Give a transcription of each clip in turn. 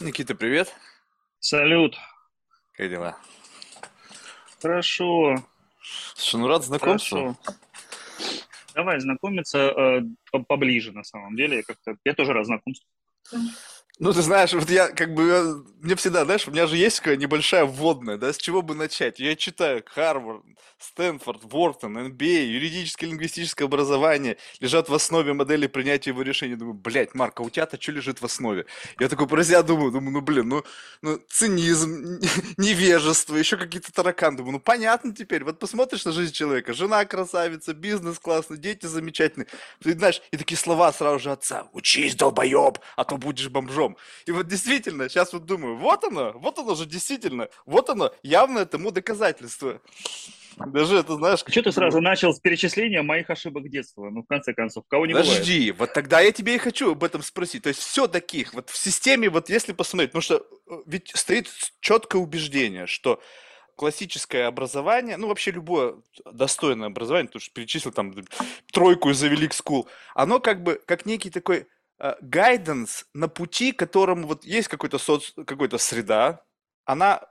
Никита, привет. Салют. Как дела? Хорошо, Слушай, ну рад знакомству. хорошо. Давай знакомиться э, по- поближе, на самом деле. Как-то я тоже рад знакомству. Ну, ты знаешь, вот я как бы, э, мне всегда, знаешь, у меня же есть такая небольшая вводная, да, с чего бы начать? Я читаю Харвард, Стэнфорд, Вортон, MBA, юридическое и лингвистическое образование лежат в основе модели принятия его решений. Думаю, блядь, Марк, а у тебя-то что лежит в основе? Я такой про себя думаю, думаю, ну, блин, ну, ну цинизм, невежество, еще какие-то тараканы. Думаю, ну, понятно теперь. Вот посмотришь на жизнь человека, жена красавица, бизнес классный, дети замечательные. Ты знаешь, и такие слова сразу же отца. Учись, долбоеб, а то будешь бомжом. И вот действительно, сейчас вот думаю, вот оно, вот оно же действительно, вот оно, явное тому доказательство. Даже это, знаешь, Что ты сразу начал с перечисления моих ошибок детства? Ну, в конце концов, кого не бывает. подожди, вот тогда я тебе и хочу об этом спросить. То есть все таких, вот в системе, вот если посмотреть, потому что э, ведь стоит четкое убеждение, что классическое образование, ну вообще любое достойное образование, потому что перечислил там тройку из Велик School, оно как бы как некий такой гайденс на пути, которому вот есть какой-то соц, какой-то среда, она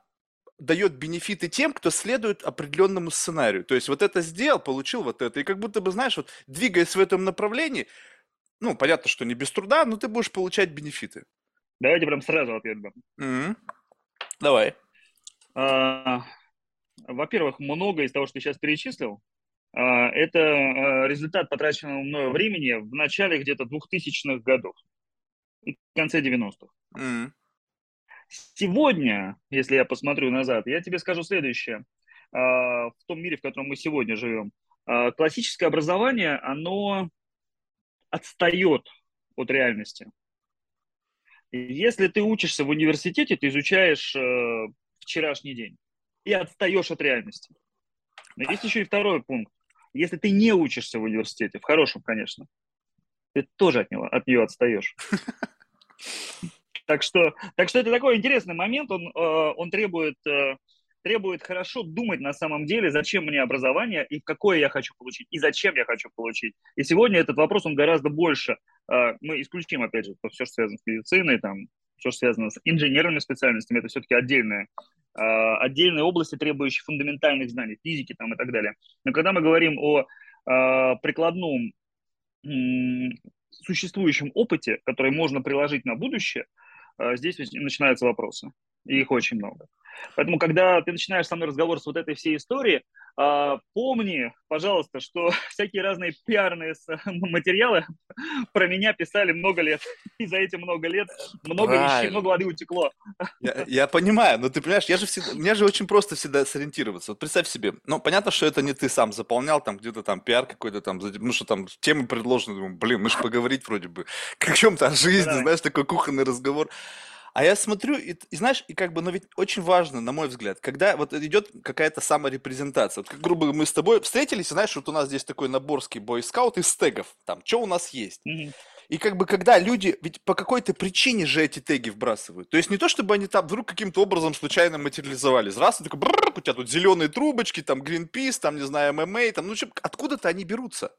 дает бенефиты тем, кто следует определенному сценарию. То есть вот это сделал, получил вот это. И как будто бы, знаешь, вот двигаясь в этом направлении, ну, понятно, что не без труда, но ты будешь получать бенефиты. Давайте прям сразу ответ дам. Мгм. Давай. А, Во-первых, много из того, что ты сейчас перечислил, это а, результат потраченного мною времени в начале где-то двухтысячных годов и в конце 90-х. М, Сегодня, если я посмотрю назад, я тебе скажу следующее. А, В том мире, в котором мы сегодня живем, а, классическое образование, оно отстает от реальности. Если ты учишься в университете, ты изучаешь э, вчерашний день и отстаешь от реальности. Но есть еще и второй пункт. Если ты не учишься в университете, в хорошем, конечно, ты тоже от него, от нее отстаешь. Так что, так что это такой интересный момент, он, э, он требует, э, требует хорошо думать на самом деле, зачем мне образование и какое я хочу получить, и зачем я хочу получить. И сегодня этот вопрос, он гораздо больше. Э, мы исключим, опять же, все, что связано с медициной, там, все, что связано с инженерными специальностями, это все-таки отдельные, э, отдельные области, требующие фундаментальных знаний, физики там, и так далее. Но когда мы говорим о э, прикладном существующем опыте, который можно приложить на будущее, э, здесь начинаются вопросы. И их очень много. Поэтому, когда ты начинаешь со мной разговор с вот этой всей историей, помни, пожалуйста, что всякие разные пиарные материалы про меня писали много лет. И за эти много лет много вещей, Правильно. много воды утекло. Я, я понимаю, но ты понимаешь, я же всегда, мне же очень просто всегда сориентироваться. Вот представь себе, ну, понятно, что это не ты сам заполнял, там где-то там пиар какой-то там, ну, что там темы предложены, думаю, блин, мы же поговорить вроде бы как чем-то о жизни, Да-да. знаешь, такой кухонный разговор. А я смотрю, и, и знаешь, и как бы, но ведь очень важно, на мой взгляд, когда вот идет какая-то саморепрезентация. Вот как, грубо говоря, мы с тобой встретились, и знаешь, вот у нас здесь такой наборский бойскаут из тегов, там, что у нас есть. Мгм. И как бы когда люди, ведь по какой-то причине же эти теги вбрасывают. То есть не то, чтобы они там вдруг каким-то образом случайно материализовались. Раз, такой, бррр, у тебя тут зеленые трубочки, там Greenpeace, там, не знаю, ММА, там, ну, откуда-то они берутся.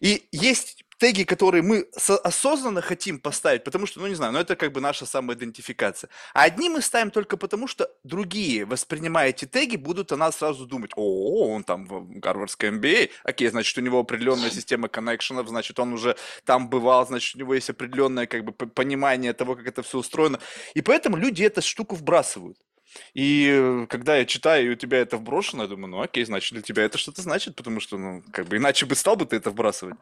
И есть теги, которые мы со- осознанно хотим поставить, потому что, ну не знаю, ну это как бы наша самоидентификация. А одни мы ставим только потому, что другие, воспринимая эти теги, будут о нас сразу думать, о, он там в Гарвардской MBA, окей, значит, у него определенная система коннекшенов, значит, он уже там бывал, значит, у него есть определенное как бы понимание того, как это все устроено. И поэтому люди эту штуку вбрасывают. И э, когда я читаю, и у тебя это вброшено, я думаю, ну окей, значит, для тебя это что-то значит, потому что, ну, как бы иначе бы стал бы ты это вбрасывать.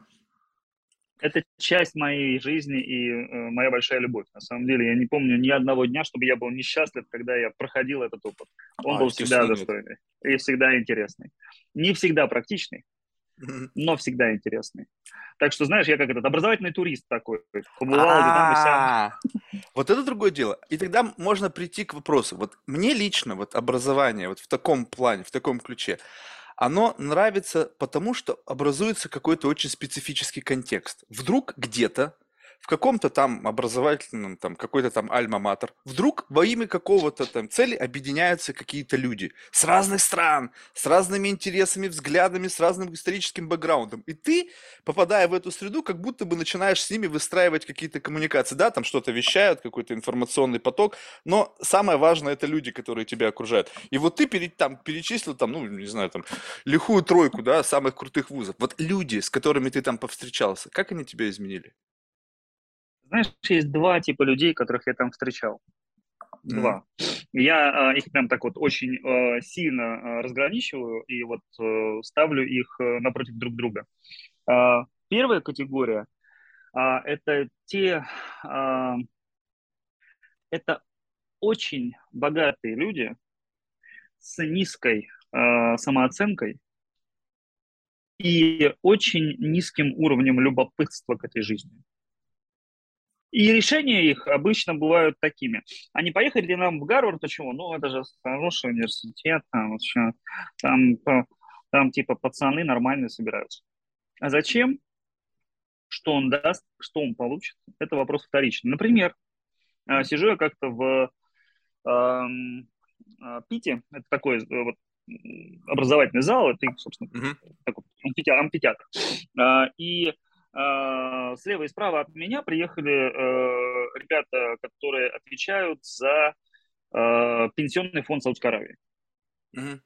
Это часть моей жизни и э, моя большая любовь. На самом деле, я не помню ни одного дня, чтобы я был несчастлив, когда я проходил этот опыт. Он А, был всегда нет. достойный и всегда интересный. Не всегда практичный, но всегда интересный. Так что, знаешь, я как этот образовательный турист такой. Побывал. А, Вот это другое дело. И тогда можно прийти к вопросу. Вот мне лично вот образование вот в таком плане, в таком ключе, оно нравится потому, что образуется какой-то очень специфический контекст. Вдруг где-то в каком-то там образовательном, там, какой-то там альма-матер, вдруг во имя какого-то там цели объединяются какие-то люди с разных стран, с разными интересами, взглядами, с разным историческим бэкграундом. И ты, попадая в эту среду, как будто бы начинаешь с ними выстраивать какие-то коммуникации. Да, там что-то вещают, какой-то информационный поток, но самое важное это люди, которые тебя окружают. И вот ты перед, там, перечислил там, ну, не знаю, там, лихую тройку, да, самых крутых вузов. Вот люди, с которыми ты там повстречался, как они тебя изменили? Знаешь, есть два типа людей, которых я там встречал. Два. Mm. Я э, их прям так вот очень э, сильно э, разграничиваю и вот э, ставлю их э, напротив друг друга. Э, первая категория э, это те, э, это очень богатые люди с низкой э, самооценкой и очень низким уровнем любопытства к этой жизни. И решения их обычно бывают такими. Они поехали ли нам в Гарвард, почему? Ну, это же хороший университет, там, вообще, там, там типа пацаны нормально собираются. А зачем? Что он даст, что он получит? Это вопрос вторичный. Например, а, сижу я как-то в э, Пите, это такой э, вот образовательный зал, это, собственно, uh-huh. такой амфитеатр. амфитеатр. И а, слева и справа от меня приехали э, ребята, которые отвечают за э, пенсионный фонд Саудовской Аравии. Mm-hmm.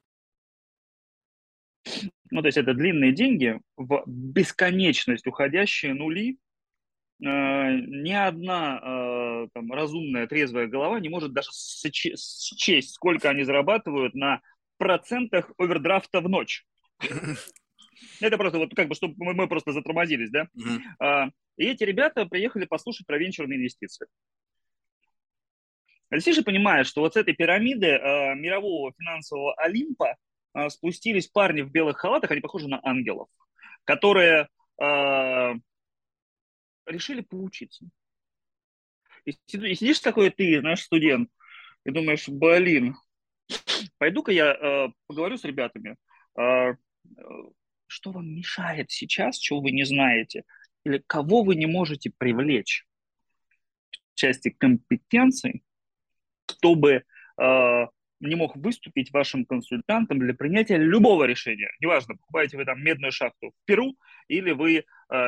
Ну, то есть это длинные деньги в бесконечность уходящие нули. Э, ни одна там, разумная, трезвая голова не может даже счесть, сколько они зарабатывают на процентах овердрафта в ночь. Это просто вот как бы, чтобы мы, мы просто затормозились, да. А, и эти ребята приехали послушать про венчурные инвестиции. Алексей же понимает, что вот с этой пирамиды э, мирового финансового Олимпа э, спустились парни в белых халатах, они похожи на ангелов, которые э, решили поучиться. И, и сидишь такой ты, наш студент, и думаешь, блин, пойду-ка я э, поговорю с ребятами. Э, что вам мешает сейчас, чего вы не знаете, или кого вы не можете привлечь в части компетенций, чтобы э, не мог выступить вашим консультантом для принятия любого решения. Неважно, покупаете вы там медную шахту в Перу или вы э,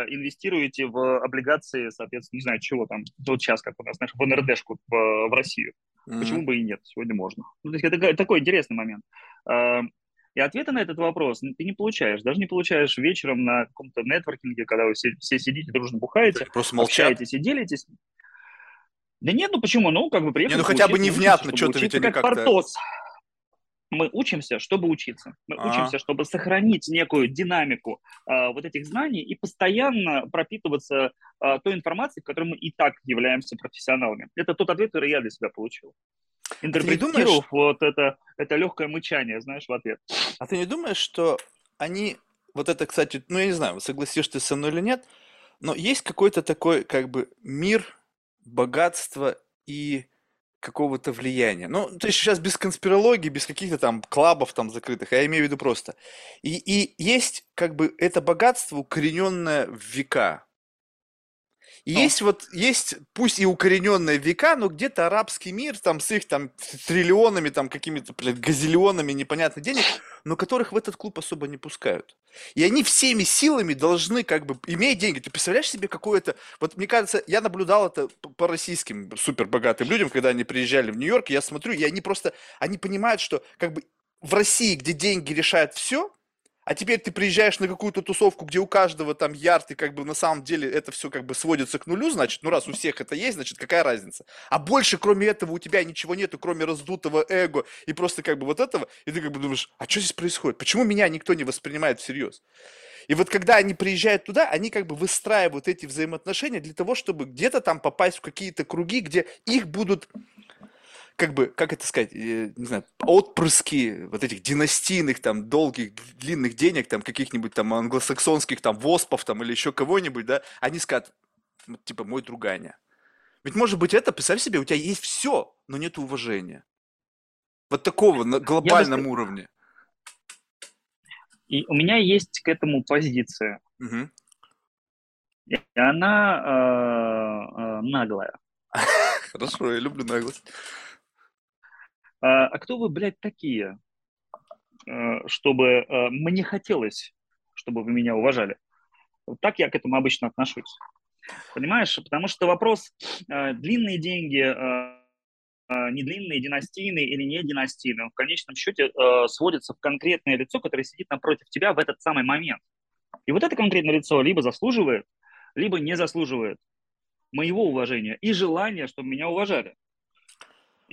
инвестируете в облигации, соответственно, не знаю, чего там, вот сейчас, как у нас, знаешь, в НРДшку в, в Россию. Mm-hmm. Почему бы и нет? Сегодня можно. Ну, то есть это такой интересный момент. Э, и ответа на этот вопрос ты не получаешь. Даже не получаешь вечером на каком-то нетворкинге, когда вы все, все сидите, дружно бухаете, Просто общаетесь и делитесь. Да нет, ну почему? Ну, как бы приехали. Не, ну хотя бы невнятно, что-то ведь как Портос. Мы учимся, чтобы учиться. Мы А-а-а. учимся, чтобы сохранить некую динамику э, вот этих знаний и постоянно пропитываться э, той информацией, в которой мы и так являемся профессионалами. Это тот ответ, который я для себя получил интерпретировав вот это, это легкое мычание, знаешь, в ответ. А ты не думаешь, что они, вот это, кстати, ну я не знаю, согласишься ты со мной или нет, но есть какой-то такой как бы мир богатства и какого-то влияния. Ну, то есть сейчас без конспирологии, без каких-то там клабов там закрытых, а я имею в виду просто. И, и есть как бы это богатство укорененное в века. И есть вот, есть, пусть и укорененные века, но где-то арабский мир, там, с их там триллионами, там, какими-то, блядь, газиллионами непонятных денег, но которых в этот клуб особо не пускают. И они всеми силами должны, как бы, иметь деньги. Ты представляешь себе какое-то... Вот, мне кажется, я наблюдал это по российским супербогатым людям, когда они приезжали в Нью-Йорк, я смотрю, и они просто, они понимают, что, как бы, в России, где деньги решают все, а теперь ты приезжаешь на какую-то тусовку, где у каждого там ярд, и как бы на самом деле это все как бы сводится к нулю, значит, ну раз у всех это есть, значит, какая разница? А больше, кроме этого, у тебя ничего нету, кроме раздутого эго и просто как бы вот этого, и ты как бы думаешь, а что здесь происходит? Почему меня никто не воспринимает всерьез? И вот когда они приезжают туда, они как бы выстраивают эти взаимоотношения для того, чтобы где-то там попасть в какие-то круги, где их будут как бы, как это сказать, э, не знаю, отпрыски вот этих династийных, там, долгих, длинных денег, там, каких-нибудь там англосаксонских, там, воспов, там, или еще кого-нибудь, да, они скажут, типа, мой друганя. Ведь, может быть, это, представь себе, у тебя есть все, но нет уважения. Вот такого на глобальном бы... уровне. И у меня есть к этому позиция. Угу. И она э, наглая. Хорошо, я люблю наглость. А, а кто вы, блядь, такие, э, чтобы э, мне хотелось, чтобы вы меня уважали? Вот так я к этому обычно отношусь. Понимаешь? Потому что вопрос э, длинные деньги, не длинные, династийные или не династийные, в конечном счете сводится в конкретное лицо, которое сидит напротив тебя в этот самый момент. И вот это конкретное лицо либо заслуживает, либо не заслуживает моего уважения и желания, чтобы меня уважали.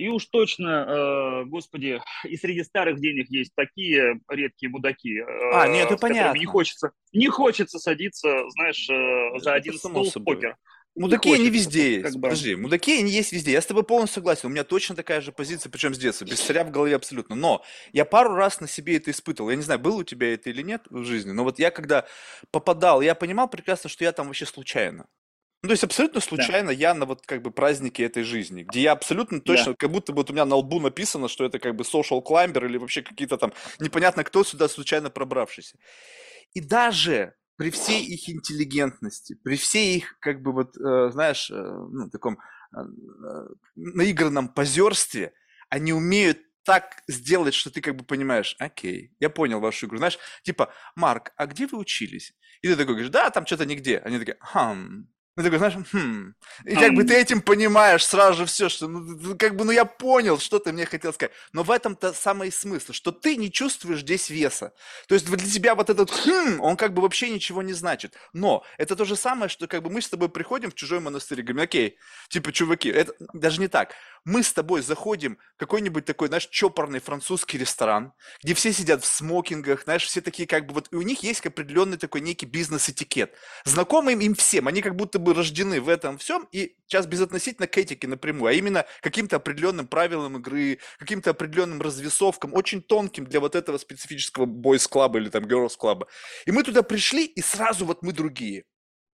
И уж точно, э, господи, и среди старых денег есть такие редкие мудаки, э, А, нет, это понятно. не хочется, не хочется садиться, знаешь, э, за Это один стол в покер. Мудаки Не они везде как есть. бы. Подожди, мудаки они есть везде. Я с тобой полностью согласен. У меня точно такая же позиция, причем с детства, без царя в голове абсолютно. Но я пару раз на себе это испытывал. Я не знаю, было у тебя это или нет в жизни, но вот я когда попадал, я понимал прекрасно, что я там вообще случайно. Ну, то есть абсолютно случайно я на вот как бы празднике этой жизни, где я абсолютно точно, как будто бы вот у меня на лбу написано, что это как бы social climber или вообще какие-то там непонятно кто сюда случайно пробравшийся. И даже при всей их интеллигентности, при всей их, как бы вот, э, знаешь, э, ну, таком э, наигранном позерстве, они умеют так сделать, что ты как бы понимаешь, окей, я понял вашу игру. Знаешь, типа, Марк, а где вы учились? И ты такой говоришь, да, там что-то нигде. Они такие, хм. Ну, такой, знаешь, хм. И как бы ты этим понимаешь сразу же все, что, ну, как бы, ну, я понял, что ты мне хотел сказать. Но в этом-то самый смысл, что ты не чувствуешь здесь веса. То есть для тебя вот этот хм, он как бы вообще ничего не значит. Но это то же самое, что как бы мы с тобой приходим в чужой монастырь и говорим, окей, типа, чуваки, это даже не так. Мы с тобой заходим в какой-нибудь такой, знаешь, чопорный французский ресторан, где все сидят в смокингах, знаешь, все такие как бы вот, и у них есть определенный такой некий бизнес-этикет. Знакомы им, всем, они как будто бы рождены в этом всем, и сейчас безотносительно к этике напрямую, а именно каким-то определенным правилам игры, каким-то определенным развесовкам, очень тонким для вот этого специфического бойс-клаба или там girls-клаба. И мы туда пришли, и сразу вот мы другие.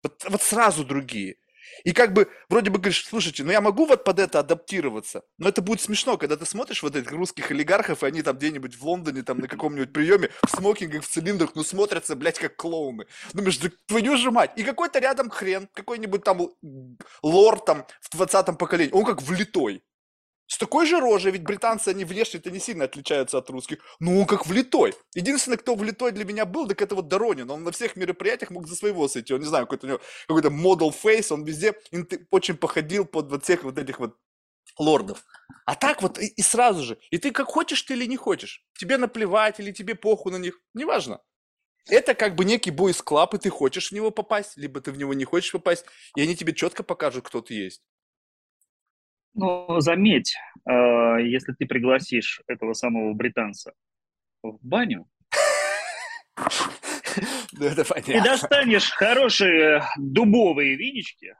Вот, вот сразу другие. И как бы вроде бы говоришь, слушайте, ну я могу вот под это адаптироваться, но это будет смешно, когда ты смотришь вот этих русских олигархов, и они там где-нибудь в Лондоне, там на каком-нибудь приеме в смокингах, в цилиндрах, ну смотрятся, блядь, как клоуны. Думаешь, да твою же мать. И какой-то рядом хрен, какой-нибудь там лорд там в 20-м поколении, он как влитой. С такой же рожей, ведь британцы, они внешне-то не сильно отличаются от русских. Ну, он как влитой. Единственный, кто влитой для меня был, так это вот Доронин. Он на всех мероприятиях мог за своего сойти. Он, не знаю, какой-то у него какой-то model face, он везде очень походил под вот всех вот этих вот лордов. А так вот и, и сразу же. И ты как хочешь ты или не хочешь. Тебе наплевать или тебе похуй на них. Неважно. Это как бы некий бойс клаб, и ты хочешь в него попасть, либо ты в него не хочешь попасть, и они тебе четко покажут, кто ты есть. Но заметь, э, если ты пригласишь этого самого британца в баню это и понятно. достанешь хорошие дубовые винички,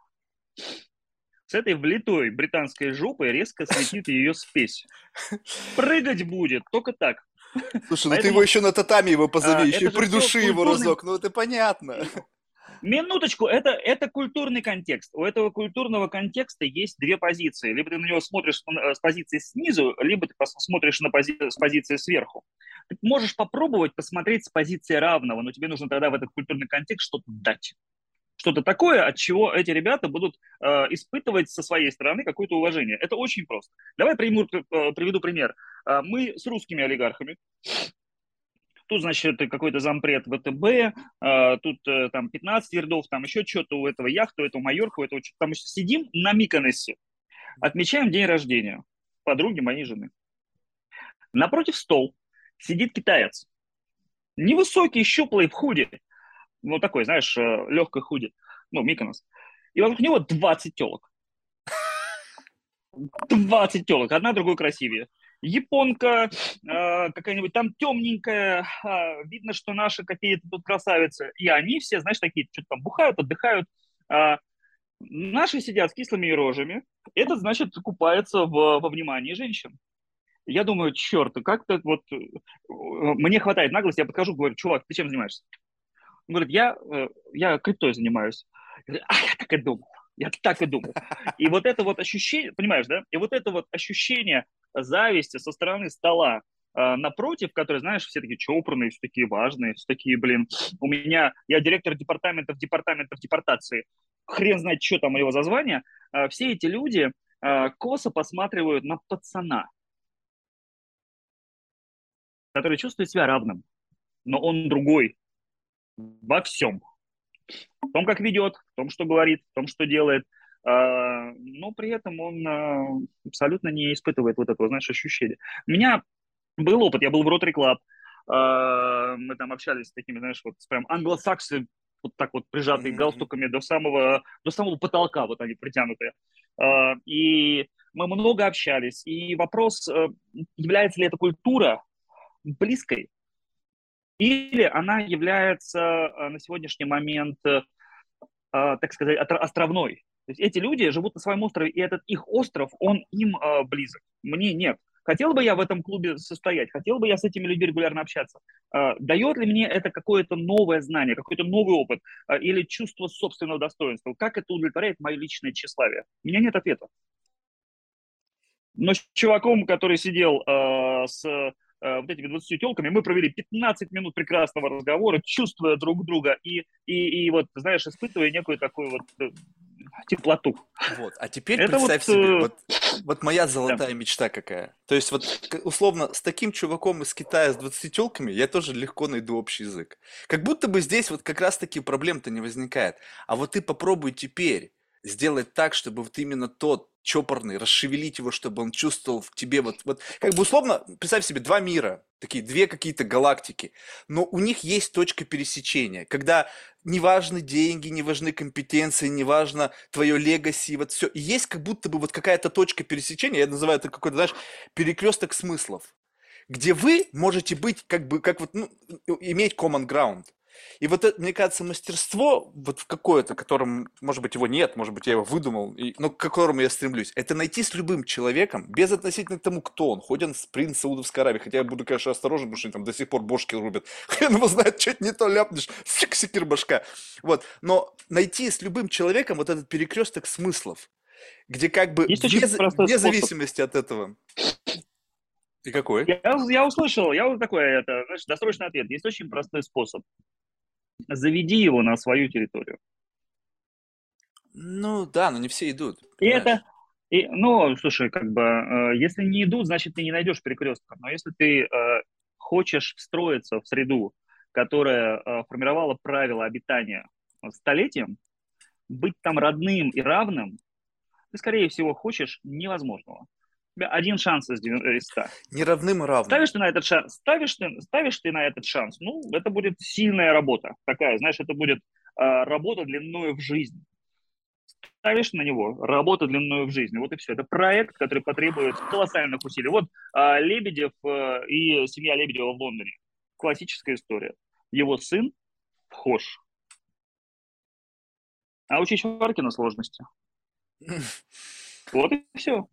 с этой влитой британской жопой резко слетит ее спесь. Прыгать будет только так. Слушай, ну ты его еще на татами его а, позови, еще и придуши его культурный- разок, ну это понятно. Минуточку, это, это культурный контекст. У этого культурного контекста есть две позиции. Либо ты на него смотришь э, с позиции снизу, либо ты смотришь на пози- с позиции сверху. Ты можешь попробовать посмотреть с позиции равного, но тебе нужно тогда в этот культурный контекст что-то дать. Что-то такое, от чего эти ребята будут э, испытывать со своей стороны какое-то уважение. Это очень просто. Давай приму, э, приведу пример. Э, мы с русскими олигархами Тут, значит, какой-то зампред ВТБ, а, тут э, там 15 ярдов, там еще что-то у этого яхты, у этого Майорка, у этого что-то. Там еще сидим на Миконосе, отмечаем день рождения подруги моей жены. Напротив стол сидит китаец. Невысокий, щуплый, в худе. Ну, такой, знаешь, э, легкой худе. Ну, Миконос. И вокруг него 20 телок. 20 телок, одна другой красивее. Японка, э, какая-нибудь там темненькая, а, видно, что наши какие-то тут красавицы. И они все, знаешь, такие, что-то там бухают, отдыхают. А наши сидят с кислыми рожами. Это, значит, купается в, во внимании женщин. Я думаю, черт, как-то вот э, мне хватает наглости, я подхожу, говорю, чувак, ты чем занимаешься? Он говорит, я, э, я криптой занимаюсь. Я говорю, а, я так и думал. Я так и думал. И вот это вот ощущение, понимаешь, да? И вот это вот ощущение зависти со стороны стола э, напротив, которые, знаешь, все такие чопорные, все такие важные, все такие, блин, у меня, я директор департаментов, департаментов депортации, хрен знает, что там у него за звание, э, все эти люди э, косо посматривают на пацана, который чувствует себя равным, но он другой во всем. В том, как ведет, в том, что говорит, в том, что делает. А, но при этом он а, абсолютно не испытывает вот этого, знаешь, ощущения. У меня был опыт, я был в Rotary Club, а, мы там общались с такими, знаешь, вот прям англосаксы, вот так вот прижатые mm-hmm. галстуками до самого, до самого потолка, вот они притянутые. И мы много общались. И вопрос, является ли эта культура близкой, или она является на сегодняшний момент, так сказать, островной. То есть эти люди живут на своем острове, и этот их остров, он им э, близок. Мне нет. Хотел бы я в этом клубе состоять, хотел бы я с этими людьми регулярно общаться. Э, дает ли мне это какое-то новое знание, какой-то новый опыт э, или чувство собственного достоинства? Как это удовлетворяет мое личное тщеславие? У меня нет ответа. Но с чуваком, который сидел э, с Э, вот этими 20 телками, мы провели 15 минут прекрасного разговора, чувствуя друг друга и, и, и вот, знаешь, испытывая некую такую вот э, теплоту. Вот. А теперь Это представь вот, себе, э, вот, вот моя золотая да. мечта какая. То есть вот условно с таким чуваком из Китая с 20 телками я тоже легко найду общий язык. Как будто бы здесь вот как раз таки проблем-то не возникает. А вот ты попробуй теперь сделать так, чтобы вот именно тот чопорный, расшевелить его, чтобы он чувствовал в тебе вот, вот, как бы условно, представь себе, два мира, такие две какие-то галактики, но у них есть точка пересечения, когда не важны деньги, не важны компетенции, не важно твое легаси, вот все, и есть как будто бы вот какая-то точка пересечения, я называю это какой-то, знаешь, перекресток смыслов, где вы можете быть как бы, как вот, ну, иметь common ground. И вот это, мне кажется, мастерство, вот в какое-то, которым, может быть, его нет, может быть, я его выдумал, и, но к которому я стремлюсь, это найти с любым человеком, без относительно к тому, кто он, хоть он принц Саудовской Аравии, хотя я буду, конечно, осторожен, потому что они там до сих пор бошки рубят, хрен его знает, что не то ляпнешь, секир башка. Вот, но найти с любым человеком вот этот перекресток смыслов, где как бы Есть вне, вне зависимости от этого. И какой? Я, я услышал, я вот такой, это, знаешь, досрочный ответ. Есть очень простой способ заведи его на свою территорию. Ну да, но не все идут. И это, и, ну, слушай, как бы, э, если не идут, значит, ты не найдешь перекрестка. Но если ты э, хочешь встроиться в среду, которая э, формировала правила обитания столетием, быть там родным и равным, ты, скорее всего, хочешь невозможного один шанс из 100. Неравным и равным. Ставишь ты на этот шанс, ставишь ты, ставишь ты на этот шанс, ну, это будет сильная работа такая, знаешь, это будет э, работа длиною в жизнь. Ставишь на него работа длиною в жизнь. Вот и все. Это проект, который потребует колоссальных усилий. Вот э, Лебедев э, и семья Лебедева в Лондоне. Классическая история. Его сын вхож. А учить Чичваркина сложности. Вот и все.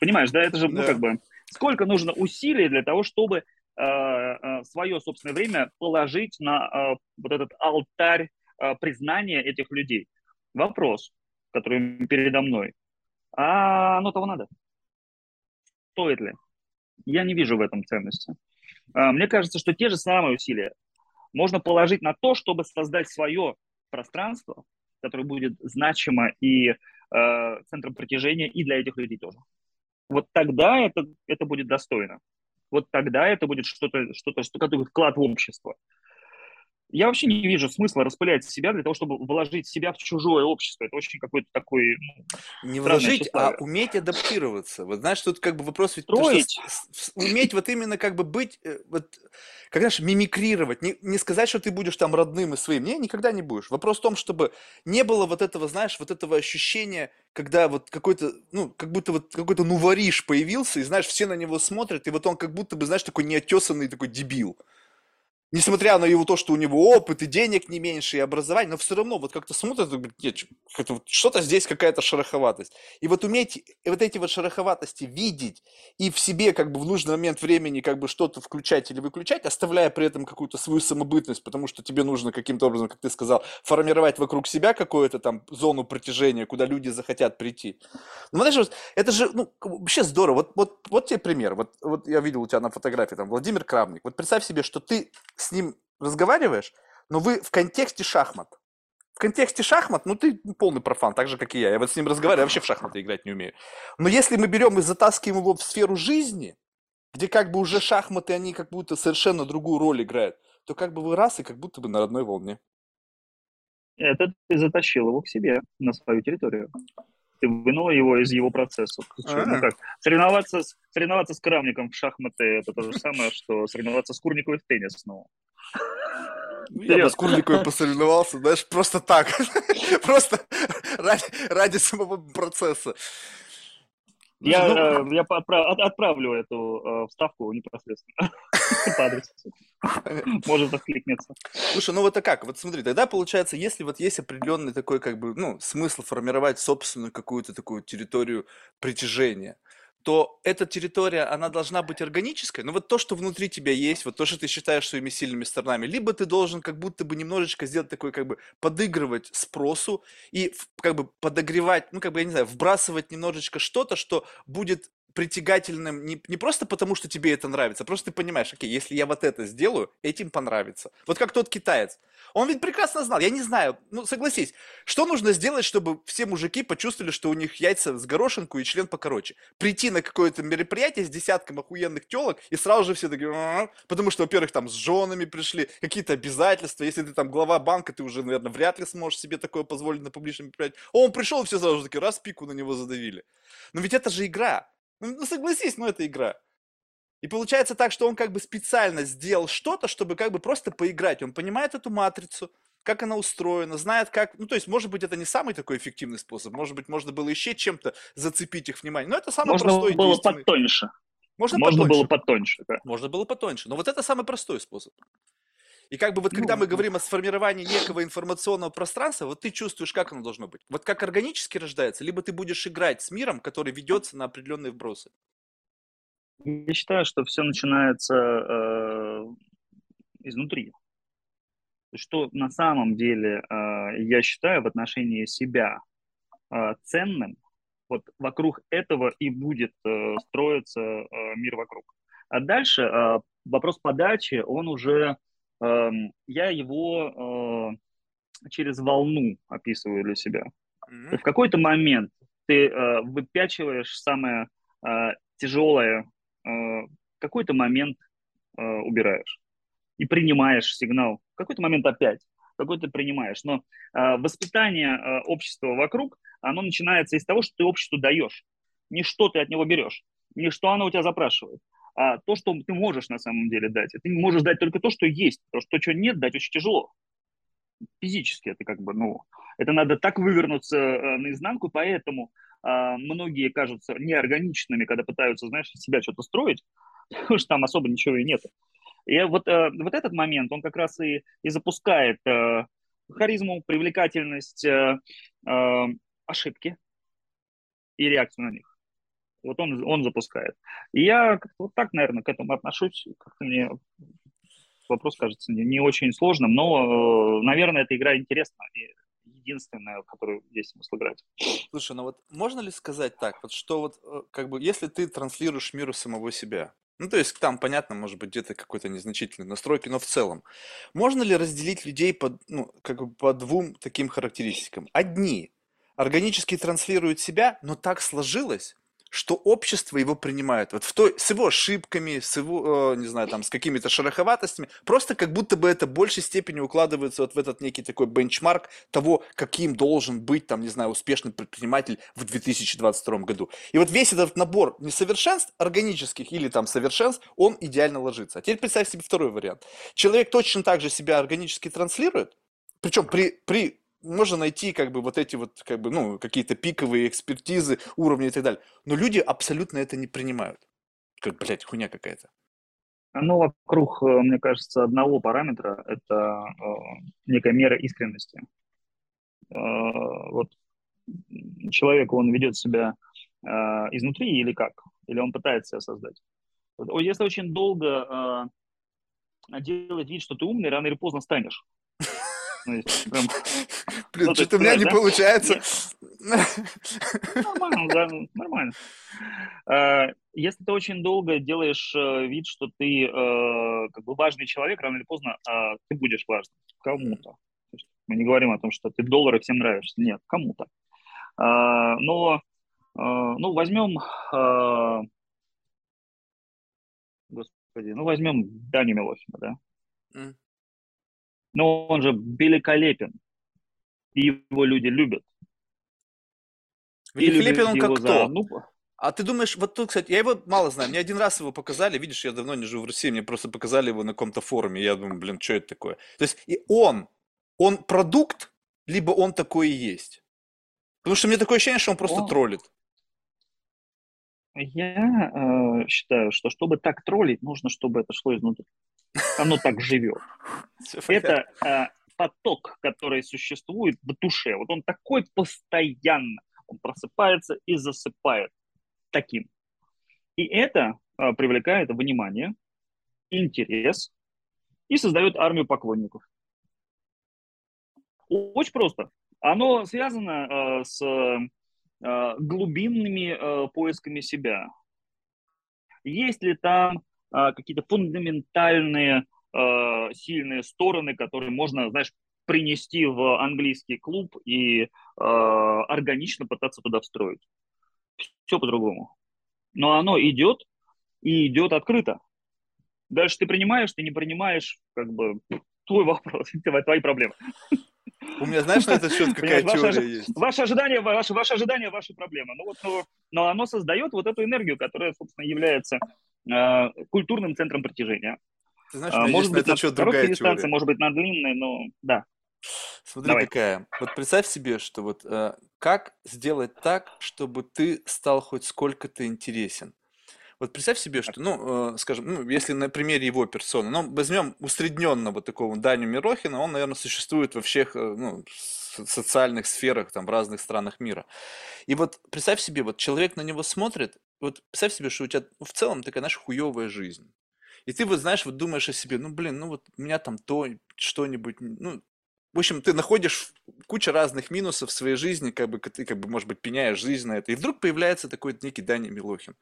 Понимаешь, да, это же, ну, как бы, сколько нужно усилий для того, чтобы э, э, свое собственное время положить на э, вот этот алтарь э, признания этих людей. Вопрос, который передо мной. А оно того надо? Стоит ли? Я не вижу в этом ценности. Э, мне кажется, что те же самые усилия можно положить на то, чтобы создать свое пространство, которое будет значимо и э, центром притяжения и для этих людей тоже. Вот тогда это, это будет достойно. Вот тогда это будет что-то, что-то, что-то вклад в общество. Я вообще не вижу смысла распылять себя для того, чтобы вложить себя в чужое общество. Это очень какой-то такой... Ну, не вложить, а уметь адаптироваться. Вот знаешь, тут как бы вопрос ведь... Строить. Уметь вот именно как бы быть, э, вот, как знаешь, мимикрировать. Не, не сказать, что ты будешь там родным и своим. Не, никогда не будешь. Вопрос в том, чтобы не было вот этого, знаешь, вот этого ощущения, когда вот какой-то, ну, как будто вот какой-то нувориш появился, и, знаешь, все на него смотрят, и вот он как будто бы, знаешь, такой неотесанный такой дебил. Несмотря на его то, что у него опыт и денег не меньше, и образование, но все равно вот как-то смотрят говорят, нет, что-то здесь какая-то шероховатость. И вот уметь вот эти вот шероховатости видеть и в себе как бы в нужный момент времени как бы что-то включать или выключать, оставляя при этом какую-то свою самобытность, потому что тебе нужно каким-то образом, как ты сказал, формировать вокруг себя какую-то там зону притяжения, куда люди захотят прийти. Ну, знаешь, это же ну, вообще здорово. Вот, вот, вот тебе пример. Вот, вот я видел у тебя на фотографии там Владимир Крамник. Вот представь себе, что ты с ним разговариваешь, но вы в контексте шахмат. В контексте шахмат, ну ты полный профан, так же, как и я. Я вот с ним разговариваю, вообще в шахматы играть не умею. Но если мы берем и затаскиваем его в сферу жизни, где как бы уже шахматы, они как будто совершенно другую роль играют, то как бы вы раз и как будто бы на родной волне. Это ты затащил его к себе, на свою территорию. Ты вынул его из его процесса. Ну как, соревноваться, с, соревноваться с Крамником в шахматы – это то же самое, что соревноваться с Курниковой в теннис снова. Ну, я бы с Курниковой посоревновался, знаешь, просто так. Просто ради, ради самого процесса. Я, ну, я отправ, отправлю эту э, вставку непосредственно по адресу. Может откликнется. Слушай, ну вот а как? Вот смотри, тогда получается, если вот есть определенный такой как бы, ну, смысл формировать собственную какую-то такую территорию притяжения, то эта территория, она должна быть органической, но вот то, что внутри тебя есть, вот то, что ты считаешь своими сильными сторонами, либо ты должен как будто бы немножечко сделать такой, как бы, подыгрывать спросу и как бы подогревать, ну, как бы, я не знаю, вбрасывать немножечко что-то, что будет притягательным не, не просто потому, что тебе это нравится, а просто ты понимаешь, окей, если я вот это сделаю, этим понравится. Вот как тот китаец. Он ведь прекрасно знал, я не знаю, ну согласись, что нужно сделать, чтобы все мужики почувствовали, что у них яйца с горошинку и член покороче? Прийти на какое-то мероприятие с десятком охуенных телок, и сразу же все такие, потому что, во-первых, там с женами пришли, какие-то обязательства, если ты там глава банка, ты уже, наверное, вряд ли сможешь себе такое позволить на публичном мероприятии. Он пришел, и все сразу же такие, раз пику на него задавили. Но ведь это же игра. Ну, ну согласись, ну это игра. И получается так, что он как бы специально сделал что-то, чтобы как бы просто поиграть. Он понимает эту матрицу, как она устроена, знает как... Ну, то есть, может быть, это не самый такой эффективный способ. Может быть, можно было еще чем-то зацепить их внимание. Но это самый можно простой было действенный. потоньше. Можно, можно потоньше. было потоньше. Да. Можно было потоньше. Но вот это самый простой способ. И как бы вот когда ну, мы говорим о сформировании некого информационного пространства, вот ты чувствуешь, как оно должно быть. Вот как органически рождается, либо ты будешь играть с миром, который ведется на определенные вбросы. Я считаю, что все начинается э, изнутри. Что на самом деле э, я считаю в отношении себя э, ценным, вот вокруг этого и будет э, строиться э, мир вокруг. А дальше э, вопрос подачи, он уже я его э, через волну описываю для себя. Mm-hmm. В какой-то момент ты э, выпячиваешь самое э, тяжелое, в какой-то момент убираешь и принимаешь сигнал. В какой-то момент опять, какой-то принимаешь. Но воспитание общества вокруг, оно начинается из того, что ты обществу даешь. Не что ты от него берешь, не что оно у тебя запрашивает а то, что ты можешь на самом деле дать. Ты можешь дать только то, что есть, потому что то, чего нет, дать очень тяжело. Физически это как бы, ну, это надо так вывернуться э, наизнанку, поэтому э, многие кажутся неорганичными, когда пытаются, знаешь, себя что-то строить, потому что там особо ничего и нет. И вот, э, вот этот момент, он как раз и, и запускает э, харизму, привлекательность, э, э, ошибки и реакцию на них. Вот он, он запускает. И я вот так, наверное, к этому отношусь. Как-то мне вопрос кажется не, не очень сложным, но, наверное, эта игра интересна и единственная, которую есть смысл играть. Слушай, ну вот можно ли сказать так, вот что вот э, как бы если ты транслируешь миру самого себя, ну, то есть там, понятно, может быть, где-то какой-то незначительной настройки, но в целом. Можно ли разделить людей по, ну, как бы по двум таким характеристикам? Одни органически транслируют себя, но так сложилось, что общество его принимает. Вот в той, с его ошибками, с его, э, не знаю, там, с какими-то шероховатостями, просто как будто бы это в большей степени укладывается вот в этот некий такой бенчмарк того, каким должен быть, там, не знаю, успешный предприниматель в 2022 году. И вот весь этот набор несовершенств органических или там совершенств, он идеально ложится. А теперь представь себе второй вариант. Человек точно так же себя органически транслирует, причем при, при можно найти как бы вот эти вот как бы ну какие-то пиковые экспертизы уровня и так далее, но люди абсолютно это не принимают. Как, блядь, хуйня какая-то. Оно вокруг, э, мне кажется, одного параметра – это э, некая мера искренности. Э, вот человек, он ведет себя э, изнутри или как? Или он пытается себя создать? Если очень долго э, делать вид, что ты умный, рано или поздно станешь. Ну, Блин, что-то у меня не получается. Нормально, да, нормально. А, если ты очень долго делаешь э, вид, что ты э, как бы важный человек, рано или поздно а, ты будешь важным кому-то. Мы не говорим о том, что ты доллары всем нравишься. Нет, кому-то. А, но, ну, возьмем, господи, ну, возьмем Дани Милохина, да? Но он же великолепен. И его люди любят. Великолепен он как кто? Ну, а ты думаешь, вот тут, кстати, я его мало знаю, мне один раз его показали, видишь, я давно не живу в России, мне просто показали его на каком-то форуме, я думаю, блин, что это такое? То есть и он, он продукт, либо он такой и есть? Потому что мне такое ощущение, что он просто он... троллит. Я э, считаю, что чтобы так троллить, нужно, чтобы это шло изнутри. Оно так живет. Это э, поток, который существует в душе. Вот он такой постоянно. Он просыпается и засыпает таким. И это э, привлекает внимание, интерес и создает армию поклонников. Очень просто. Оно связано э, с глубинными э, поисками себя. Есть ли там э, какие-то фундаментальные э, сильные стороны, которые можно, знаешь, принести в английский клуб и э, органично пытаться туда встроить. Все по-другому. Но оно идет и идет открыто. Дальше ты принимаешь, ты не принимаешь, как бы твой вопрос, твои проблемы. У меня, знаешь, на этот счет какая теория есть? Ваше ожидание, ваше, ваше ожидание, ваши проблемы. Ну вот, но, но оно создает вот эту энергию, которая, собственно, является э, культурным центром притяжения. Ты знаешь, а, может быть, на это короткой дистанции, может быть, на длинной, но да. Смотри, Давай. какая. Вот представь себе, что вот э, как сделать так, чтобы ты стал хоть сколько-то интересен. Вот представь себе, что, ну, э, скажем, ну, если на примере его персоны, ну, возьмем усредненного такого Даню Мирохина, он, наверное, существует во всех, э, ну, социальных сферах, там, в разных странах мира. И вот представь себе, вот человек на него смотрит, вот представь себе, что у тебя в целом такая наша хуевая жизнь. И ты вот, знаешь, вот думаешь о себе, ну, блин, ну, вот у меня там то, что-нибудь, ну, в общем, ты находишь кучу разных минусов в своей жизни, как бы ты, как бы, может быть, пеняешь жизнь на это. И вдруг появляется такой некий Даня Милохин.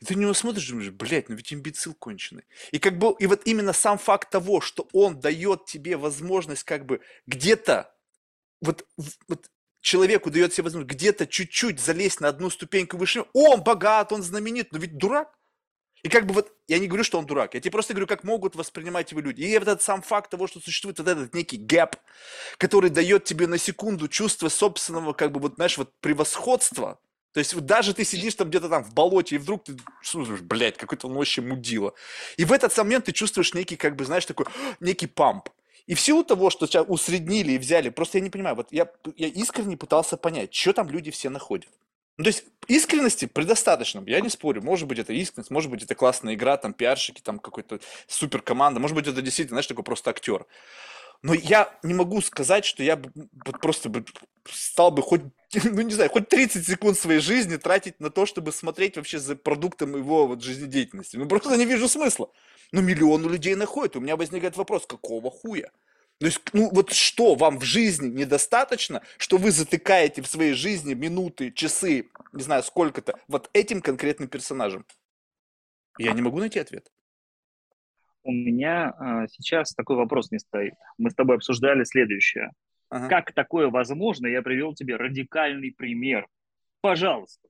И ты на него смотришь и думаешь, блядь, ну ведь имбецил конченый. И как бы, и вот именно сам факт того, что он дает тебе возможность как бы где-то, вот, вот человеку дает себе возможность где-то чуть-чуть залезть на одну ступеньку выше. Он богат, он знаменит, но ведь дурак. И как бы вот, я не говорю, что он дурак, я тебе просто говорю, как могут воспринимать его люди. И вот этот сам факт того, что существует вот этот некий гэп, который дает тебе на секунду чувство собственного, как бы вот, знаешь, вот превосходства, то есть вот даже ты сидишь там где-то там в болоте, и вдруг ты слушаешь, блядь, какой-то он вообще мудила. И в этот момент ты чувствуешь некий, как бы, знаешь, такой, некий памп. И в силу того, что тебя усреднили и взяли, просто я не понимаю, вот я, я искренне пытался понять, что там люди все находят. Ну, то есть искренности предостаточно, я не спорю. Может быть, это искренность, может быть, это классная игра, там, пиарщики, там, какой-то супер команда, может быть, это действительно, знаешь, такой просто актер. Но я не могу сказать, что я бы просто бы стал бы хоть, ну не знаю, хоть 30 секунд своей жизни тратить на то, чтобы смотреть вообще за продуктом его вот жизнедеятельности. Ну просто не вижу смысла. Но миллионы людей находят. У меня возникает вопрос, какого хуя? То есть, ну вот что вам в жизни недостаточно, что вы затыкаете в своей жизни минуты, часы, не знаю, сколько-то, вот этим конкретным персонажем? Я не могу найти ответ. У меня а, сейчас такой вопрос не стоит. Мы с тобой обсуждали следующее. Ага. Как такое возможно? Я привел тебе радикальный пример. Пожалуйста.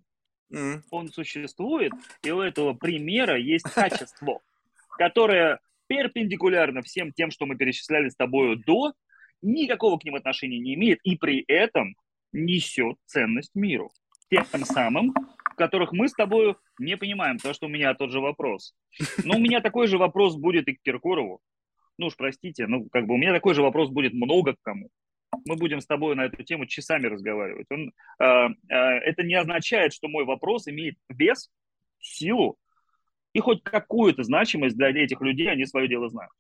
Mm. Он существует, и у этого примера есть качество, которое перпендикулярно всем тем, что мы перечисляли с тобой до, никакого к ним отношения не имеет и при этом несет ценность миру. Тем самым, которых мы с тобой не понимаем, потому что у меня тот же вопрос. Но у меня такой же вопрос будет и к Киркорову. Ну уж простите, ну как бы у меня такой же вопрос будет много к кому. Мы будем с тобой на эту тему часами разговаривать. Он, э, э, это не означает, что мой вопрос имеет вес, силу и хоть какую-то значимость для этих людей они свое дело знают.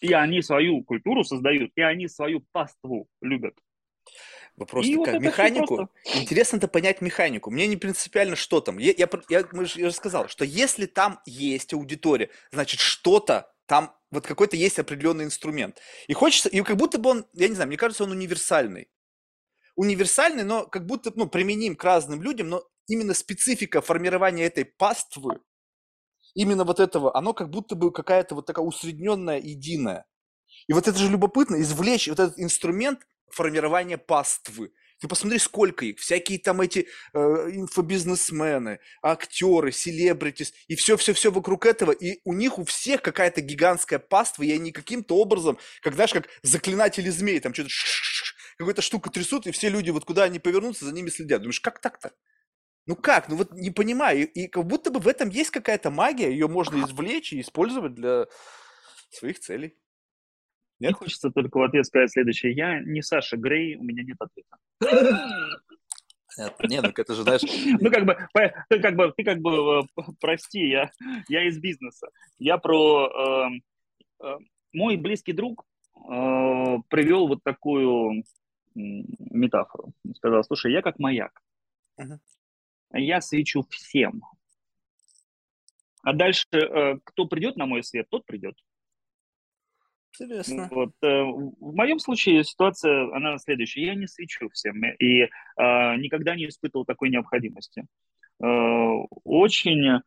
И они свою культуру создают, и они свою паству любят. Вопрос и такая, вот механику, интересно это понять механику. Мне не принципиально, что там. Я, я, я, мы же, я же сказал, что если там есть аудитория, значит что-то там, вот какой-то есть определенный инструмент. И хочется, и как будто бы он, я не знаю, мне кажется, он универсальный. Универсальный, но как будто, ну, применим к разным людям, но именно специфика формирования этой паствы, именно вот этого, оно как будто бы какая-то вот такая усредненная, единая. И вот это же любопытно, извлечь вот этот инструмент формирования паствы. Ты посмотри, сколько их. Всякие там эти э, инфобизнесмены, актеры, селебритис. И все-все-все вокруг этого. И у них у всех какая-то гигантская паства. И они каким-то образом, как знаешь, как заклинатели змей, там что-то какую-то штуку трясут, и все люди, вот куда они повернутся, за ними следят. Думаешь, как так-то? Ну как? Ну вот не понимаю. И, и как будто бы в этом есть какая-то магия, ее можно извлечь и использовать для своих целей. Нет? Мне хочется только в ответ сказать следующее. Я не Саша Грей, у меня нет ответа. Нет, не, ну это же, знаешь... Ну, как бы, ты как бы, ты как бы, э, прости, я, я из бизнеса. Я про... Э, э, мой близкий друг э, привел вот такую метафору. Сказал, слушай, я как маяк. Uh-huh. Я свечу всем. А дальше, э, кто придет на мой свет, тот придет. Интересно. Вот, э, в моем случае ситуация, она следующая. Я не свечу всем и э, никогда не испытывал такой необходимости. Э, очень э,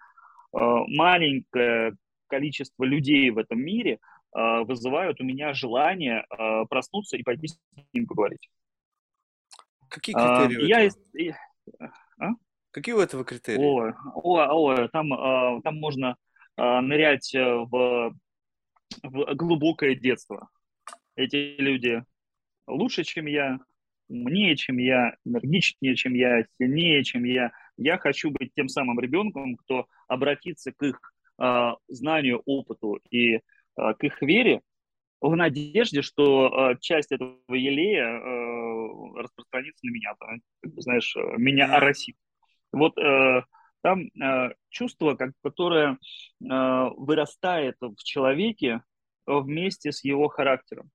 маленькое количество людей в этом мире э, вызывают у меня желание э, проснуться и пойти с ним поговорить. Какие критерии? А, я, а? Какие у этого критерии? О, о, о там, э, там можно э, нырять в в глубокое детство. Эти люди лучше, чем я, умнее, чем я, энергичнее, чем я, сильнее, чем я. Я хочу быть тем самым ребенком, кто обратится к их э, знанию, опыту и э, к их вере в надежде, что э, часть этого елея э, распространится на меня, знаешь, меня оросит. Вот э, там э, чувство, как, которое э, вырастает в человеке вместе с его характером.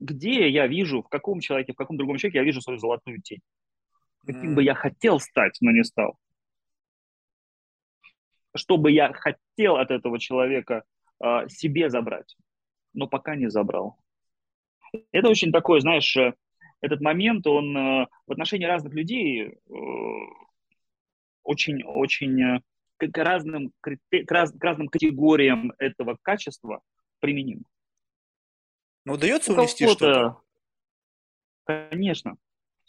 Где я вижу, в каком человеке, в каком другом человеке я вижу свою золотую тень? Каким mm. бы я хотел стать, но не стал. Что бы я хотел от этого человека э, себе забрать, но пока не забрал. Это очень такой, знаешь, э, этот момент, он э, в отношении разных людей э, очень-очень э, к разным, к, раз, к разным категориям этого качества применим. Но удается унести что-то? Конечно.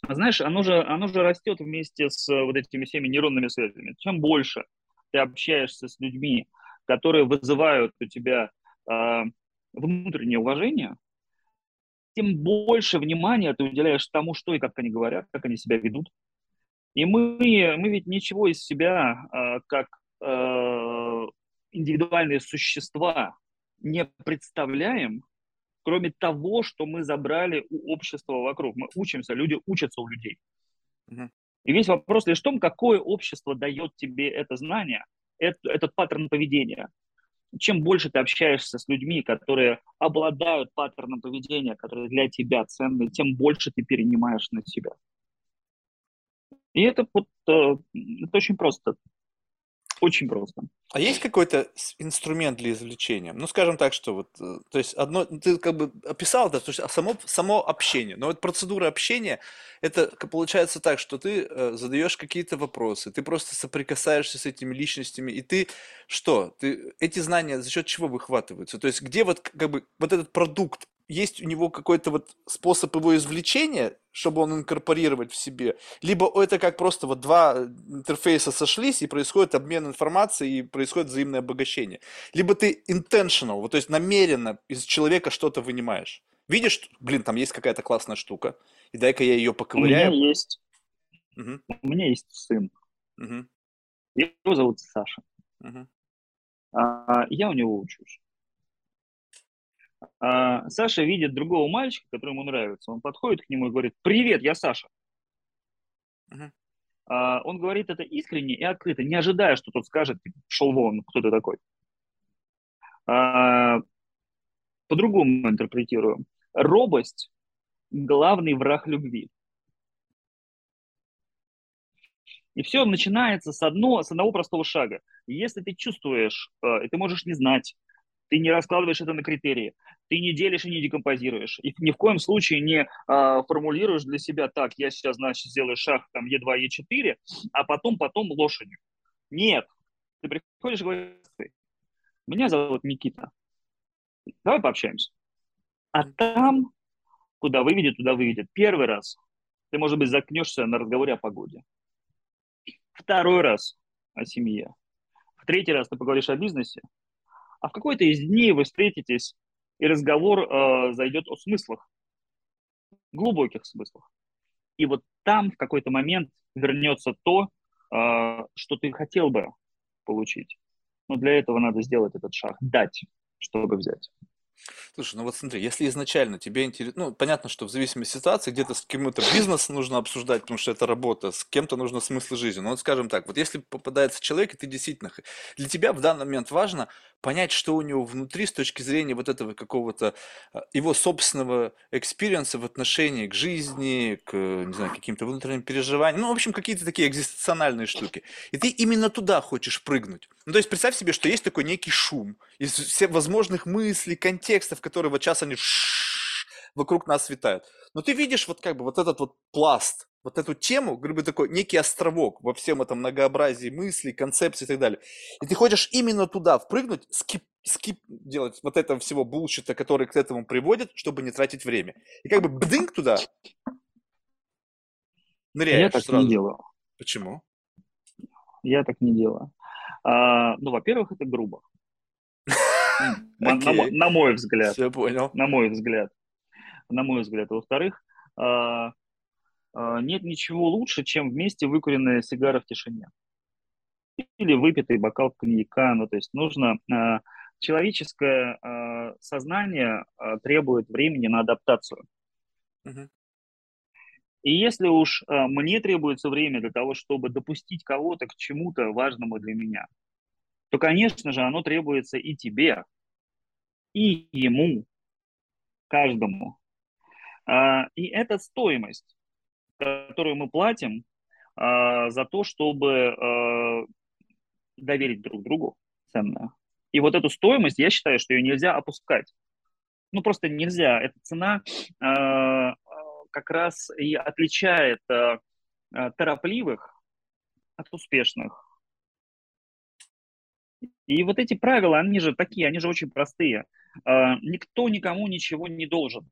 Знаешь, оно же, оно же растет вместе с э, вот этими всеми нейронными связями. Чем больше ты общаешься с людьми, которые вызывают у тебя э, внутреннее уважение, тем больше внимания ты уделяешь тому, что и как они говорят, как они себя ведут, и мы, мы ведь ничего из себя, э, как э, индивидуальные существа, не представляем, кроме того, что мы забрали у общества вокруг. Мы учимся, люди учатся у людей. И весь вопрос лишь в том, какое общество дает тебе это знание, это, этот паттерн поведения. Чем больше ты общаешься с людьми, которые обладают паттерном поведения, которые для тебя ценны, тем больше ты перенимаешь на себя. И это вот э, это очень просто. Очень просто. А есть какой-то инструмент для извлечения? Ну, скажем так, что вот, э, то есть одно, ты как бы описал это, то есть а само, само общение, но вот процедура общения, это получается так, что ты э, задаешь какие-то вопросы, ты просто соприкасаешься с этими личностями, и ты что? Ты эти знания за счет чего выхватываются? То есть где вот как бы вот этот продукт есть у него какой-то вот способ его извлечения, чтобы он инкорпорировать в себе, либо это как просто вот два интерфейса сошлись и происходит обмен информацией и происходит взаимное обогащение. Либо ты intentional, вот то есть намеренно из человека что-то вынимаешь. Видишь, блин, там есть какая-то классная штука, и дай-ка я ее поковыряю. У меня есть. Угу. У меня есть сын. Угу. Его зовут Саша. Угу. А, я у него учусь. А, Саша видит другого мальчика, который ему нравится. Он подходит к нему и говорит, привет, я Саша. Угу. а, он говорит это искренне и открыто, не ожидая, что тот скажет, типа, шел вон, кто ты такой. А, по-другому интерпретирую. Робость – главный враг любви. И все начинается с, одно, с одного простого шага. Если ты чувствуешь, э, ты можешь не знать, ты не раскладываешь это на критерии, ты не делишь и не декомпозируешь, и ни в коем случае не а, формулируешь для себя так, я сейчас, значит, сделаю шаг там Е2, Е4, а потом, потом лошадью. Нет. Ты приходишь и говоришь, меня зовут Никита, давай пообщаемся. А там, куда выведет, туда выведет. Первый раз ты, может быть, закнешься на разговоре о погоде. Второй раз о семье. В третий раз ты поговоришь о бизнесе. А в какой-то из дней вы встретитесь, и разговор э, зайдет о смыслах, глубоких смыслах. И вот там в какой-то момент вернется то, э, что ты хотел бы получить. Но для этого надо сделать этот шаг, дать, чтобы взять. Слушай, ну вот смотри, если изначально тебе интересно, ну, понятно, что в зависимости от ситуации, где-то с кем-то бизнес нужно обсуждать, потому что это работа, с кем-то нужно смысл жизни. Но вот скажем так, вот если попадается человек, и ты действительно, для тебя в данный момент важно понять, что у него внутри с точки зрения вот этого какого-то а, его собственного experience а в отношении к жизни, к, не знаю, каким-то внутренним переживаниям, ну, в общем, какие-то такие экзистенциальные штуки. И ты именно туда хочешь прыгнуть. Ну, то есть представь себе, что есть такой некий шум из всех возможных мыслей, контекстов, которые вот сейчас они вокруг нас витают. Но ты видишь вот как бы вот этот вот пласт, вот эту тему, грубо такой некий островок во всем этом многообразии мыслей, концепций и так далее. И ты хочешь именно туда впрыгнуть, skip, skip делать вот этого всего bullshit а, который к этому приводит, чтобы не тратить время. И как бы бдынк туда ныряешь Я так сразу. не делаю. Почему? Я так не делаю. А, ну, во-первых, это грубо. На мой взгляд. Все понял. На мой взгляд. На мой взгляд. Во-вторых, а, а, нет ничего лучше, чем вместе выкуренная сигара в тишине. Или выпитый бокал коньяка. Ну, то есть нужно... А, человеческое а, сознание требует времени на адаптацию. И если уж мне требуется время для того, чтобы допустить кого-то к чему-то важному для меня, то, конечно же, оно требуется и тебе, и ему, каждому. И это стоимость которую мы платим э, за то, чтобы э, доверить друг другу ценное. И вот эту стоимость, я считаю, что ее нельзя опускать. Ну, просто нельзя. Эта цена как раз и отличает торопливых от успешных. И вот эти правила, они же такие, они же очень простые. Э, никто никому ничего не должен.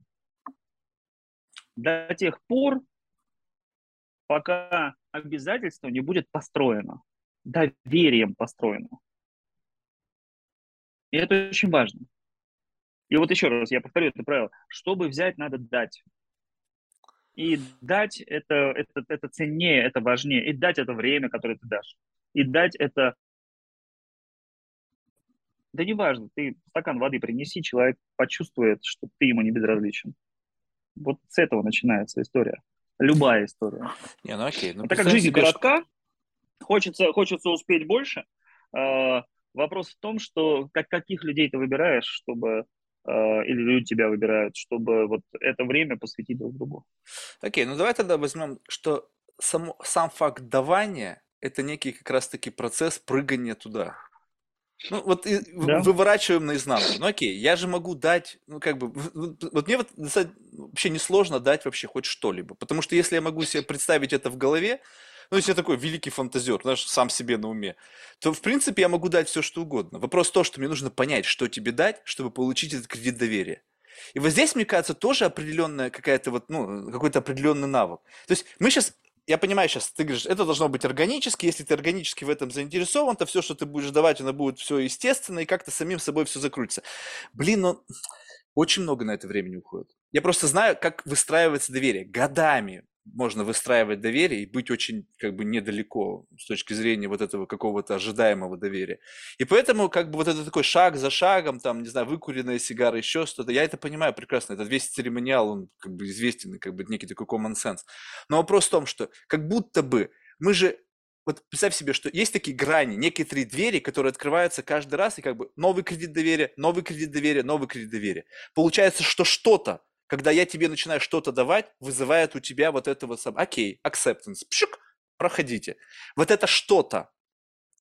До тех пор, пока обязательство не будет построено, доверием построено. И это очень важно. И вот еще раз, я повторю это правило. Чтобы взять, надо дать. И дать это, это, это ценнее, это важнее. И дать это время, которое ты дашь. И дать это... Да неважно, ты стакан воды принеси, человек почувствует, что ты ему не безразличен. Вот с этого начинается история. Любая история. Не, ну окей. Ну, Это как жизнь себе, коротка, хочется, хочется успеть больше. Э, вопрос в том, что как, каких людей ты выбираешь, чтобы э, или люди тебя выбирают, чтобы вот это время посвятить друг другу. Окей, ну давай тогда возьмем, что сам, сам факт давания – это некий как раз-таки процесс прыгания туда. Ну, вот и да. выворачиваем наизнанку. Ну, окей, я же могу дать, ну, как бы, вот мне вот вообще несложно дать вообще хоть что-либо. Потому что если я могу себе представить это в голове, ну, если я такой великий фантазер, знаешь, сам себе на уме, то, в принципе, я могу дать все, что угодно. Вопрос в том, что мне нужно понять, что тебе дать, чтобы получить этот кредит доверия. И вот здесь, мне кажется, тоже определенная какая-то вот, ну, какой-то определенный навык. То есть мы сейчас я понимаю сейчас, ты говоришь, это должно быть органически, если ты органически в этом заинтересован, то все, что ты будешь давать, оно будет все естественно, и как-то самим собой все закрутится. Блин, ну, очень много на это времени уходит. Я просто знаю, как выстраивается доверие. Годами можно выстраивать доверие и быть очень как бы недалеко с точки зрения вот этого какого-то ожидаемого доверия. И поэтому как бы вот это такой шаг за шагом, там, не знаю, выкуренная сигара, еще что-то, я это понимаю прекрасно, этот весь церемониал, он как бы известен, как бы некий такой common sense. Но вопрос в том, что как будто бы мы же, вот представь себе, что есть такие грани, некие двери, которые открываются каждый раз, и как бы новый кредит доверия, новый кредит доверия, новый кредит доверия. Получается, что что-то, когда я тебе начинаю что-то давать, вызывает у тебя вот это вот, окей, acceptance, пшик, проходите. Вот это что-то,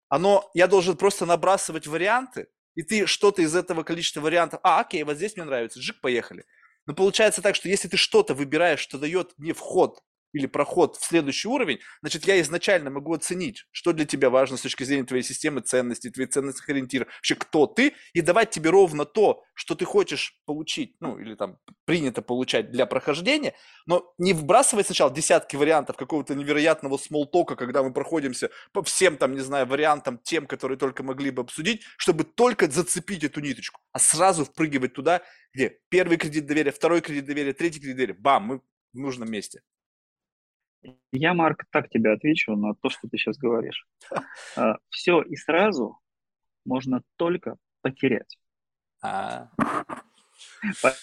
оно, я должен просто набрасывать варианты, и ты что-то из этого количества вариантов, а, окей, вот здесь мне нравится, жик, поехали. Но получается так, что если ты что-то выбираешь, что дает мне вход или проход в следующий уровень, значит, я изначально могу оценить, что для тебя важно с точки зрения твоей системы ценностей, твоих ценностных ориентиров, вообще кто ты, и давать тебе ровно то, что ты хочешь получить, ну, или там принято получать для прохождения, но не вбрасывать сначала десятки вариантов какого-то невероятного смолтока, когда мы проходимся по всем там, не знаю, вариантам, тем, которые только могли бы обсудить, чтобы только зацепить эту ниточку, а сразу впрыгивать туда, где первый кредит доверия, второй кредит доверия, третий кредит доверия, бам, мы в нужном месте. Я, Марк, так тебе отвечу на то, что ты сейчас говоришь. А, Все и сразу можно только потерять. А.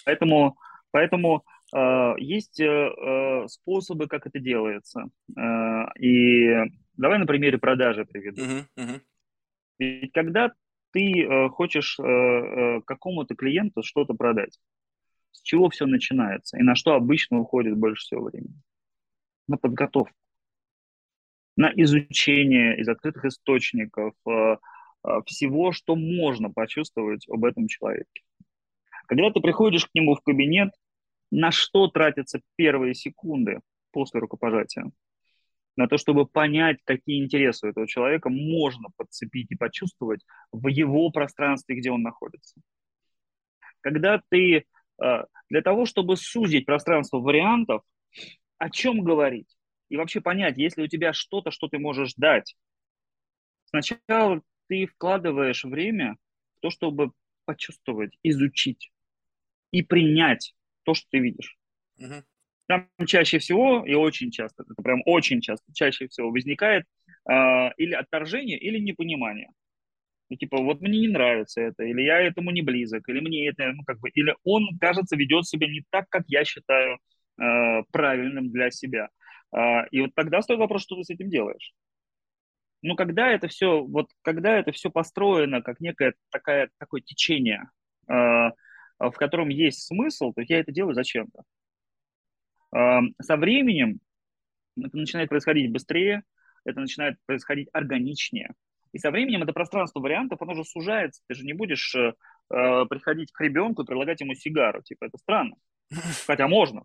Поэтому, поэтому э, есть э, способы, как это делается. Э, и давай на примере продажи приведу. Uh-huh, uh-huh. Ведь когда ты э, хочешь э, э, какому-то клиенту что-то продать, с чего все начинается и на что обычно уходит больше всего времени? На подготовку, на изучение из открытых источников э, э, всего, что можно почувствовать об этом человеке. Когда ты приходишь к нему в кабинет, на что тратятся первые секунды после рукопожатия? На то, чтобы понять, какие интересы у этого человека можно подцепить и почувствовать в его пространстве, где он находится. Когда ты э, для того, чтобы сузить пространство вариантов, о чем говорить и вообще понять, есть ли у тебя что-то, что ты можешь дать. Сначала ты вкладываешь время в то, чтобы почувствовать, изучить и принять то, что ты видишь. Угу. Там чаще всего и очень часто, это прям очень часто, чаще всего возникает э, или отторжение, или непонимание. Ну, типа, вот мне не нравится это, или я этому не близок, или мне это, ну, как бы, или он, кажется, ведет себя не так, как я считаю Э, правильным для себя. А, и вот тогда стоит вопрос, что ты с этим делаешь. Ну, когда это все, вот когда это все построено как некое такое, такое течение, э, в котором есть смысл, то я это делаю зачем-то. Э, со временем это начинает происходить быстрее, это начинает происходить органичнее. И со временем это пространство вариантов, оно же сужается. Ты же не будешь э, приходить к ребенку и предлагать ему сигару. Типа, это странно. Хотя можно.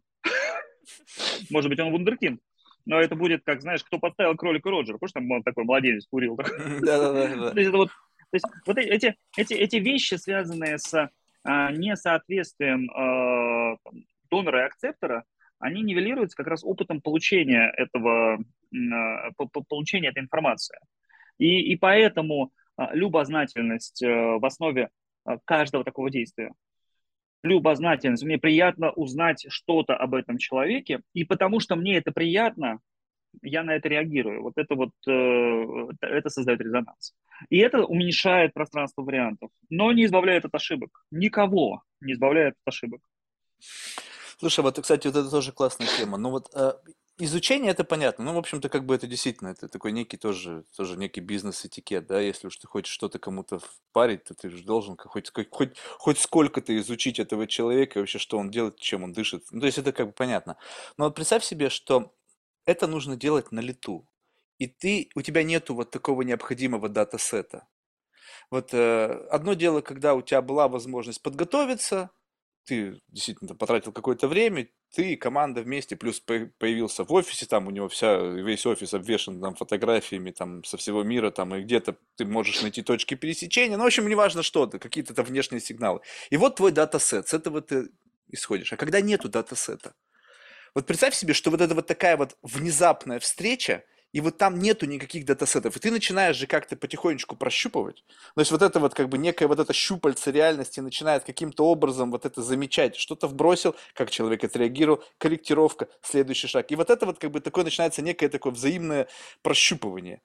Может быть, он вундеркинд. Но это будет, как, знаешь, кто подставил кролика Роджера. Помнишь, там он такой младенец курил? Да-да-да. То есть, вот, то есть вот эти, эти, эти вещи, связанные с а, несоответствием а, донора и акцептора, они нивелируются как раз опытом получения этого, а, получения этой информации. И, и поэтому любознательность а, в основе каждого такого действия любознательность, мне приятно узнать что-то об этом человеке, и потому что мне это приятно, я на это реагирую. Вот это вот, э, это создает резонанс. И это уменьшает пространство вариантов, но не избавляет от ошибок. Никого не избавляет от ошибок. Слушай, вот, кстати, вот это тоже классная тема. Ну вот э, изучение это понятно. Ну, в общем-то, как бы это действительно, это такой некий тоже, тоже некий бизнес-этикет, да, если уж ты хочешь что-то кому-то впарить, то ты же должен хоть, хоть, хоть, сколько-то изучить этого человека, вообще, что он делает, чем он дышит. Ну, то есть это как бы понятно. Но вот представь себе, что это нужно делать на лету. И ты, у тебя нету вот такого необходимого датасета. Вот э, одно дело, когда у тебя была возможность подготовиться, ты действительно потратил какое-то время, ты и команда вместе, плюс появился в офисе, там у него вся, весь офис обвешен там фотографиями там со всего мира, там и где-то ты можешь найти точки пересечения, ну, в общем, неважно что, то какие-то там внешние сигналы. И вот твой датасет, с этого ты исходишь. А когда нету датасета, вот представь себе, что вот это вот такая вот внезапная встреча, и вот там нету никаких датасетов, и ты начинаешь же как-то потихонечку прощупывать. То есть вот это вот как бы некое вот это щупальце реальности начинает каким-то образом вот это замечать. Что-то вбросил, как человек отреагировал, корректировка, следующий шаг. И вот это вот как бы такое начинается некое такое взаимное прощупывание.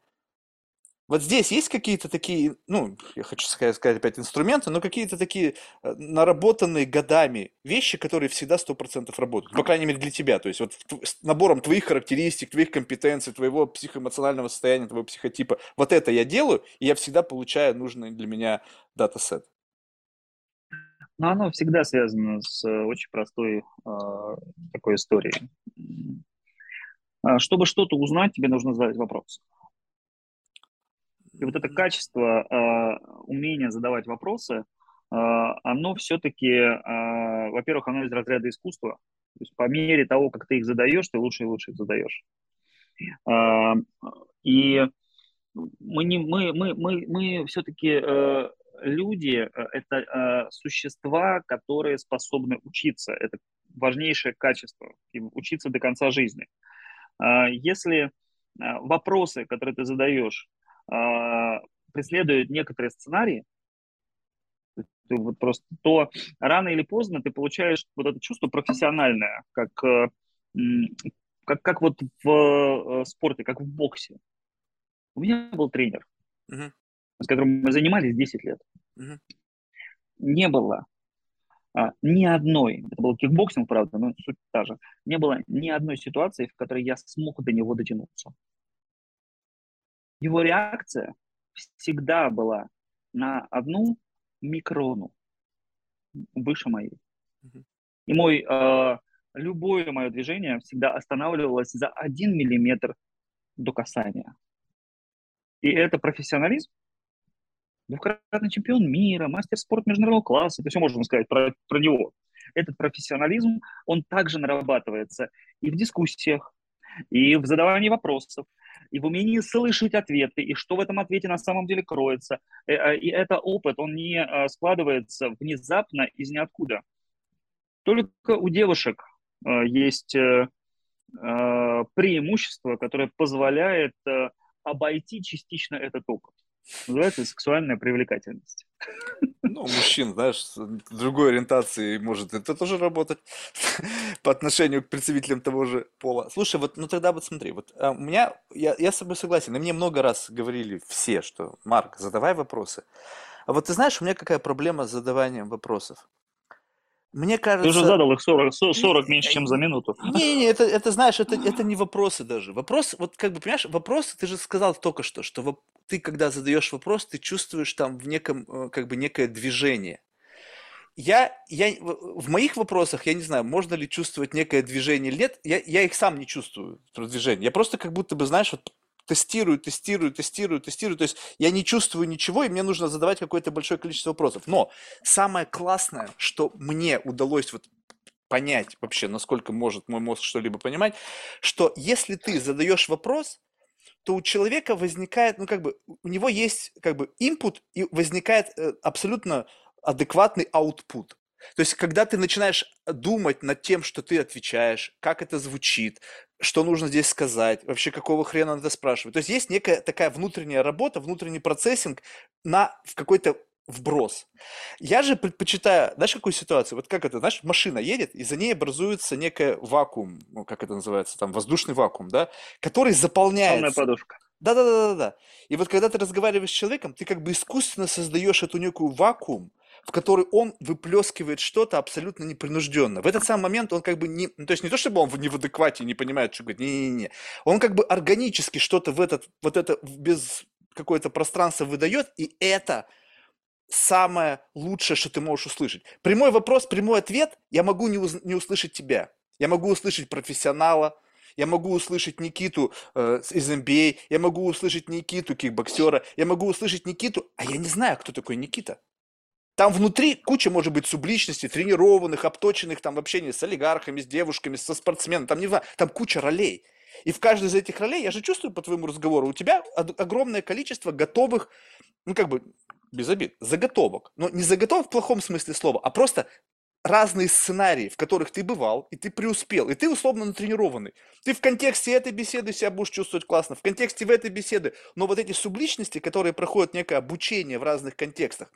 Вот здесь есть какие-то такие, ну, я хочу сказать, сказать опять инструменты, но какие-то такие э, наработанные годами вещи, которые всегда сто процентов работают. По крайней мере, для тебя. То есть вот с набором твоих характеристик, твоих компетенций, твоего психоэмоционального состояния, твоего психотипа. Вот это я делаю, и я всегда получаю нужный для меня датасет. Но оно всегда связано с э, очень простой э, такой историей. А, чтобы что-то узнать, тебе нужно задать вопрос. И вот это качество, э, умение задавать вопросы, э, оно все-таки, э, во-первых, оно из разряда искусства. То есть по мере того, как ты их задаешь, ты лучше и лучше их задаешь. Э, и мы, не, мы, мы, мы, мы все-таки э, люди э, – это э, существа, которые способны учиться. Это важнейшее качество. И учиться до конца жизни. Э, если вопросы, которые ты задаешь, преследуют некоторые сценарии, вот просто, то рано или поздно ты получаешь вот это чувство профессиональное, как, как, как вот в спорте, как в боксе. У меня был тренер, uh-huh с которым мы занимались 10 лет, угу. не было а, ни одной, это был кикбоксинг, правда, но суть та же, не было ни одной ситуации, в которой я смог до него дотянуться. Его реакция всегда была на одну микрону выше моей. И мой, э, любое мое движение всегда останавливалось за один миллиметр до касания. И это профессионализм, двукратный чемпион мира, мастер спорта международного класса, это все можно сказать про, про него. Этот профессионализм, он также нарабатывается и в дискуссиях, и в задавании вопросов, и в умении слышать ответы, и что в этом ответе на самом деле кроется. Э, э, и это опыт, он не э, складывается внезапно из ниоткуда. Только у девушек есть преимущество, которое позволяет обойти частично этот опыт. Называется сексуальная привлекательность. Ну, мужчин, знаешь, другой ориентации может это тоже работать по отношению к представителям того же пола. Слушай, вот, ну тогда вот смотри, вот а, у меня, я, я с тобой согласен, и мне много раз говорили все, что, Марк, задавай вопросы. А вот ты знаешь, у меня какая проблема с задаванием вопросов? Мне кажется... Ты уже задал их 40, 40 меньше, чем за минуту. Не-не, это, это знаешь, это, это не вопросы даже. Вопрос, вот как бы, понимаешь, вопросы, ты же сказал только что, что ты, когда задаешь вопрос, ты чувствуешь там в неком, э, как бы, некое движение. Я, я, в моих вопросах, я не знаю, можно ли чувствовать некое движение или нет, я, я их сам не чувствую, движение. Я просто как будто бы, знаешь, вот тестирую, тестирую, тестирую, тестирую. То есть я не чувствую ничего, и мне нужно задавать какое-то большое количество вопросов. Но самое классное, что мне удалось вот понять вообще, насколько может мой мозг что-либо понимать, что если ты задаешь вопрос, то у человека возникает, ну как бы, у него есть как бы input и возникает э, абсолютно адекватный output. То есть, когда ты начинаешь думать над тем, что ты отвечаешь, как это звучит, что нужно здесь сказать, вообще какого хрена надо спрашивать. То есть есть некая такая внутренняя работа, внутренний процессинг на в какой-то вброс. Я же предпочитаю, знаешь, какую ситуацию? Вот как это, знаешь, машина едет, и за ней образуется некий вакуум, ну, как это называется, там, воздушный вакуум, да, который заполняется. Сонная подушка. Да-да-да-да-да. И вот когда ты разговариваешь с человеком, ты как бы искусственно создаешь эту некую вакуум, в который он выплескивает что-то абсолютно непринужденно. В этот самый момент он как бы не... Ну, то есть не то, чтобы он не в адеквате не понимает, что говорит, не-не-не. Он как бы органически что-то в этот, вот это без какое-то пространство выдает, и это самое лучшее, что ты можешь услышать. Прямой вопрос, прямой ответ, я могу не, уз- не услышать тебя. Я могу услышать профессионала, я могу услышать Никиту э, из NBA, я могу услышать Никиту, кикбоксера, я могу услышать Никиту, а я не знаю, кто такой Никита. Там внутри куча, может быть, субличностей, тренированных, обточенных там в общении с олигархами, с девушками, со спортсменами, там не знаю, там куча ролей. И в каждой из этих ролей, я же чувствую по твоему разговору, у тебя огромное количество готовых, ну как бы, без обид, заготовок. Но не заготовок в плохом смысле слова, а просто разные сценарии, в которых ты бывал, и ты преуспел, и ты условно натренированный. Ты в контексте этой беседы себя будешь чувствовать классно, в контексте в этой беседы, но вот эти субличности, которые проходят некое обучение в разных контекстах,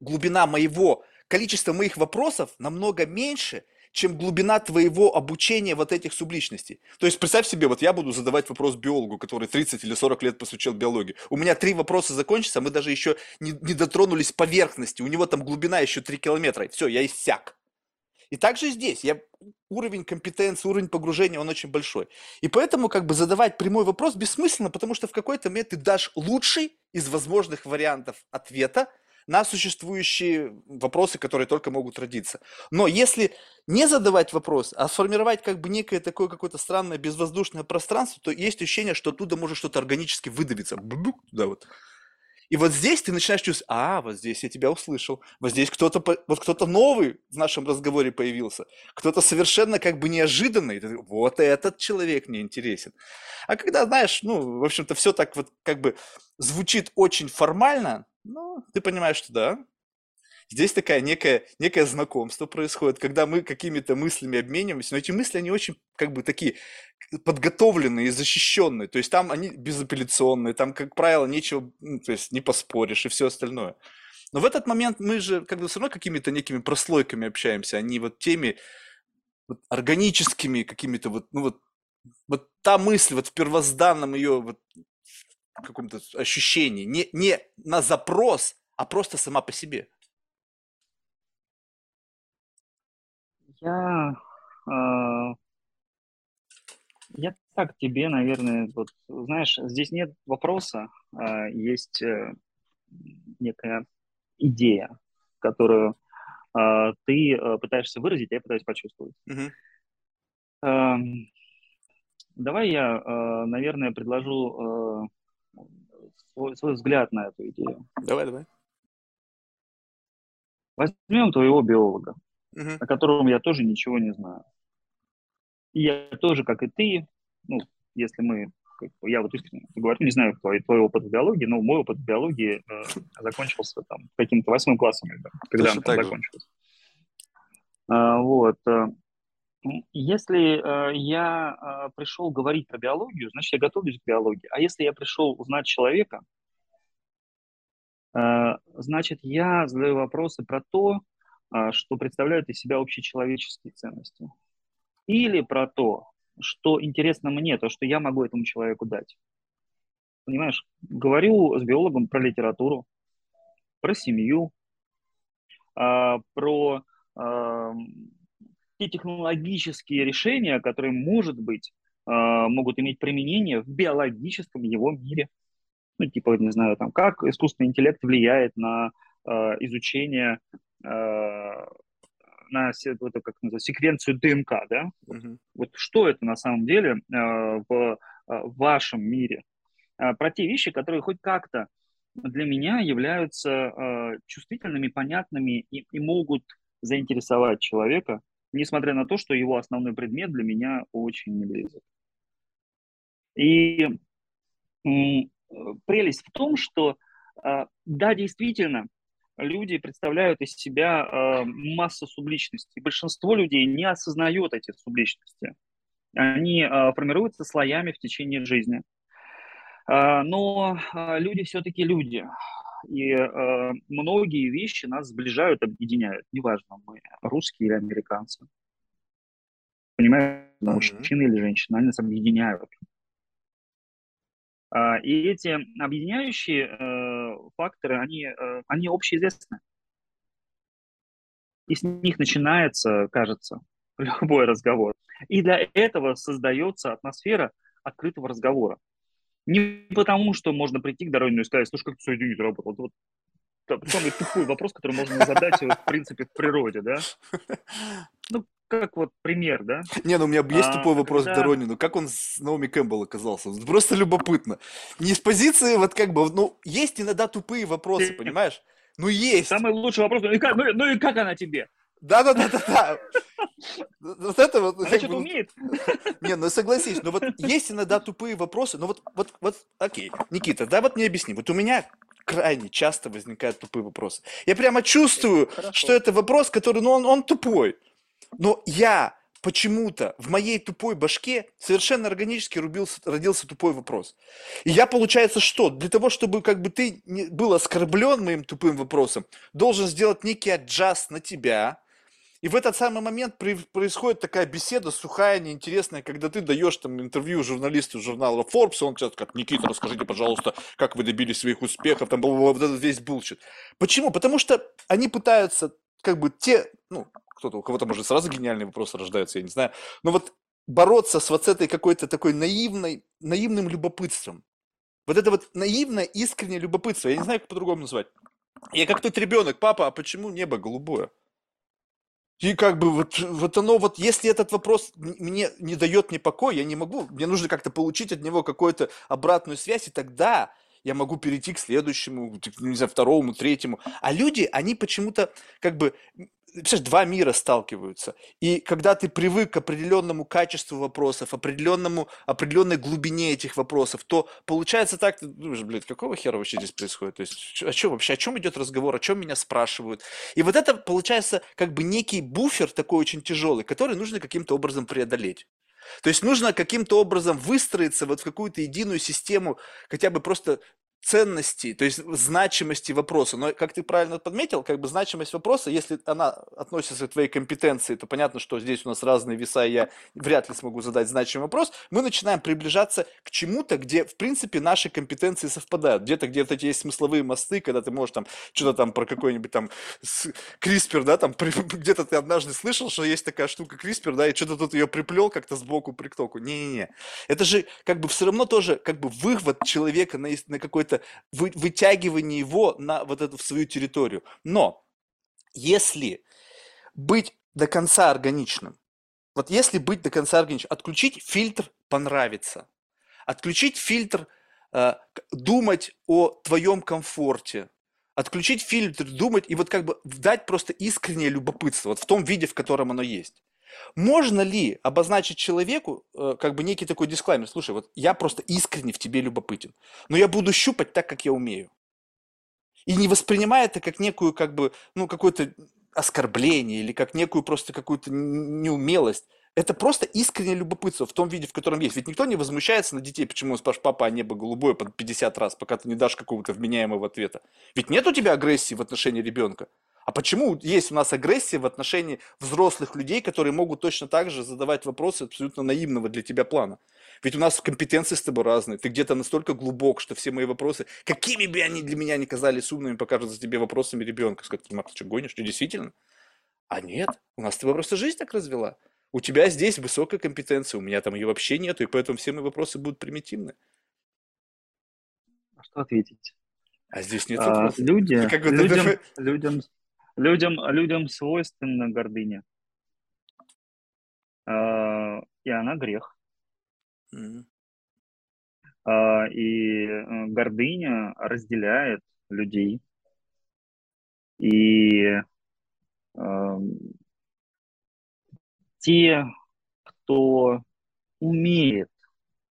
глубина моего, количество моих вопросов намного меньше, чем глубина твоего обучения вот этих субличностей. То есть представь себе, вот я буду задавать вопрос биологу, который 30 или 40 лет посвящал биологии. У меня три вопроса закончатся, мы даже еще не, не дотронулись поверхности, у него там глубина еще 3 километра. Все, я иссяк. И также здесь я, уровень компетенции, уровень погружения, он очень большой. И поэтому как бы задавать прямой вопрос бессмысленно, потому что в какой-то момент ты дашь лучший из возможных вариантов ответа на существующие вопросы, которые только могут родиться. Но если не задавать вопрос, а сформировать как бы некое такое какое-то странное безвоздушное пространство, то есть ощущение, что оттуда может что-то органически выдавиться. Бубук, туда вот. И вот здесь ты начинаешь чувствовать, а, вот здесь я тебя услышал, вот здесь кто-то, вот кто-то новый в нашем разговоре появился, кто-то совершенно как бы неожиданный, ты, вот этот человек мне интересен. А когда, знаешь, ну, в общем-то, все так вот как бы звучит очень формально, ну, ты понимаешь, что да, Здесь такая некое, некое знакомство происходит, когда мы какими-то мыслями обмениваемся, но эти мысли, они очень как бы такие подготовленные и защищенные, то есть там они безапелляционные, там, как правило, нечего, ну, то есть не поспоришь и все остальное. Но в этот момент мы же как бы все равно какими-то некими прослойками общаемся, а не вот теми вот органическими какими-то вот, ну вот, вот та мысль вот в первозданном ее вот каком-то ощущении, не, не на запрос, а просто сама по себе. Я, э, я так тебе, наверное, вот, знаешь, здесь нет вопроса, э, есть э, некая идея, которую э, ты э, пытаешься выразить, а я пытаюсь почувствовать. Мгм. Э, давай я, э, наверное, предложу э, свой, свой взгляд на эту идею. Давай, давай. Возьмем твоего биолога. Мгм. о котором я тоже ничего не знаю. И я тоже, как и ты, ну, если мы, как я вот искренне говорю, не знаю твой, твой опыт в биологии, но мой опыт в биологии э, закончился там каким-то восьмым классом, когда Точно он закончился. А, вот. э, Если э, я э, пришел говорить про биологию, значит, я готовлюсь к биологии. А если я пришел узнать человека, э, значит, я задаю вопросы про то, а, что представляют из себя общечеловеческие ценности. Или про то, что интересно мне, то, что я могу этому человеку дать. Понимаешь, говорю с биологом про литературу, про семью, а, про а, те технологические решения, которые, может быть, а, могут иметь применение в биологическом его мире. Ну, типа, не знаю, там, как искусственный интеллект влияет на а, изучение а, на вот это, как называется, секвенцию ДНК, да? Мгм. Вот что это на самом деле в вашем мире? Про те вещи, которые хоть как-то для меня являются чувствительными, понятными и, и могут заинтересовать человека, несмотря на то, что его основной предмет для меня очень не близок. И м, прелесть в том, что а, да, действительно, люди представляют из себя а, массу субличностей. Большинство людей не осознает эти субличности. Они а, формируются слоями в течение жизни. Но люди все-таки люди. И а, многие вещи нас сближают, объединяют. Неважно, мы русские или американцы. Понимаешь, Мгм. мужчины или женщины, они нас объединяют. А, И эти объединяющие э, факторы, они, э, они общеизвестны. И с них начинается, кажется, любой разговор. И для этого создается атмосфера открытого разговора. Не потому, что можно прийти к Доронину и сказать, слушай, как ты сегодня работал? Вот, самый тупой вопрос, который можно задать, в принципе, в природе, да? Ну, как вот пример, да? Не, ну у меня есть А, тупой вопрос к когда- Доронину. Как он с Наоми Кэмпбелл оказался? Просто любопытно. Не с позиции, вот как бы, ну, есть иногда тупые вопросы, понимаешь? Ну, есть. Самый лучший вопрос, ну и как, ну, ну и как она тебе? Да-да-да-да-да. Вот это вот... Она как что-то умеет? Не, ну согласись, но вот есть иногда тупые вопросы, но вот, вот, вот, окей, Никита, да вот мне объясни, вот у меня крайне часто возникают тупые вопросы. Я прямо чувствую, Хорошо. что это вопрос, который, ну, он, он тупой. Но я почему-то в моей тупой башке совершенно органически рубился, родился тупой вопрос. И я, получается, что? Для того, чтобы как бы ты не был оскорблен моим тупым вопросом, должен сделать некий adjust на тебя, И в этот самый момент происходит такая беседа сухая, неинтересная, когда ты даешь там интервью журналисту журнала Forbes, он сейчас как, Никита, расскажите, пожалуйста, как вы добились своих успехов, там вот этот весь bullshit. Почему? Потому что они пытаются, как бы, те, ну, кто-то, у кого-то, может, сразу гениальные вопросы рождаются, я не знаю, но вот бороться с вот этой какой-то такой наивной, наивным любопытством. Вот это вот наивное, искреннее любопытство, я не знаю, как по-другому назвать. Я как тот ребенок, папа, а почему небо голубое? И как бы вот, вот оно вот, если этот вопрос мне не дает мне покоя, я не могу, мне нужно как-то получить от него какую-то обратную связь, и тогда я могу перейти к следующему, не знаю, второму, третьему. А люди, они почему-то как бы представляешь, два мира сталкиваются. И когда ты привык к определенному качеству вопросов, определенному, определенной глубине этих вопросов, то получается так, ты думаешь, блядь, какого хера вообще здесь происходит? То есть, о чем вообще, о чем идет разговор, о чем меня спрашивают? И вот это получается как бы некий буфер такой очень тяжелый, который нужно каким-то образом преодолеть. То есть нужно каким-то образом выстроиться вот в какую-то единую систему, хотя бы просто ценности, то есть значимости вопроса. Но, как ты правильно подметил, как бы значимость вопроса, если она относится к твоей компетенции, то понятно, что здесь у нас разные веса, и я вряд ли смогу задать значимый вопрос. Мы начинаем приближаться к чему-то, где, в принципе, наши компетенции совпадают. Где-то, где-то есть смысловые мосты, когда ты можешь там что-то там про какой-нибудь там CRISPR, да, там где-то ты однажды слышал, что есть такая штука CRISPR, да, и что-то тут ее приплел как-то сбоку к току. Не-не-не. Это же как бы все равно тоже как бы вывод человека на, на какой-то это вы, вытягивание его на вот эту в свою территорию. Но если быть до конца органичным, вот если быть до конца органичным, отключить фильтр понравится, отключить фильтр э, думать о твоем комфорте, отключить фильтр, думать и вот как бы дать просто искреннее любопытство, вот в том виде, в котором оно есть. Можно ли обозначить человеку э, как бы некий такой дисклаймер? Слушай, вот я просто искренне в тебе любопытен, но я буду щупать так, как я умею. И не воспринимая это как некую, как бы, ну, какое-то оскорбление или как некую просто какую-то неумелость. Это просто искреннее любопытство в том виде, в котором есть. Ведь никто не возмущается на детей, почему он спрашивает, папа, а небо голубое под 50 раз, пока ты не дашь какого-то вменяемого ответа. Ведь нет у тебя агрессии в отношении ребенка. А почему есть у нас агрессия в отношении взрослых людей, которые могут точно так же задавать вопросы абсолютно наивного для тебя плана? Ведь у нас компетенции с тобой разные. Ты где-то настолько глубок, что все мои вопросы, какими бы они для меня не казались умными, покажутся тебе вопросами ребенка. Сказать, Марк, ты что, гонишь? Ты действительно? А нет, у нас с тобой просто жизнь так развела. У тебя здесь высокая компетенция, у меня там ее вообще нету, и поэтому все мои вопросы будут примитивны. А что ответить? А здесь нет а, Люди, как людям, людям, Людям, людям свойственна гордыня. А, и она грех. Mm-hmm. И э, гордыня разделяет людей. И э, те, кто умеет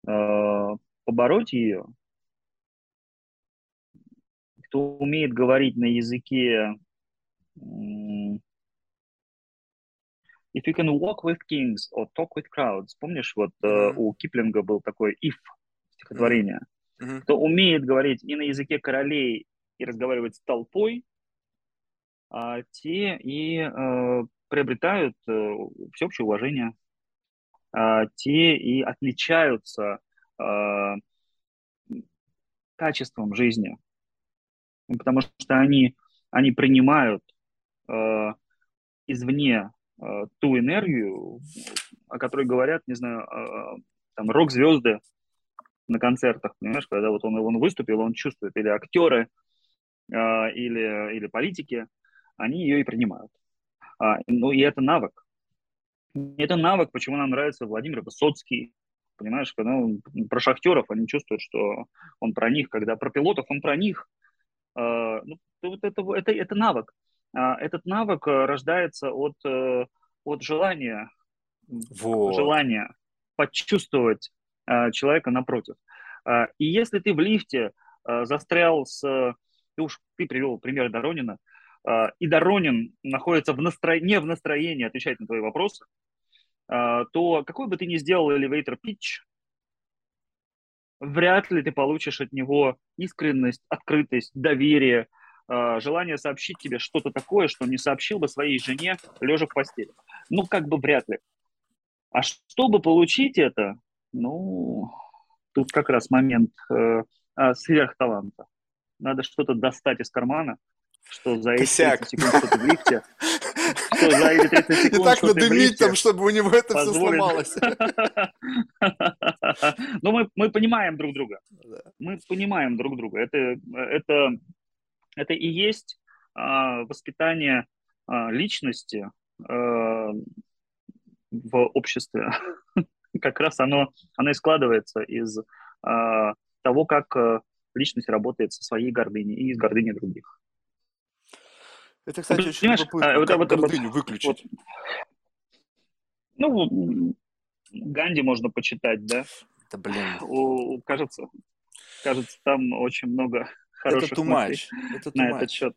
э, побороть ее, кто умеет говорить на языке If you can walk with kings or talk with crowds. Помнишь, вот mm-hmm. у Киплинга был такой if стихотворение. Mm-hmm. Кто умеет говорить и на языке королей, и разговаривать с толпой, а те и э, приобретают э, всеобщее уважение. А те и отличаются э, качеством жизни. Потому что они, они принимают э, извне э, ту энергию, о которой говорят, не знаю, э, там рок-звезды на концертах, понимаешь, когда вот он, он выступил, он чувствует, или актеры, э, или, или политики, они ее и принимают. А, ну и это навык. Это навык, почему нам нравится Владимир Высоцкий, понимаешь, когда он, про шахтеров они чувствуют, что он про них, когда про пилотов он про них. Э, ну, вот это, это, это навык. А, этот навык э, рождается от, э, от желания, вот. желания почувствовать э, человека напротив. А, и если ты в лифте застрял с... Ты уж ты привел пример Доронина, и Доронин находится в настро... не в настроении отвечать на твои вопросы, то какой бы ты ни сделал elevator pitch, вряд ли ты получишь от него искренность, открытость, доверие, э, желание сообщить тебе что-то такое, что не сообщил бы своей жене, лежа в постели. Ну, как бы вряд ли. А чтобы получить это, ну, тут как раз момент э, э, сверхталанта. Надо что-то достать из кармана, что за эти Косяк. 30 секунд, что ты в лифте, что за эти 30 И секунд, так что ты в надымить лифте, там, чтобы у него это все позволит. сломалось. Но мы, мы понимаем друг друга. Мы понимаем друг друга. Это, это, это и есть а, воспитание а, личности а, в обществе. Как раз оно, оно и складывается из того, как личность работает со своей гордыней и из гордыни других. Это, кстати, очень понимаешь, любопытно, вот- как вот- вот- гордыню выключить. Ну, м, Ганди можно почитать, да? Да блин, у- кажется, кажется, там очень много это хороших too мыслей much. Это too на этот счет.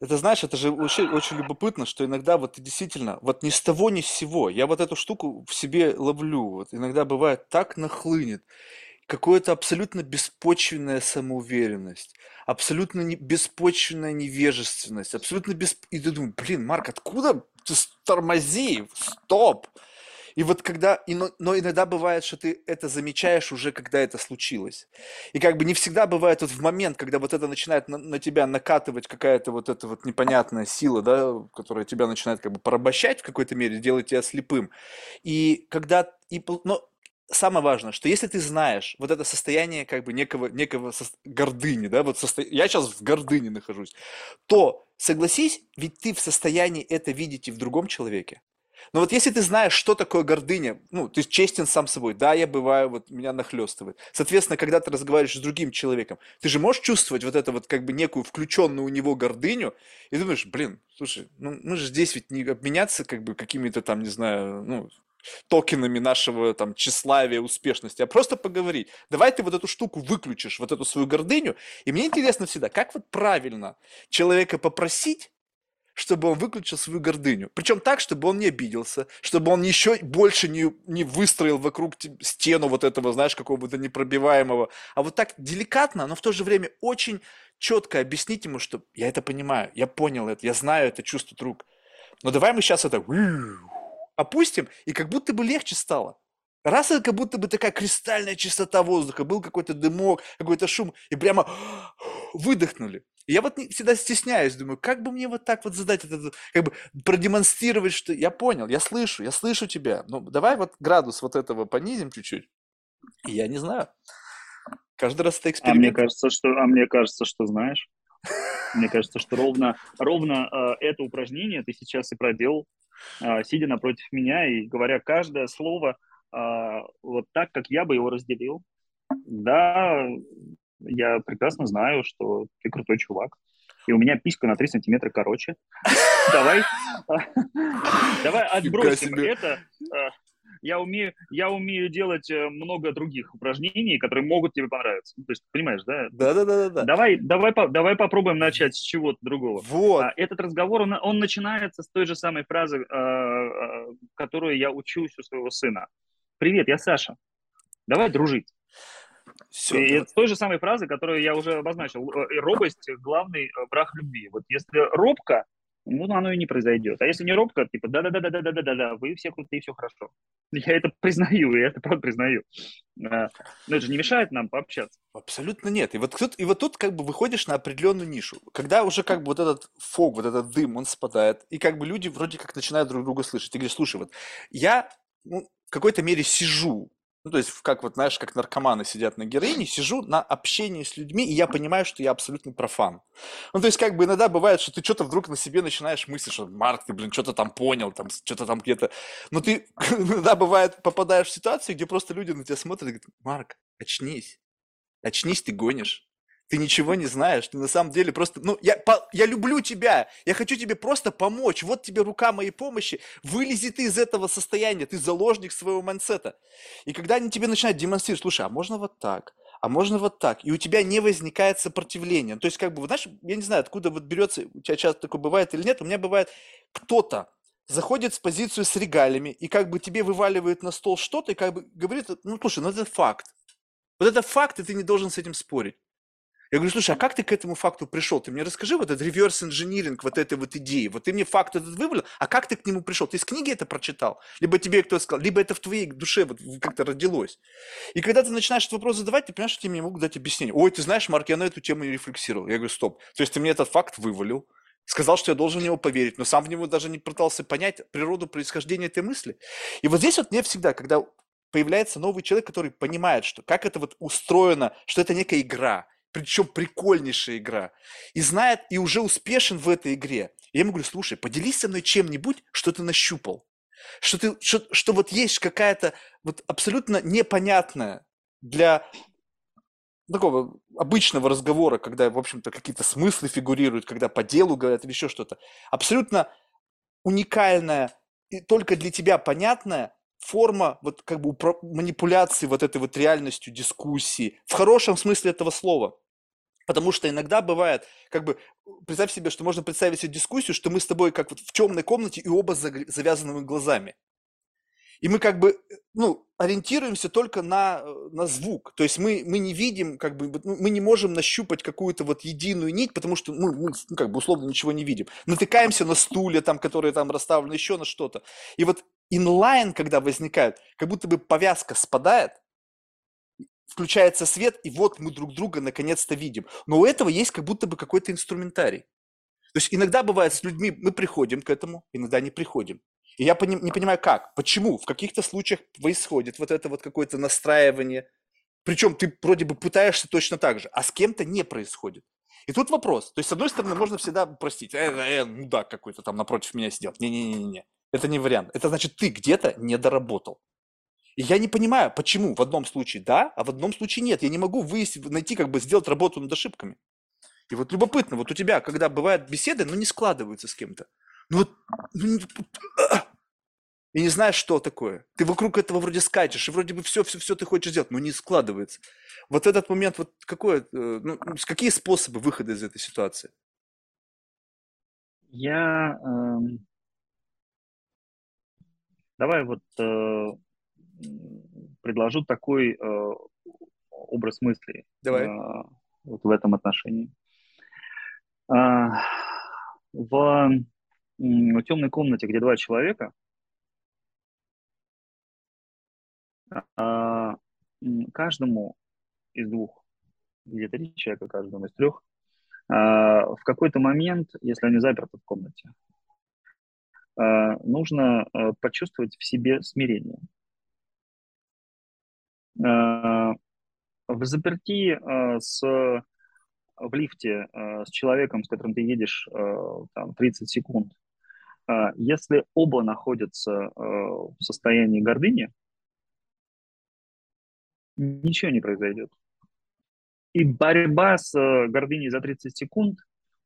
Это знаешь, это же очень, очень любопытно, что иногда вот ты действительно, вот ни с того ни с сего, я вот эту штуку в себе ловлю, вот иногда бывает так нахлынет, какое-то абсолютно беспочвенная самоуверенность, абсолютно не, беспочвенная невежественность, абсолютно без... И ты думаешь, блин, Марк, откуда ты тормози, стоп! И вот когда, и но, но иногда бывает, что ты это замечаешь уже, когда это случилось. И как бы не всегда бывает вот в момент, когда вот это начинает на, на тебя накатывать какая-то вот эта вот непонятная сила, да, которая тебя начинает как бы порабощать в какой-то мере, делать тебя слепым. И когда, и, но самое важное, что если ты знаешь вот это состояние как бы некого, некого сос- гордыни, да, вот состо... я сейчас в гордыне нахожусь, то согласись, ведь ты в состоянии это видеть и в другом человеке. Но вот если ты знаешь, что такое гордыня, ну, ты честен сам собой, да, я бываю, вот меня нахлестывает. Соответственно, когда ты разговариваешь с другим человеком, ты же можешь чувствовать вот это вот как бы некую включенную у него гордыню, и думаешь, блин, слушай, ну мы же здесь ведь не обменяться как бы какими-то там, не знаю, ну, токенами нашего там тщеславия, успешности, а просто поговорить. Давай ты вот эту штуку выключишь, вот эту свою гордыню, и мне интересно всегда, как вот правильно человека попросить, чтобы он выключил свою гордыню. Причем так, чтобы он не обиделся, чтобы он еще больше не, не выстроил вокруг те- стену вот этого, знаешь, какого-то непробиваемого. А вот так деликатно, но в то же время очень четко объяснить ему, что я это понимаю, я понял это, я знаю это чувство друг. Но давай мы сейчас это опустим, и как будто бы легче стало. Раз это как будто бы такая кристальная чистота воздуха, был какой-то дымок, какой-то шум, и прямо выдохнули. И я вот всегда стесняюсь, думаю, как бы мне вот так вот задать это, как бы продемонстрировать, что я понял, я слышу, я слышу тебя. Ну, давай вот градус вот этого понизим чуть-чуть. Я не знаю. Каждый раз это А мне эксперимент. кажется, что, а мне кажется, что знаешь, мне кажется, что ровно, ровно э, это упражнение ты сейчас и проделал, э, сидя напротив меня и говоря каждое слово э, вот так, как я бы его разделил. Да, я прекрасно знаю, что ты крутой чувак, и у меня писька на 3 сантиметра короче. Давай, давай отбросим это. Э, Я умею, я умею делать э, много других упражнений, которые могут тебе понравиться. Ну, То есть, понимаешь, да? Да-да-да-да. Давай, давай, по- давай попробуем начать с чего-то другого. Вот. А, Этот разговор, он, он начинается с той же самой фразы, э, которую я учусь у своего сына. Привет, я Саша. Давай дружить. Все. И с той же самой фразы, которую я уже обозначил. Э, Робость – главный э, враг любви. Вот если робко, ну, оно и не произойдет. А если не робко, типа, да-да-да-да-да-да-да, вы все крутые, все хорошо. Я это признаю, я это правда признаю. А, Но это же не мешает нам пообщаться. Абсолютно нет. И вот, тут, и вот тут как бы выходишь на определенную нишу. Когда уже как бы вот этот фог, вот этот дым, он спадает, и как бы люди вроде как начинают друг друга слышать. Ты говоришь, слушай, вот я ну, в какой-то мере сижу, ну, то есть, как вот, знаешь, как наркоманы сидят на героине, сижу на общении с людьми, и я понимаю, что я абсолютно профан. Ну, то есть, как бы иногда бывает, что ты что-то вдруг на себе начинаешь мыслить, что, Марк, ты, блин, что-то там понял, там, что-то там где-то... Но ты иногда бывает попадаешь в ситуацию, где просто люди на тебя смотрят и говорят, Марк, очнись. Очнись, ты гонишь. Ты ничего не знаешь, ты на самом деле просто, ну, я, по- я люблю тебя, я хочу тебе просто помочь, вот тебе рука моей помощи, вылези ты из этого состояния, ты заложник своего mindset а. И когда они тебе начинают демонстрировать, слушай, а можно вот так, а можно вот так, и у тебя не возникает сопротивления. То есть, как бы, знаешь, я не знаю, откуда вот берется, у тебя часто такое бывает или нет, у меня бывает, кто-то заходит в позицию с регалиями и как бы тебе вываливает на стол что-то и как бы говорит, ну, слушай, ну это факт. Вот это факт, и ты не должен с этим спорить. Я говорю, слушай, а как ты к этому факту пришел? Ты мне расскажи вот этот реверс инжиниринг вот этой вот идеи. Вот ты мне факт этот вывалил, а как ты к нему пришел? Ты из книги это прочитал? Либо тебе кто-то сказал, либо это в твоей душе вот как-то родилось. И когда ты начинаешь этот вопрос задавать, ты понимаешь, что тебе не могут дать объяснение. Ой, ты знаешь, Марк, я на эту тему не рефлексировал. Я говорю, стоп. То есть ты мне этот факт вывалил, сказал, что я должен в него поверить, но сам в него даже не пытался понять природу происхождения этой мысли. И вот здесь вот мне всегда, когда появляется новый человек, который понимает, что как это вот устроено, что это некая игра, причем прикольнейшая игра, и знает, и уже успешен в этой игре. И я ему говорю, слушай, поделись со мной чем-нибудь, что ты нащупал. Что, ты, что, что вот есть какая-то вот абсолютно непонятная для такого обычного разговора, когда, в общем-то, какие-то смыслы фигурируют, когда по делу говорят или еще что-то. Абсолютно уникальная и только для тебя понятная форма вот как бы манипуляции вот этой вот реальностью дискуссии в хорошем смысле этого слова. Потому что иногда бывает, как бы, представь себе, что можно представить себе дискуссию, что мы с тобой как вот в темной комнате и оба с завязанными глазами. И мы как бы, ну, ориентируемся только на, на звук. То есть мы, мы не видим, как бы, ну, мы не можем нащупать какую-то вот единую нить, потому что мы, мы ну, как бы условно ничего не видим. Натыкаемся на стулья, там, которые там расставлены, еще на что-то. И вот инлайн, когда возникает, как будто бы повязка спадает, включается свет, и вот мы друг друга наконец-то видим. Но у этого есть как будто бы какой-то инструментарий. То есть иногда бывает с людьми, мы приходим к этому, иногда не приходим. И я не понимаю, как, почему, в каких-то случаях происходит вот это вот какое-то настраивание. Причем ты вроде бы пытаешься точно так же, а с кем-то не происходит. И тут вопрос. То есть, с одной стороны, можно всегда простить. Э, э, ну да, какой-то там напротив меня сидел. Не-не-не-не. Это не вариант. Это значит, ты где-то не доработал. И я не понимаю, почему в одном случае да, а в одном случае нет. Я не могу выяснить, найти, как бы сделать работу над ошибками. И вот любопытно, вот у тебя, когда бывают беседы, но не складываются с кем-то. Ну вот, ну, а, и не знаешь, что такое. Ты вокруг этого вроде скачешь, и вроде бы все, все, все ты хочешь сделать, но не складывается. Вот этот момент, вот какой, э, ну, какие способы выхода из этой ситуации? Я э, давай вот э, предложу такой э, образ мысли Давай. Э, вот в этом отношении. Э, в, в темной комнате, где два человека, э, каждому из двух, где-то три человека, каждому из трех, э, в какой-то момент, если они заперты в комнате, э, нужно э, почувствовать в себе смирение. Э, в заперти э, с, в лифте э, с человеком, с которым ты едешь там, 30 секунд, если оба находятся в состоянии гордыни, ничего не произойдет. И борьба с гордыней за 30 секунд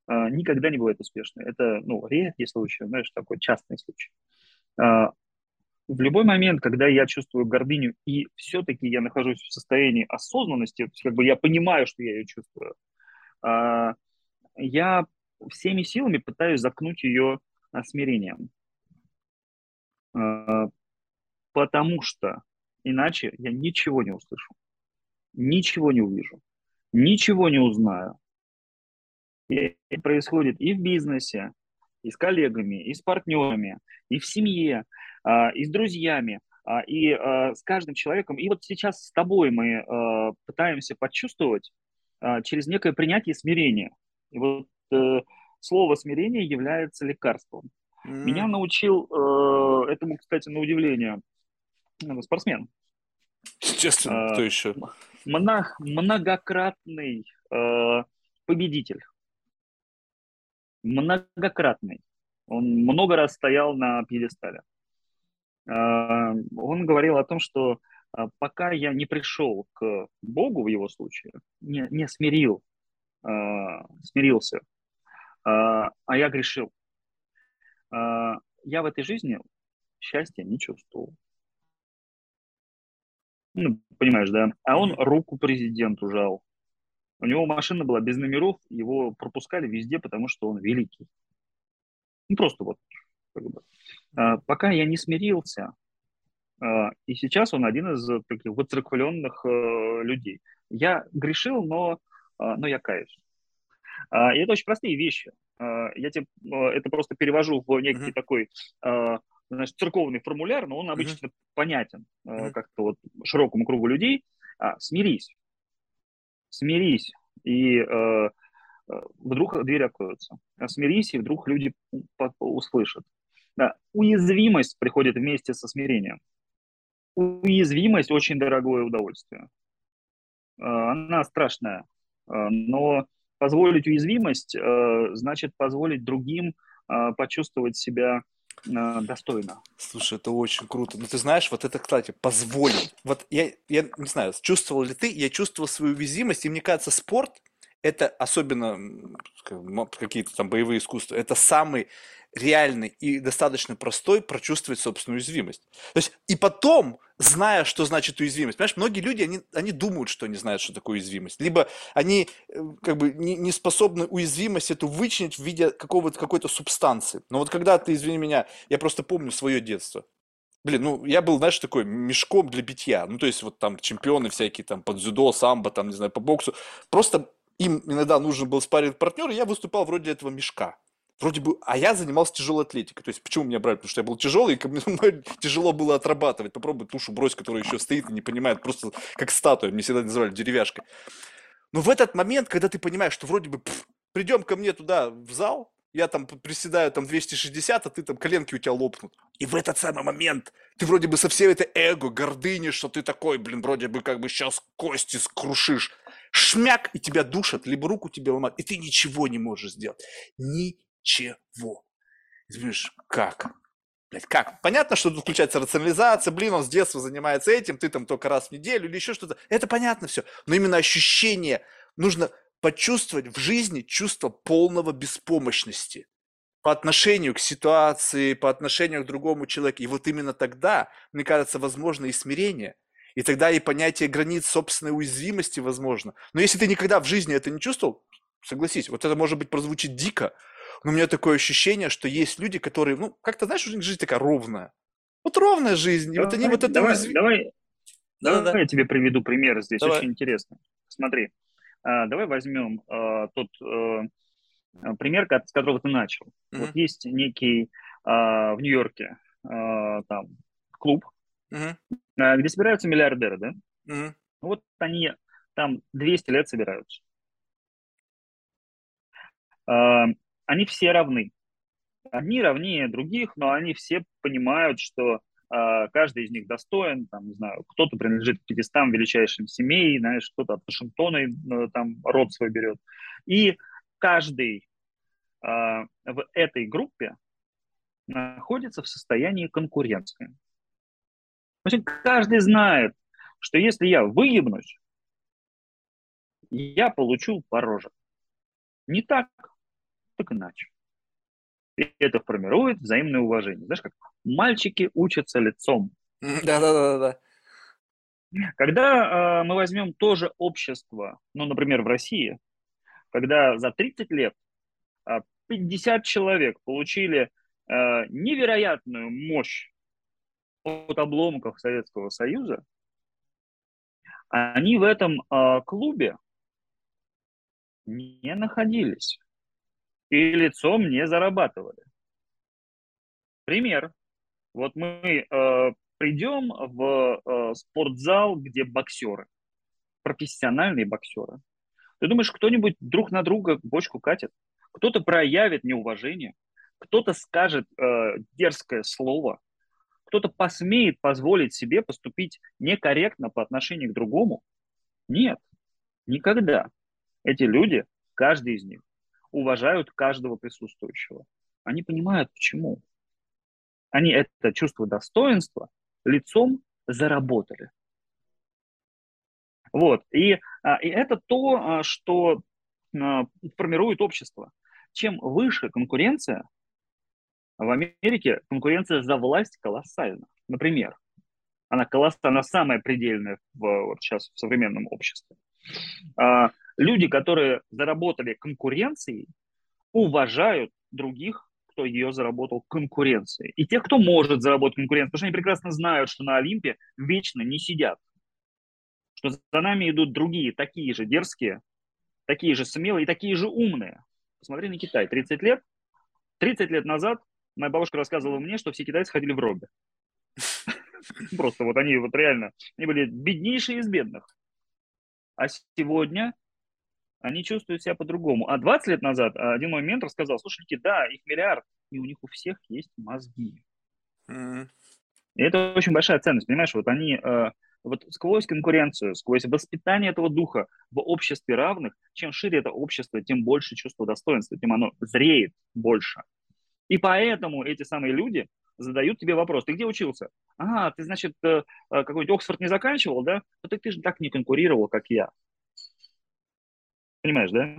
никогда не бывает успешной. Это ну, редкий случай, знаешь, такой частный случай в любой момент, когда я чувствую гордыню, и все-таки я нахожусь в состоянии осознанности, то есть как бы я понимаю, что я ее чувствую, а, я всеми силами пытаюсь заткнуть ее смирением. А, потому что иначе я ничего не услышу, ничего не увижу, ничего не узнаю. И это происходит и в бизнесе, и с коллегами, и с партнерами, и в семье. А, и с друзьями, а, и а, с каждым человеком. И вот сейчас с тобой мы пытаемся почувствовать через некое принятие и смирение. И вот э, слово смирение является лекарством. Mm. Меня научил э, этому, кстати, на удивление, спортсмен. Естественно, кто еще? Многократный э, победитель. Многократный. Он много раз стоял на пьедестале. А, он говорил о том, что а, пока я не пришел к Богу в его случае, не, не смирил, а, смирился, а я грешил, я в этой жизни счастья не чувствовал. Ну, понимаешь, да? А он руку президенту жал. У него машина была без номеров, его пропускали везде, потому что он великий. Ну, просто вот бы. А, пока я не смирился, а, и сейчас он один из таких выцерквленных э, людей. Я грешил, но но я каюсь. И это очень простые вещи. Я тебе это просто перевожу в некий uh-huh. такой значит, церковный формуляр, но он обычно uh-huh. понятен как-то вот широкому кругу людей. Смирись. Смирись. И вдруг двери откроются. Смирись, и вдруг люди услышат. Да, уязвимость приходит вместе со смирением. Уязвимость очень дорогое удовольствие. А, она страшная, а, но позволить уязвимость а, значит позволить другим почувствовать себя достойно. Слушай, это очень круто. Ну, ты знаешь, вот это, кстати, позволить. Вот я, я не знаю, чувствовал ли ты, я чувствовал свою уязвимость, и мне кажется, спорт – это особенно какие-то там боевые искусства, это самый реальный и достаточно простой прочувствовать собственную уязвимость. То есть и потом, зная, что значит уязвимость, понимаешь, многие люди, они, они думают, что они знают, что такое уязвимость. Либо они э, как бы не, не способны уязвимость эту вычленить в виде какого-то, какой-то субстанции. Но вот когда ты, извини меня, я просто помню свое детство. Блин, ну, я был, знаешь, такой мешком для битья. Ну, то есть, вот там чемпионы всякие, там, под дзюдо, самбо, там, не знаю, по боксу. Просто им иногда нужен был спарринг партнер, и я выступал вроде этого мешка вроде бы, а я занимался тяжелой атлетикой. То есть, почему меня брали? Потому что я был тяжелый, и мне тяжело было отрабатывать. Попробуй тушу брось, которая еще стоит и не понимает, просто как статуя. Мне всегда называли деревяшкой. Но в этот момент, когда ты понимаешь, что вроде бы пф, придем ко мне туда в зал, я там приседаю там 260, а ты там коленки у тебя лопнут. И в этот самый момент ты вроде бы со всей этой эго, гордыни, что ты такой, блин, вроде бы как бы сейчас кости скрушишь. Шмяк, и тебя душат, либо руку тебе ломают, и ты ничего не можешь сделать. Ни чего. И думаешь, как? Блядь, как? Понятно, что тут включается рационализация, блин, он с детства занимается этим, ты там только раз в неделю или еще что-то. Это понятно все. Но именно ощущение, нужно почувствовать в жизни чувство полного беспомощности по отношению к ситуации, по отношению к другому человеку. И вот именно тогда, мне кажется, возможно и смирение. И тогда и понятие границ собственной уязвимости возможно. Но если ты никогда в жизни это не чувствовал, согласись, вот это может быть прозвучит дико, но у меня такое ощущение, что есть люди, которые, ну, как-то, знаешь, у них жизнь такая ровная. Вот ровная жизнь. И давай, вот они вот это... Давай, давай, давай, давай я тебе приведу пример здесь, давай. очень интересно. Смотри, а, давай возьмем а, тот а, пример, с которого ты начал. Mm-hmm. Вот есть некий а, в Нью-Йорке а, там клуб, mm-hmm. а, где собираются миллиардеры, да? Mm-hmm. Вот они там 200 лет собираются. Они все равны. Одни равнее других, но они все понимают, что э, каждый из них достоин, там, не знаю, кто-то принадлежит к 500 величайшим семей, знаешь, кто-то от Вашингтона э, там род свой берет. И каждый э, в этой группе находится в состоянии конкуренции. В общем, каждый знает, что если я выебнусь, я получу по роже. Не так, так иначе. И это формирует взаимное уважение. Знаешь, как мальчики учатся лицом. Да-да-да. Когда э, мы возьмем тоже общество, ну, например, в России, когда за 30 лет э, 50 человек получили э, невероятную мощь от обломков Советского Союза, они в этом э, клубе не находились и лицом не зарабатывали. Пример. Вот мы э, придем в э, спортзал, где боксеры, профессиональные боксеры. Ты думаешь, кто-нибудь друг на друга бочку катит? Кто-то проявит неуважение, кто-то скажет э, дерзкое слово, кто-то посмеет позволить себе поступить некорректно по отношению к другому? Нет, никогда. Эти люди, каждый из них, уважают каждого присутствующего. Они понимают, почему. Они это чувство достоинства лицом заработали. Вот. И, а, и это то, а, что а, формирует общество. Чем выше конкуренция, в Америке конкуренция за власть колоссальна. Например, она колоссальна, она самая предельная в, вот сейчас в современном обществе люди, которые заработали конкуренцией, уважают других, кто ее заработал конкуренцией. И тех, кто может заработать конкуренцию, потому что они прекрасно знают, что на Олимпе вечно не сидят. Что за нами идут другие, такие же дерзкие, такие же смелые и такие же умные. Посмотри на Китай. 30 лет. 30 лет назад моя бабушка рассказывала мне, что все китайцы ходили в робе. Просто вот они вот реально, они были беднейшие из бедных. А сегодня они чувствуют себя по-другому. А 20 лет назад один мой ментор сказал, слушайте, да, их миллиард, и у них у всех есть мозги. Mm-hmm. И это очень большая ценность, понимаешь? Вот они э, вот сквозь конкуренцию, сквозь воспитание этого духа в обществе равных, чем шире это общество, тем больше чувство достоинства, тем оно зреет больше. И поэтому эти самые люди задают тебе вопрос, ты где учился? А, ты, значит, э, э, какой-нибудь Оксфорд не заканчивал, да? Ну так ты же так не конкурировал, как я. Понимаешь, да?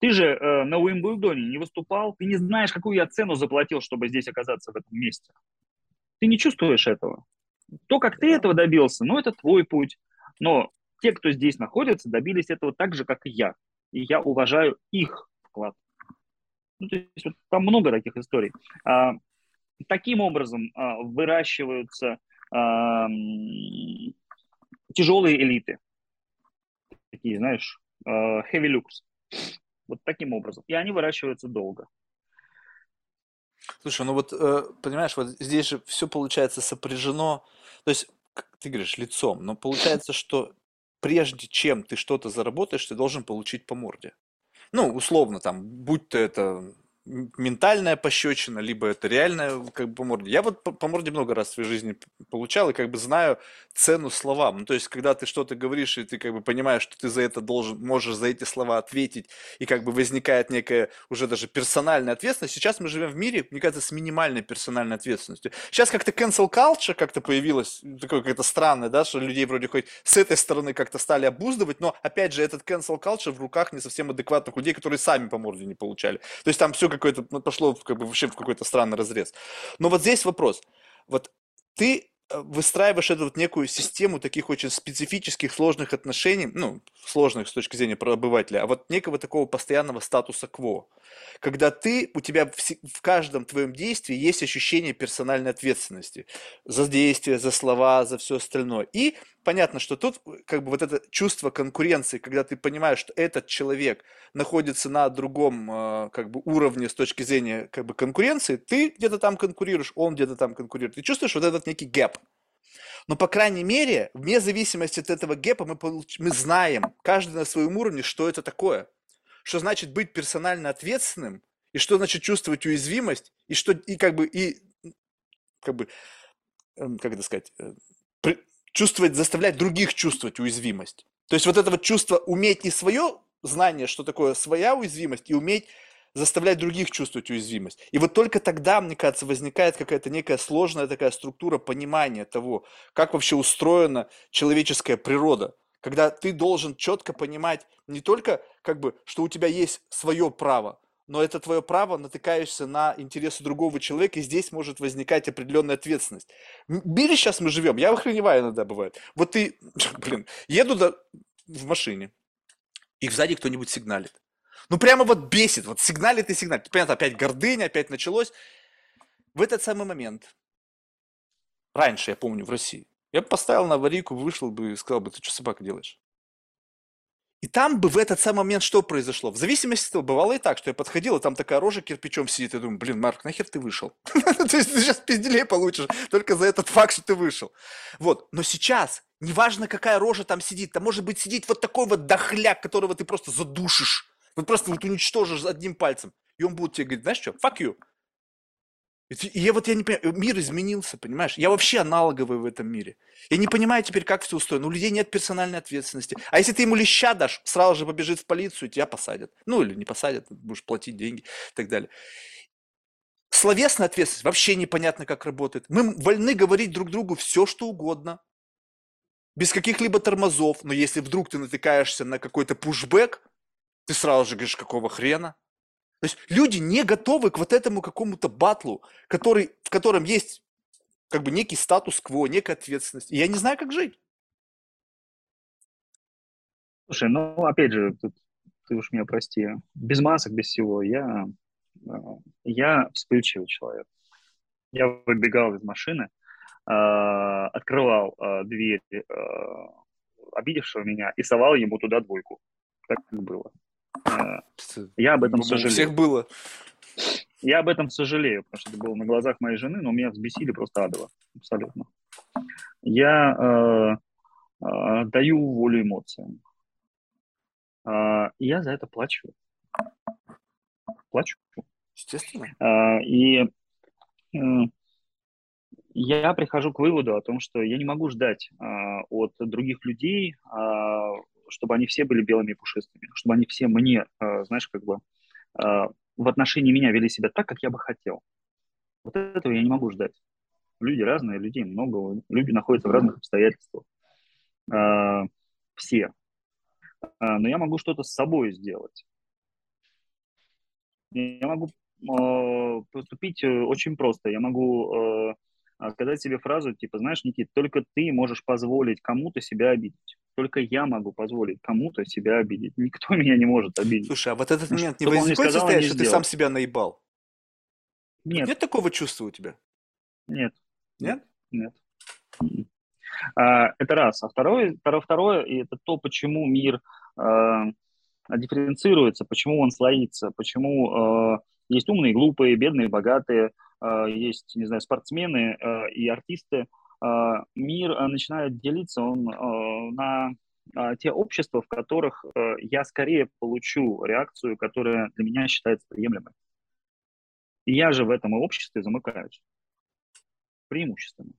Ты же э, на Уимблдоне не выступал, ты не знаешь, какую я цену заплатил, чтобы здесь оказаться в этом месте. Ты не чувствуешь этого. То, как ты этого добился, ну, это твой путь. Но те, кто здесь находится, добились этого так же, как и я. И я уважаю их вклад. Ну, то есть, вот, там много таких историй. А, таким образом а, выращиваются а, тяжелые элиты. Такие, знаешь, heavy looks. Вот таким образом. И они выращиваются долго. Слушай, ну вот, э, понимаешь, вот здесь же все получается сопряжено, то есть, ты говоришь, лицом, но получается, что прежде чем ты что-то заработаешь, ты должен получить по морде. Ну, условно, там, будь то это ментальная пощечина, либо это реальная как бы по морде. Я вот по, по морде много раз в своей жизни получал и как бы знаю цену словам. Ну, то есть, когда ты что-то говоришь, и ты как бы понимаешь, что ты за это должен, можешь за эти слова ответить, и как бы возникает некая уже даже персональная ответственность. Сейчас мы живем в мире, мне кажется, с минимальной персональной ответственностью. Сейчас как-то cancel culture как-то появилась, такое какое-то странное, да, что людей вроде хоть с этой стороны как-то стали обуздывать, но опять же этот cancel culture в руках не совсем адекватных людей, которые сами по морде не получали. То есть там все какое-то, ну, пошло как бы вообще в какой-то странный разрез. Но вот здесь вопрос. Вот ты э, выстраиваешь эту вот некую систему таких очень специфических, сложных отношений, ну, сложных с точки зрения обывателя, а вот некого такого постоянного статуса кво, когда ты, у тебя в, в каждом твоем действии есть ощущение персональной ответственности за действия, за слова, за все остальное. И понятно, что тут как бы вот это чувство конкуренции, когда ты понимаешь, что этот человек находится на другом э, как бы уровне с точки зрения как бы конкуренции, ты где-то там конкурируешь, он где-то там конкурирует. Ты чувствуешь вот этот некий гэп. Но, по крайней мере, вне зависимости от этого гэпа, мы, получ... мы знаем, каждый на своем уровне, что это такое. Что значит быть персонально ответственным, и что значит чувствовать уязвимость, и что, и как бы, и, как бы, эм, как это сказать, э, чувствовать, заставлять других чувствовать уязвимость. То есть вот это вот чувство уметь не свое знание, что такое своя уязвимость, и уметь заставлять других чувствовать уязвимость. И вот только тогда, мне кажется, возникает какая-то некая сложная такая структура понимания того, как вообще устроена человеческая природа. Когда ты должен четко понимать не только, как бы, что у тебя есть свое право, но это твое право, натыкаешься на интересы другого человека, и здесь может возникать определенная ответственность. В мире сейчас мы живем, я охреневаю иногда бывает. Вот ты, блин, еду до, в машине, и сзади кто-нибудь сигналит. Ну, прямо вот бесит, вот сигналит и сигналит. Понятно, опять гордыня, опять началось. В этот самый момент, раньше, я помню, в России, я бы поставил на аварийку, вышел бы и сказал бы, ты что, собака, делаешь? И там бы в этот самый момент что произошло? В зависимости от того, бывало и так, что я подходил, и там такая рожа кирпичом сидит, и думаю, блин, Марк, нахер ты вышел? То есть ты сейчас пизделей получишь только за этот факт, что ты вышел. Вот, но сейчас, неважно, какая рожа там сидит, там может быть сидеть вот такой вот дохляк, которого ты просто задушишь, вот просто вот уничтожишь одним пальцем, и он будет тебе говорить, знаешь что, fuck you, я вот я не понимаю, мир изменился, понимаешь? Я вообще аналоговый в этом мире. Я не понимаю теперь, как все устроено. У людей нет персональной ответственности. А если ты ему леща дашь, сразу же побежит в полицию, тебя посадят. Ну или не посадят, будешь платить деньги и так далее. Словесная ответственность вообще непонятно, как работает. Мы вольны говорить друг другу все, что угодно, без каких-либо тормозов. Но если вдруг ты натыкаешься на какой-то пушбэк, ты сразу же говоришь, какого хрена? То есть люди не готовы к вот этому какому-то батлу, который, в котором есть как бы некий статус-кво, некая ответственность. И я не знаю, как жить. Слушай, ну опять же, тут, ты уж меня прости, без масок, без всего, я, а, я вспыльчивый человек. Я выбегал из машины, а, открывал а, дверь обидевшего меня и совал ему туда двойку. Так было. Э, я об этом У сожалею. всех было. Я об этом сожалею, потому что это было на глазах моей жены, но меня взбесили просто адово. Абсолютно. Я э, э, даю волю эмоциям. Э, и я за это плачу. Плачу. Естественно. Э, и э, я прихожу к выводу о том, что я не могу ждать э, от других людей, э, чтобы они все были белыми и пушистыми, чтобы они все мне, э, знаешь, как бы э, в отношении меня вели себя так, как я бы хотел. Вот этого я не могу ждать. Люди разные, людей много, люди находятся в разных обстоятельствах. Э, все. Но я могу что-то с собой сделать. Я могу поступить очень просто. Я могу сказать себе фразу, типа, знаешь, Никит, только ты можешь позволить кому-то себя обидеть. Только я могу позволить кому-то себя обидеть. Никто меня не может обидеть. Слушай, а вот этот момент не сказал, состояние, что ты сам себя наебал? Нет, Нет такого чувства у тебя? нет, Нет? нет. А, Это раз. А второе, второе, второе, и это то, почему мир э, дифференцируется, почему он слоится, почему э, есть умные, глупые, бедные, богатые, э, есть, не знаю, спортсмены э, и артисты. Э, мир э, начинает делиться он э, на те общества, в которых я скорее получу реакцию, которая для меня считается приемлемой. И я же в этом обществе замыкаюсь преимущественно.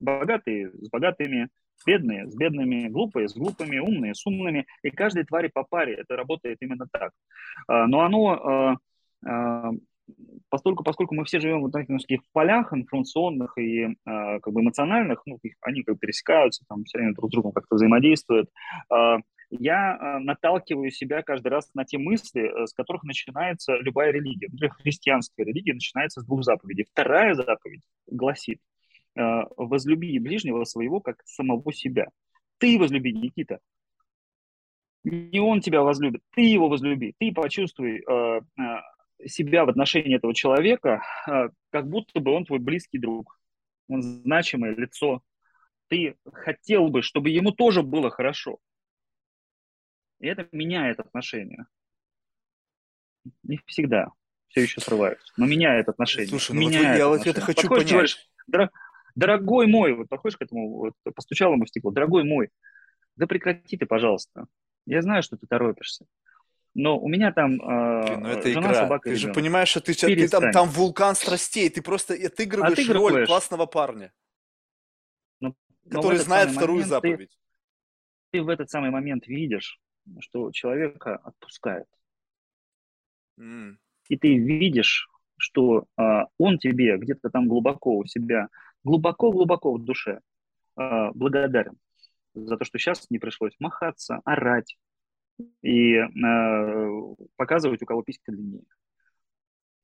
Богатые с богатыми, бедные с бедными, глупые с глупыми, умные с умными. И каждой твари по паре это работает именно так. А, Но оно, а, а, поскольку, поскольку мы все живем в таких полях информационных и а, как бы эмоциональных, ну, их- они как бы пересекаются, там все время друг с другом как-то взаимодействуют, а, я а, наталкиваю себя каждый раз на те мысли, э, с которых начинается любая религия. Например, христианская религия начинается с двух заповедей. Вторая заповедь гласит, э, возлюби ближнего своего, как самого себя. Ты возлюби, Никита. Не он тебя возлюбит, ты его возлюби. Ты почувствуй э, э, себя в отношении этого человека, э, как будто бы он твой близкий друг. Он значимое лицо. Ты хотел бы, чтобы ему тоже было хорошо. И это меняет отношения. Не всегда. Все еще срываюсь. Но меняет отношения. Слушай, ну вот вы- меняет я вот это хочу Подходишь, понять. говоришь, «Дора- дорогой мой, вот подходишь к этому, вот, постучал ему в стекло, дорогой мой, да прекрати ты, пожалуйста. Я знаю, что ты торопишься. Но у меня там э, ну это жена, игра. собака, Ты же понимаешь, что ты, ты там, там вулкан страстей. Ты просто отыгрываешь, роль Отыгрываешь. классного парня, Но в который этот знает вторую момент ты- заповедь. ты в этот самый момент видишь, что человека отпускает. М. и ты видишь, что а, он тебе где-то там глубоко у себя, глубоко-глубоко в душе а, благодарен за то, что сейчас не пришлось махаться, орать и а, показывать, у кого писька длиннее.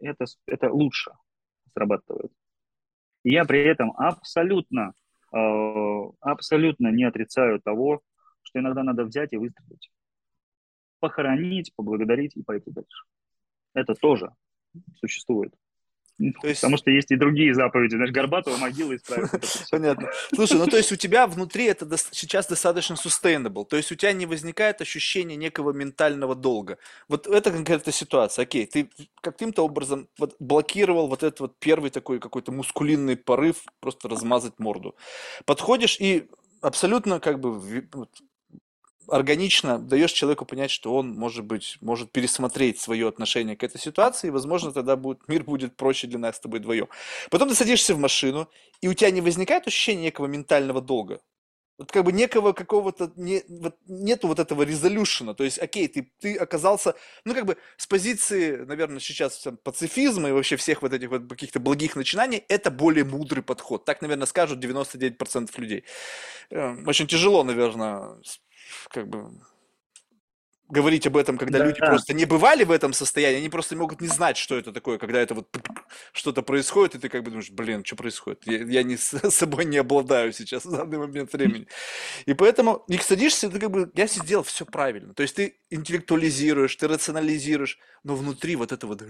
Это, это лучше срабатывает. И я при этом абсолютно, а, абсолютно не отрицаю того, что иногда надо взять и выстрелить. Похоронить, поблагодарить и пойти дальше. Это тоже существует. То есть- Потому что есть и другие заповеди. Знаешь, Горбатова могила исправит. Понятно. Слушай, ну то есть у тебя внутри это дос- сейчас достаточно sustainable, то есть у тебя не возникает ощущения некого ментального долга. Вот это конкретная ситуация. Окей, ты каким-то образом вот блокировал вот этот вот первый такой какой-то мускулинный порыв просто размазать морду. Подходишь и абсолютно как бы органично даешь человеку понять, что он, может быть, может пересмотреть свое отношение к этой ситуации, и, возможно, тогда будет, мир будет проще для нас с тобой вдвоем. Потом ты садишься в машину, и у тебя не возникает ощущения некого ментального долга? Вот как бы некого какого-то, не, вот нету вот этого резолюшена, то есть, окей, ты, ты оказался, ну, как бы с позиции, наверное, сейчас там, пацифизма и вообще всех вот этих вот каких-то благих начинаний, это более мудрый подход. Так, наверное, скажут 99% людей. Э, Очень тяжело, наверное, как бы говорить об этом, когда Да. люди просто не бывали в этом состоянии, они просто могут не знать, что это такое, когда это вот что-то происходит, и ты как бы думаешь, блин, что происходит? Я, я не с собой не обладаю сейчас в данный момент времени. И поэтому, и садишься, ты как бы, я сделал все правильно. То есть ты интеллектуализируешь, ты рационализируешь, но внутри вот это вот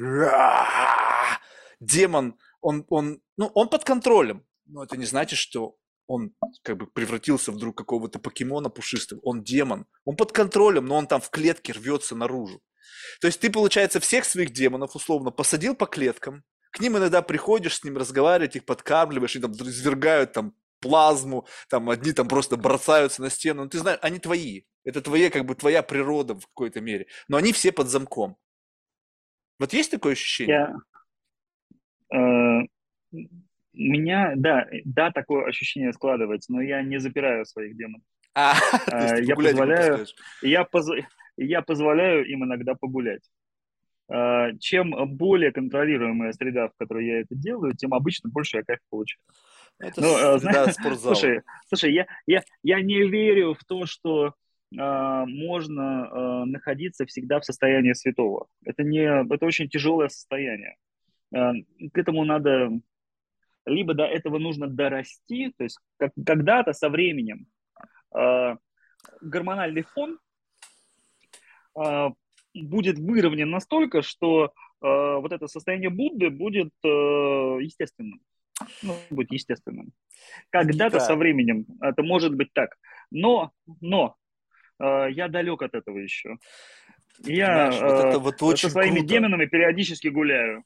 демон, он, он, ну, он под контролем. Но это не значит, что он как бы превратился вдруг какого-то покемона пушистого. Он демон. Он под контролем, но он там в клетке рвется наружу. То есть ты, получается, всех своих демонов, условно, посадил по клеткам, к ним иногда приходишь, с ним разговаривать, их подкармливаешь, и там извергают там плазму, там одни там просто бросаются на стену. Ну, ты знаешь, они твои. Это твоя, как бы твоя природа в какой-то мере. Но они все под замком. Вот есть такое ощущение? Я, э, у меня, да, да, такое ощущение складывается, но я не запираю своих демонов. А, э, я позволяю, я, поз, я позволяю им иногда погулять. Э, чем более контролируемая среда, в которой я это делаю, тем обычно больше я кайф получаю. Это ну, э, знаешь, Слушай, слушай я, я, я не верю в то, что э, можно э, находиться всегда в состоянии святого. Это, не, это очень тяжелое состояние. Э, к этому надо, либо до этого нужно дорасти, то есть как, когда-то со временем э, гормональный фон э, будет выровнен настолько, что э, вот это состояние Будды будет э, естественным ну, быть естественным. Когда-то со временем это может быть так. Но, но э, я далек от этого еще. Я Знаешь, вот это вот очень со своими круто. демонами периодически гуляю.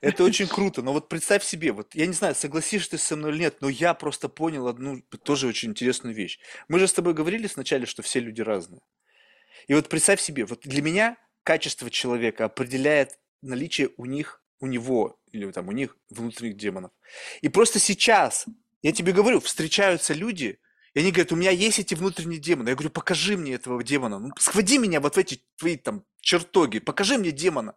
Это очень круто, но вот представь себе, вот я не знаю, согласишься ты со мной или нет, но я просто понял одну тоже очень интересную вещь. Мы же с тобой говорили сначала, что все люди разные. И вот представь себе, вот для меня качество человека определяет наличие у них, у него или там у них внутренних демонов. И просто сейчас, я тебе говорю, встречаются люди, и они говорят, у меня есть эти внутренние демоны. Я говорю, покажи мне этого демона. Ну, схвади меня вот в эти твои там чертоги, покажи мне демона.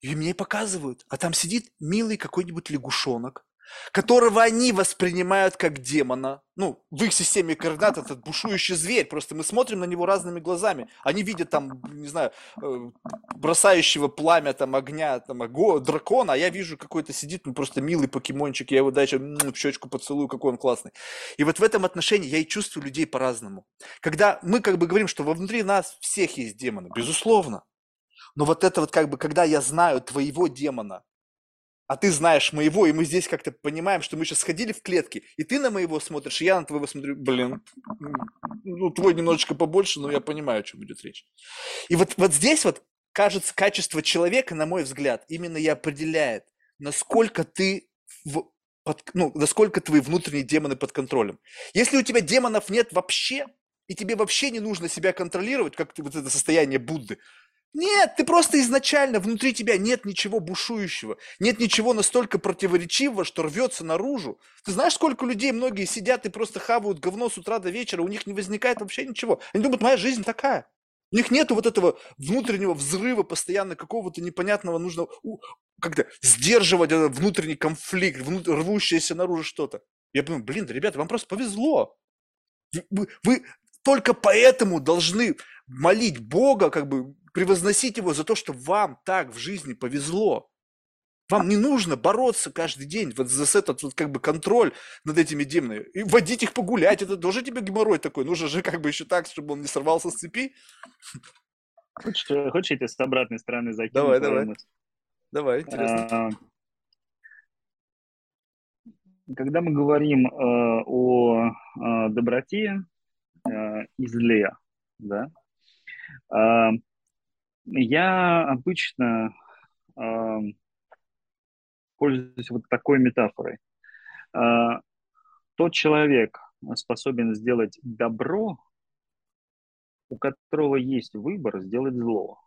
И мне показывают, а там сидит милый какой-нибудь лягушонок, которого они воспринимают как демона. Ну, в их системе координат этот бушующий зверь. Просто мы смотрим на него разными глазами. Они видят там, не знаю, э, бросающего пламя там огня, там ого, дракона, а я вижу какой-то сидит, ну просто милый покемончик, я его дальше в щечку поцелую, какой он классный. И вот в этом отношении я и чувствую людей по-разному. Когда мы как бы говорим, что внутри нас всех есть демоны, безусловно. Но вот это вот как бы, когда я знаю твоего демона, а ты знаешь моего, и мы здесь как-то понимаем, что мы сейчас сходили в клетки, и ты на моего смотришь, и я на твоего смотрю, блин, ну, твой немножечко побольше, но я понимаю, о чем идет речь. И вот, вот здесь вот, кажется, качество человека, на мой взгляд, именно и определяет, насколько ты в, под, ну, насколько твои внутренние демоны под контролем. Если у тебя демонов нет вообще, и тебе вообще не нужно себя контролировать, как вот это состояние Будды, нет, ты просто изначально внутри тебя нет ничего бушующего, нет ничего настолько противоречивого, что рвется наружу. Ты знаешь, сколько людей, многие сидят и просто хавают говно с утра до вечера, у них не возникает вообще ничего. Они думают, моя жизнь такая. У них нету вот этого внутреннего взрыва постоянно какого-то непонятного нужно как-то сдерживать этот внутренний конфликт, внут... рвущееся наружу что-то. Я думаю, блин, ребята, вам просто повезло. Вы, вы только поэтому должны молить Бога, как бы превозносить его за то, что вам так в жизни повезло. Вам не нужно бороться каждый день вот за этот вот как бы контроль над этими демонами. И водить их погулять, это тоже тебе геморрой такой. Нужно же как бы еще так, чтобы он не сорвался с цепи. Хочешь, хочешь я тебе с обратной стороны закину? Давай, давай. Давай, интересно. А, когда мы говорим э, о э, доброте э, и зле, да, э, я обычно э, пользуюсь вот такой метафорой. Э, тот человек способен сделать добро, у которого есть выбор сделать зло.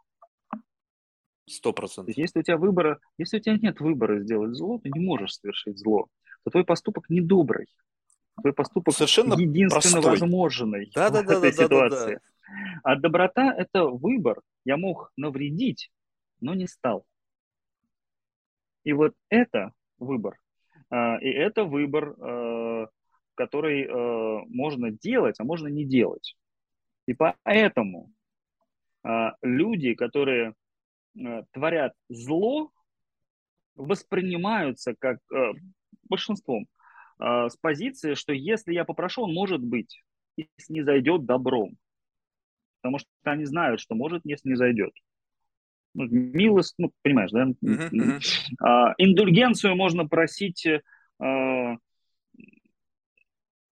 Сто процентов. Если у тебя выбора, если у тебя нет выбора сделать зло, ты не можешь совершить зло, то твой поступок недобрый. Твой поступок Совершенно единственно простой. возможный да, в да, этой да, ситуации. Да, да, да. А доброта – это выбор, я мог навредить, но не стал. И вот это выбор. А, и это выбор, а, который а, можно делать, а можно не делать. И поэтому люди, которые творят зло, воспринимаются как большинством с позиции, что если я попрошу, он может быть, если не зайдет добром потому что они знают, что может, если не зайдет. Ну, милость, ну, понимаешь, да? Uh-huh, uh-huh. А, индульгенцию можно просить а,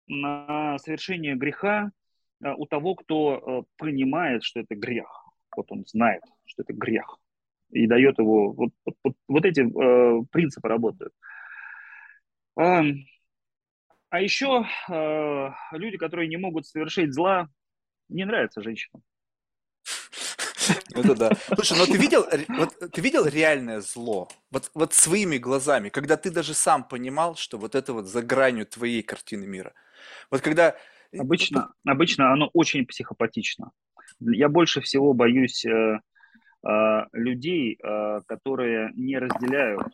на совершение греха а, у того, кто а, понимает, что это грех. вот он знает, что это грех, и дает его, вот, вот, вот, эти э, принципы работают. А, а еще э, люди, которые не могут совершить зла, не нравятся женщинам. Это да. Слушай, но ты видел, вот, ты видел реальное зло? Вот, вот своими глазами, когда ты даже сам понимал, что вот это вот за гранью твоей картины мира. Вот когда... Обычно, обычно оно очень психопатично. Я больше всего боюсь э, э, людей, э, которые не разделяют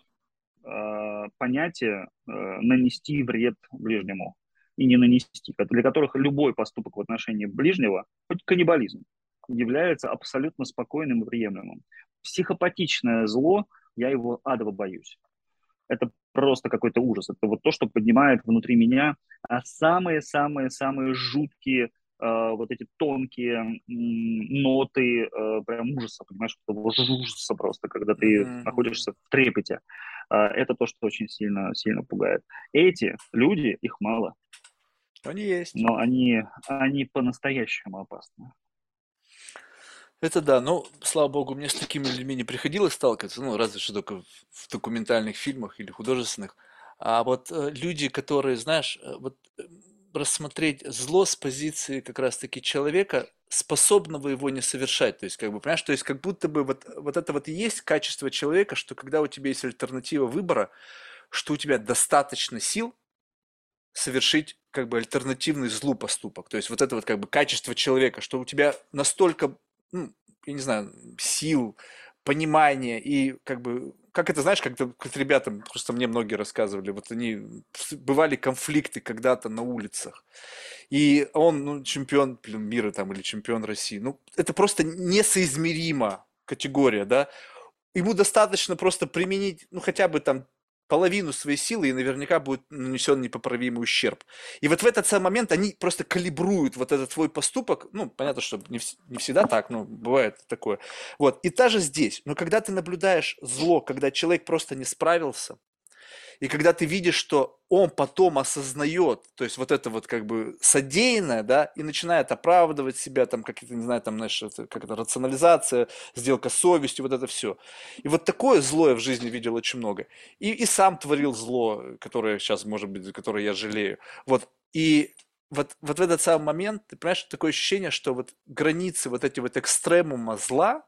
э, понятие э, нанести вред ближнему и не нанести, для которых любой поступок в отношении ближнего, хоть каннибализм, является абсолютно спокойным и приемлемым. Психопатичное зло, я его адово боюсь. Это просто какой-то ужас. Это вот то, что поднимает внутри меня а самые-самые-самые жуткие вот эти тонкие ноты uh, прям ужаса, понимаешь, ужаса просто, когда ты mm-hmm. находишься в трепете. Uh, это то, что очень сильно, сильно пугает. Эти люди, их мало. Они есть. Но они, они по-настоящему опасны. Это да, но, слава богу, мне с такими людьми не приходилось сталкиваться, ну, разве что только в документальных фильмах или художественных. А вот э, люди, которые, знаешь, э, вот э, рассмотреть зло с позиции как раз-таки человека, способного его не совершать. То есть, как бы, понимаешь, то есть, как будто бы вот, вот это вот и есть качество человека, что когда у тебя есть альтернатива выбора, что у тебя достаточно сил совершить как бы альтернативный злу поступок. То есть вот это вот как бы качество человека, что у тебя настолько ну, я не знаю, сил, понимания и как бы как это, знаешь, как, как ребятам, просто мне многие рассказывали, вот они, бывали конфликты когда-то на улицах, и он, ну, чемпион блин, мира там или чемпион России, ну, это просто несоизмеримо категория, да, ему достаточно просто применить, ну, хотя бы там половину своей силы, и наверняка будет нанесен непоправимый ущерб. И вот в этот самый момент они просто калибруют вот этот твой поступок. Ну, понятно, что не, не всегда так, но бывает такое. Вот. И та же здесь. Но когда ты наблюдаешь зло, когда человек просто не справился, и когда ты видишь, что он потом осознает, то есть вот это вот как бы содеянное, да, и начинает оправдывать себя, там, как это, не знаю, там, знаешь, это, как это, рационализация, сделка с совестью, вот это все. И вот такое зло я в жизни видел очень много. И, и сам творил зло, которое сейчас, может быть, которое я жалею. Вот. И вот, вот в этот самый момент, ты понимаешь, такое ощущение, что вот границы вот эти вот экстремума зла,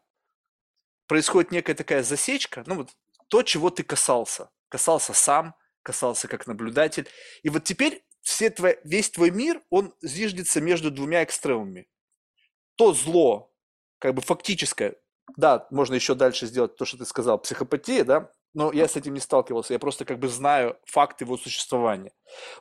происходит некая такая засечка, ну вот то, чего ты касался касался сам, касался как наблюдатель. И вот теперь все твой, весь твой мир, он зиждется между двумя экстремумами. То зло, как бы фактическое, да, можно еще дальше сделать то, что ты сказал, психопатия, да, но я с этим не сталкивался, я просто как бы знаю факт его существования.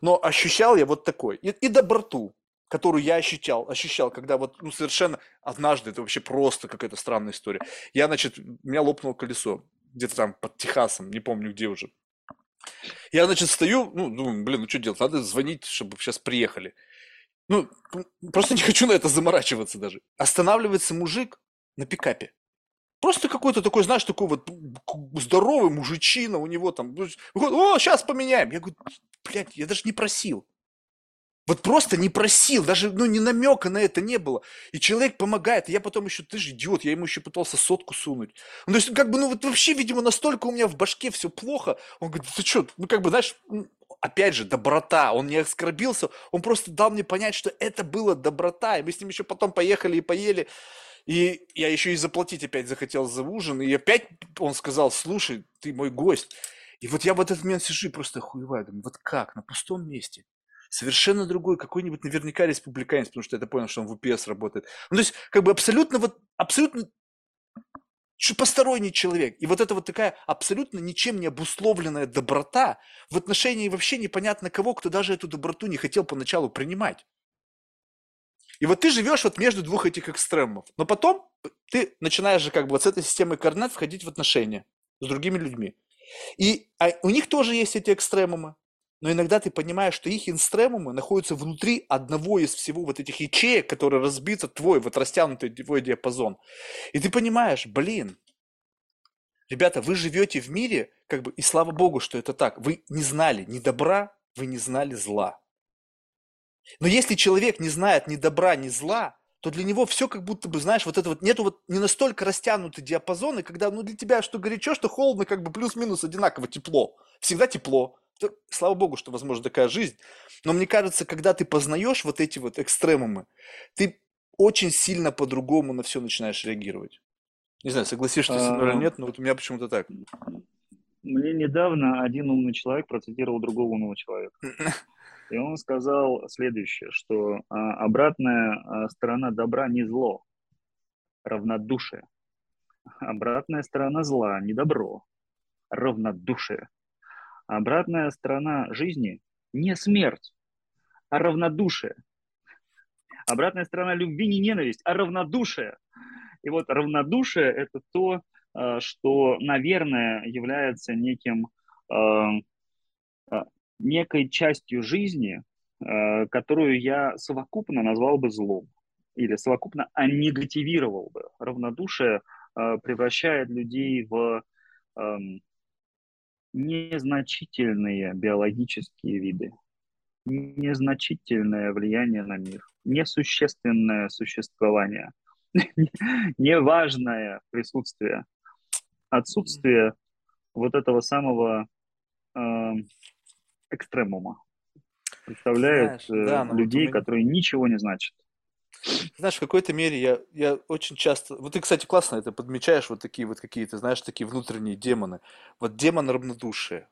Но ощущал я вот такой. И, и доброту, которую я ощущал, ощущал, когда вот, ну, совершенно однажды, это вообще просто какая-то странная история. Я, значит, у меня лопнуло колесо, где-то там под Техасом, не помню где уже. Я, значит, стою, ну, думаю, блин, ну что делать, надо звонить, чтобы сейчас приехали. Ну, просто не хочу на это заморачиваться даже. Останавливается мужик на пикапе. Просто какой-то такой, знаешь, такой вот здоровый мужичина у него там. О, сейчас поменяем. Я говорю, блядь, я даже не просил. Вот просто не просил, даже ну, ни намека на это не было. И человек помогает, и я потом еще, ты же идиот, я ему еще пытался сотку сунуть. Ну, то есть, как бы, ну, вот вообще, видимо, настолько у меня в башке все плохо. Он говорит, ты что, ну, как бы, знаешь, опять же, доброта, он не оскорбился, он просто дал мне понять, что это было доброта, и мы с ним еще потом поехали и поели. И я еще и заплатить опять захотел за ужин, и опять он сказал, слушай, ты мой гость. И вот я в этот момент сижу и просто охуеваю, думаю, вот как, на пустом месте? Совершенно другой, какой-нибудь наверняка республиканец, потому что я понял, что он в УПС работает. Ну, то есть, как бы абсолютно вот, абсолютно посторонний человек. И вот это вот такая абсолютно ничем не обусловленная доброта в отношении вообще непонятно кого, кто даже эту доброту не хотел поначалу принимать. И вот ты живешь вот между двух этих экстремов. Но потом ты начинаешь же как бы вот с этой системой координат входить в отношения с другими людьми. И а у них тоже есть эти экстремумы но иногда ты понимаешь, что их инстремумы находятся внутри одного из всего вот этих ячеек, которые разбится твой, вот растянутый твой диапазон. И ты понимаешь, блин, ребята, вы живете в мире, как бы, и слава богу, что это так. Вы не знали ни добра, вы не знали зла. Но если человек не знает ни добра, ни зла, то для него все как будто бы, знаешь, вот это вот, нету вот не настолько растянутый диапазон, и когда, ну, для тебя что горячо, что холодно, как бы плюс-минус одинаково тепло. Всегда тепло. Слава богу, что возможно такая жизнь. Но мне кажется, когда ты познаешь вот эти вот экстремумы, ты очень сильно по-другому на все начинаешь реагировать. Не знаю, согласишься со мной или А, нет, но вот у меня почему-то так. Мне недавно один умный человек процитировал другого умного человека. И он сказал следующее, что а, обратная а, сторона добра не зло, равнодушие. Обратная сторона зла не добро, равнодушие. Обратная сторона жизни не смерть, а равнодушие. Обратная сторона любви не ненависть, а равнодушие. И вот равнодушие – это то, а, что, наверное, является неким, а, а, некой частью жизни, которую я совокупно назвал бы злом или совокупно аннегативировал бы. Равнодушие превращает людей в ам, незначительные биологические виды, незначительное влияние на мир, несущественное существование, неважное присутствие, отсутствие вот этого самого ам, экстремума представляет Знаешь, да, э, но вот у людей, меня... которые ничего не значат. Знаешь, в какой-то мере я, я очень часто... Вот ты, кстати, классно это подмечаешь, вот такие вот какие-то, знаешь, такие внутренние демоны. Вот демон равнодушия.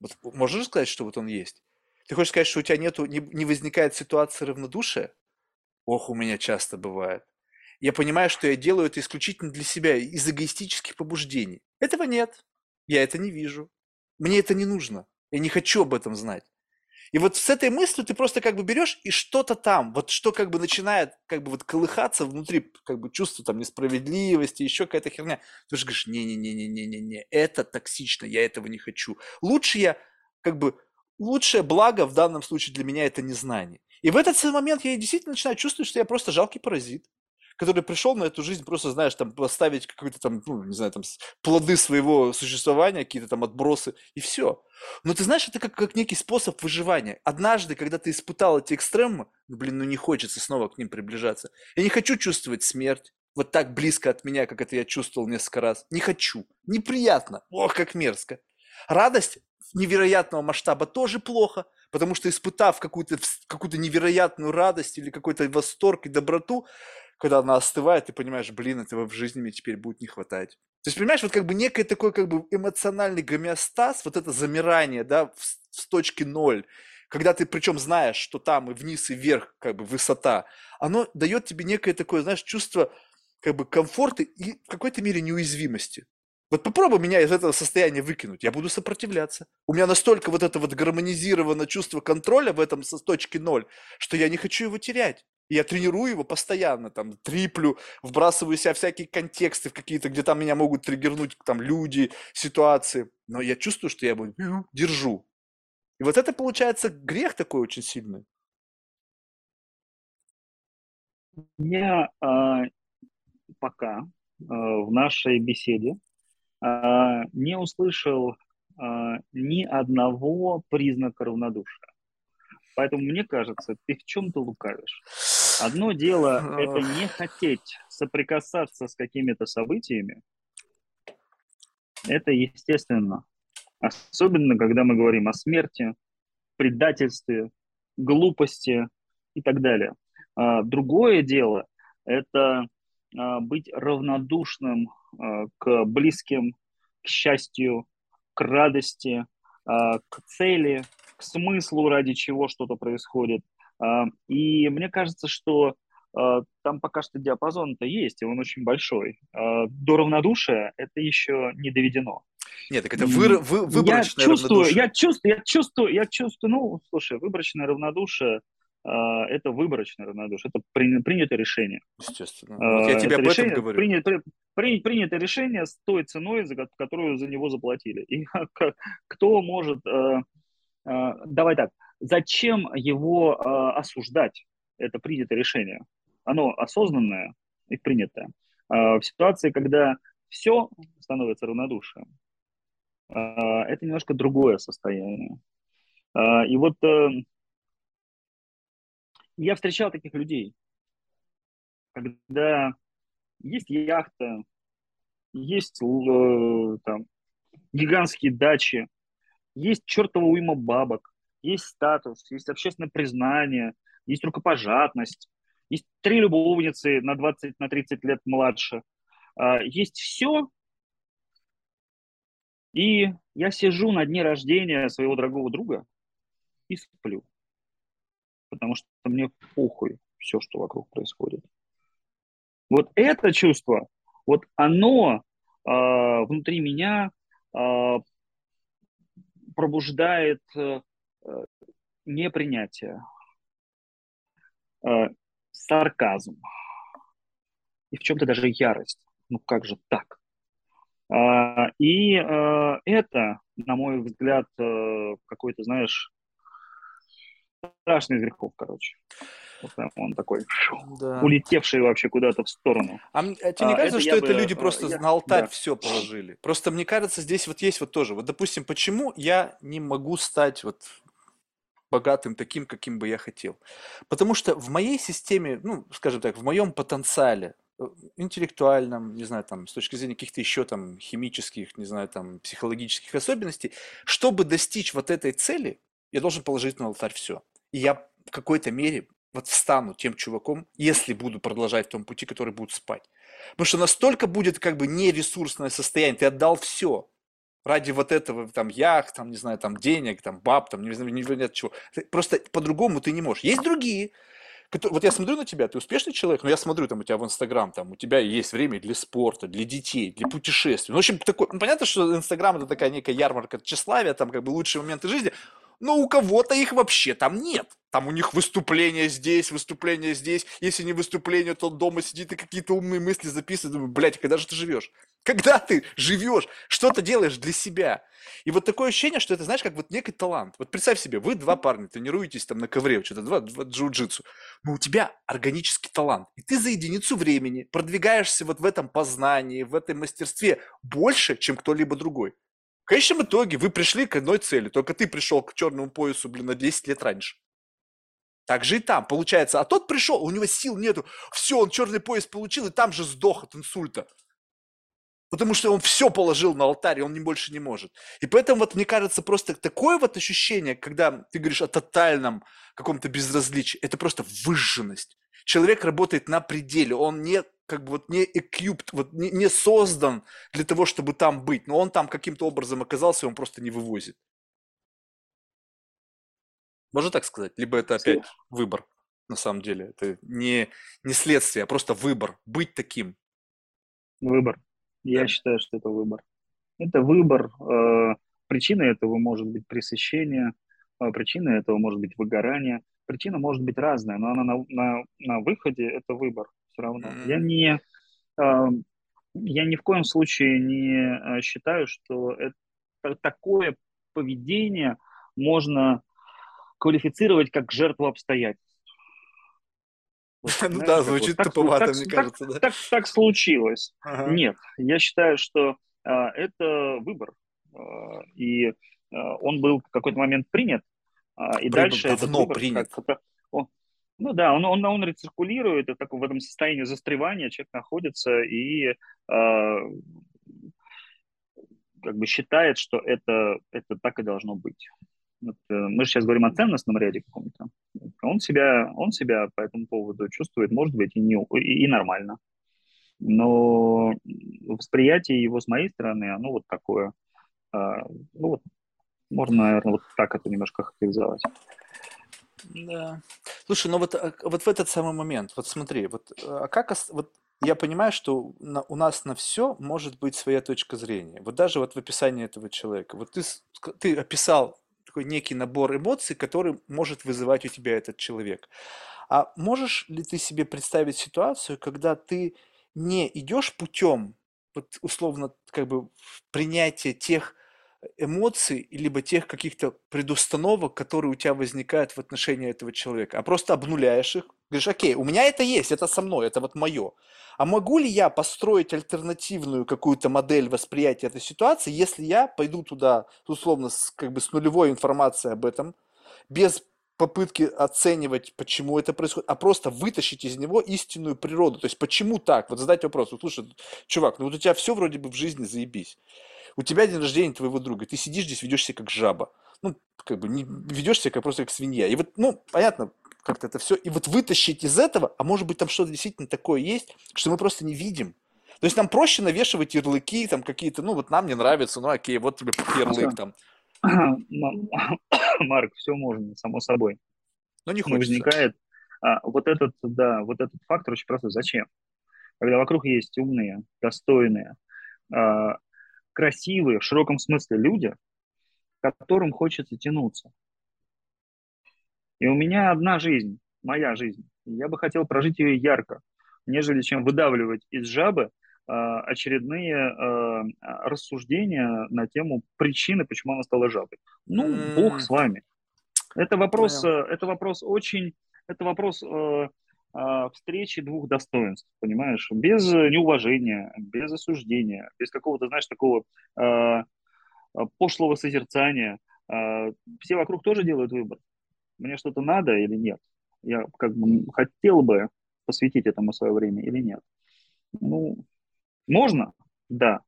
Вот можешь сказать, что вот он есть? Ты хочешь сказать, что у тебя нету, не, не возникает ситуации равнодушия? Ох, у меня часто бывает. Я понимаю, что я делаю это исключительно для себя, из эгоистических побуждений. Этого нет. Я это не вижу. Мне это не нужно. Я не хочу об этом знать. И вот с этой мыслью ты просто как бы берешь и что-то там, вот что как бы начинает как бы вот колыхаться внутри, как бы чувство там несправедливости, еще какая-то херня. Ты же говоришь, не-не-не-не-не-не, это токсично, я этого не хочу. Лучше я, как бы, лучшее благо в данном случае для меня это незнание. И в этот момент я действительно начинаю чувствовать, что я просто жалкий паразит который пришел на эту жизнь просто, знаешь, там поставить какой-то там, ну, не знаю, там плоды своего существования, какие-то там отбросы, и все. Но ты знаешь, это как, как некий способ выживания. Однажды, когда ты испытал эти экстремы, ну, блин, ну не хочется снова к ним приближаться. Я не хочу чувствовать смерть вот так близко от меня, как это я чувствовал несколько раз. Не хочу. Неприятно. Ох, как мерзко. Радость невероятного масштаба тоже плохо, потому что испытав какую-то какую невероятную радость или какой-то восторг и доброту, когда она остывает, ты понимаешь, блин, этого в жизни мне теперь будет не хватать. То есть, понимаешь, вот как бы некий такой как бы эмоциональный гомеостаз, вот это замирание, да, в, в точке ноль, когда ты причем знаешь, что там и вниз, и вверх, как бы высота, оно дает тебе некое такое, знаешь, чувство как бы комфорта и в какой-то мере неуязвимости. Вот попробуй меня из этого состояния выкинуть, я буду сопротивляться. У меня настолько вот это вот гармонизировано чувство контроля в этом со точки ноль, что я не хочу его терять. Я тренирую его постоянно, там, триплю, вбрасываю себя всякие контексты в какие-то, где там меня могут триггернуть там люди, ситуации. Но я чувствую, что я его держу. И вот это получается грех такой очень сильный. Я э, пока э, в нашей беседе э, не услышал э, ни одного признака равнодушия. Поэтому мне кажется, ты в чем-то лукавишь. Одно дело – это не хотеть соприкасаться с какими-то событиями. Это естественно. Особенно, когда мы говорим о смерти, предательстве, глупости и так далее. Другое дело – это быть равнодушным к близким, к счастью, к радости, к цели, к смыслу, ради чего что-то происходит. И мне кажется, что там пока что диапазон-то есть, и он очень большой. До равнодушия это еще не доведено. Нет, так это вы, вы, выборочное я чувствую, равнодушие. Я чувствую, я чувствую, я чувствую, ну, слушай, выборочное равнодушие это выборочное равнодушие, это принято решение. Естественно. Вот я тебе это об этом говорю. Принято, принято, принято решение с той ценой, за которую за него заплатили. И кто может... Давай так, зачем его осуждать? Это принятое решение. Оно осознанное и принятое. В ситуации, когда все становится равнодушием, это немножко другое состояние. И вот я встречал таких людей. когда есть яхта, есть э, там гигантские дачи, есть чертова уйма бабок, есть статус, есть общественное признание, есть рукопожатность, есть три любовницы на 20-30 на 30 лет младше, а, есть все, и я сижу на дне рождения своего дорогого друга и сплю. Потому что мне похуй все, что вокруг происходит. Вот это чувство, вот оно э, внутри меня э, пробуждает э, непринятие, э, сарказм и в чем-то даже ярость. Ну как же так? Э, и э, это, на мой взгляд, э, какой-то, знаешь, страшный грехов, короче. Он такой да. улетевший вообще куда-то в сторону. А, а тебе не а, кажется, это что это бы, люди просто я, на алтарь да. все положили? Просто мне кажется, здесь вот есть вот тоже. Вот, допустим, почему я не могу стать вот богатым таким, каким бы я хотел? Потому что в моей системе, ну, скажем так, в моем потенциале, э, интеллектуальном, не знаю, там, с точки зрения каких-то еще там химических, не знаю, там, психологических особенностей, чтобы достичь вот этой цели, я должен положить на алтарь все. И я в какой-то мере вот встану тем чуваком, если буду продолжать в том пути, который будет спать. Потому что настолько будет как бы нересурсное состояние, ты отдал все ради вот этого, там, яхт, там, не знаю, там, денег, там, баб, там, не знаю, не знаю чего. Просто по-другому ты не можешь. Есть другие, которые, вот я смотрю на тебя, ты успешный человек, но я смотрю там у тебя в Инстаграм, там, у тебя есть время для спорта, для детей, для путешествий. Ну, в общем, такой, ну, понятно, что Инстаграм это такая некая ярмарка тщеславия, там, как бы лучшие моменты жизни, но у кого-то их вообще там нет. Там у них выступление здесь, выступление здесь. Если не выступление, то он дома сидит и какие-то умные мысли записывает. Думаю, блядь, когда же ты живешь? Когда ты живешь? Что ты делаешь для себя? И вот такое ощущение, что это, знаешь, как вот некий талант. Вот представь себе, вы два парня тренируетесь там на ковре, что-то два, два джиу-джитсу. Но у тебя органический талант. И ты за единицу времени продвигаешься вот в этом познании, в этом мастерстве больше, чем кто-либо другой. Конечном итоге вы пришли к одной цели, только ты пришел к черному поясу, блин, на 10 лет раньше. Так же и там, получается. А тот пришел, у него сил нету. Все, он черный пояс получил, и там же сдох от инсульта. Потому что он все положил на алтарь, и он не больше не может. И поэтому вот мне кажется просто такое вот ощущение, когда ты говоришь о тотальном каком-то безразличии, это просто выжженность. Человек работает на пределе, он не как бы вот не equipped, вот не, не создан для того, чтобы там быть, но он там каким-то образом оказался, и он просто не вывозит. Можно так сказать? Либо это опять выбор, на самом деле. Это не, не следствие, а просто выбор. Быть таким. Выбор. Я считаю, что это выбор. Это выбор. Э, причина этого может быть пресыщение, э, причина этого может быть выгорание. Причина может быть разная, но она на, на, на выходе это выбор все равно. Mm-hmm. Я не, э, я ни в коем случае не считаю, что это такое поведение можно квалифицировать как жертву обстоятельств. Ну да, звучит туповато, мне кажется. да. Так, так случилось. Нет, я считаю, что а, это выбор. А, и а, он был в какой-то момент принят. И дальше давно выбор, принят. Ну да, он, он, он рециркулирует, и так, в этом состоянии застревания человек находится и как бы считает, что это, это так и должно быть. Вот, э, мы же сейчас говорим о ценностном ряде каком-то. Он себя, он себя по этому поводу чувствует, может быть, и, не, и, и нормально. Но восприятие его с моей стороны, оно вот такое. А, ну вот, можно, наверное, вот так это немножко характеризовать. Да. Слушай, ну вот, а, вот в этот самый момент, вот смотри, вот, а как, вот я понимаю, что на, у нас на все может быть своя точка зрения. Вот даже вот в описании этого человека. Вот ты, ты описал такой некий набор эмоций, который может вызывать у тебя этот человек. А можешь ли ты себе представить ситуацию, когда ты не идешь путем, вот условно, как бы принятия тех эмоций, либо тех каких-то предустановок, которые у тебя возникают в отношении этого человека, а просто обнуляешь их, говоришь, окей, у меня это есть, это со мной, это вот мое. А могу ли я построить альтернативную какую-то модель восприятия этой ситуации, если я пойду туда, условно, с, как бы с нулевой информацией об этом, без попытки оценивать, почему это происходит, а просто вытащить из него истинную природу. То есть, почему так? Вот задать вопрос. Вот, слушай, чувак, ну вот у тебя все вроде бы в жизни заебись. У тебя день рождения твоего друга, ты сидишь здесь, ведешь себя как жаба. Ну, как бы не ведешь себя как просто как свинья. И вот, ну, понятно, как-то это все. И вот вытащить из этого, а может быть там что-то действительно такое есть, что мы просто не видим. То есть нам проще навешивать ярлыки, там какие-то, ну вот нам не нравится, ну окей, вот тебе ярлык там. Марк, все можно, само собой. Но не хочется. возникает а, вот этот, да, вот этот фактор очень простой. Зачем? Когда вокруг есть умные, достойные, а, красивые, в широком смысле люди, которым хочется тянуться. И у меня одна жизнь, моя жизнь. Я бы хотел прожить ее ярко, нежели чем выдавливать из жабы а, очередные а, рассуждения на тему причины, почему она стала жабой. Ну, mm. бог с вами. Это вопрос, Понял. это вопрос очень, это вопрос э, э, встречи двух достоинств, понимаешь, без неуважения, без осуждения, без какого-то, знаешь, такого э, пошлого созерцания. Э, все вокруг тоже делают выбор. Мне что-то надо или нет? Я как бы хотел бы посвятить этому свое время или нет? Ну, можно? Да.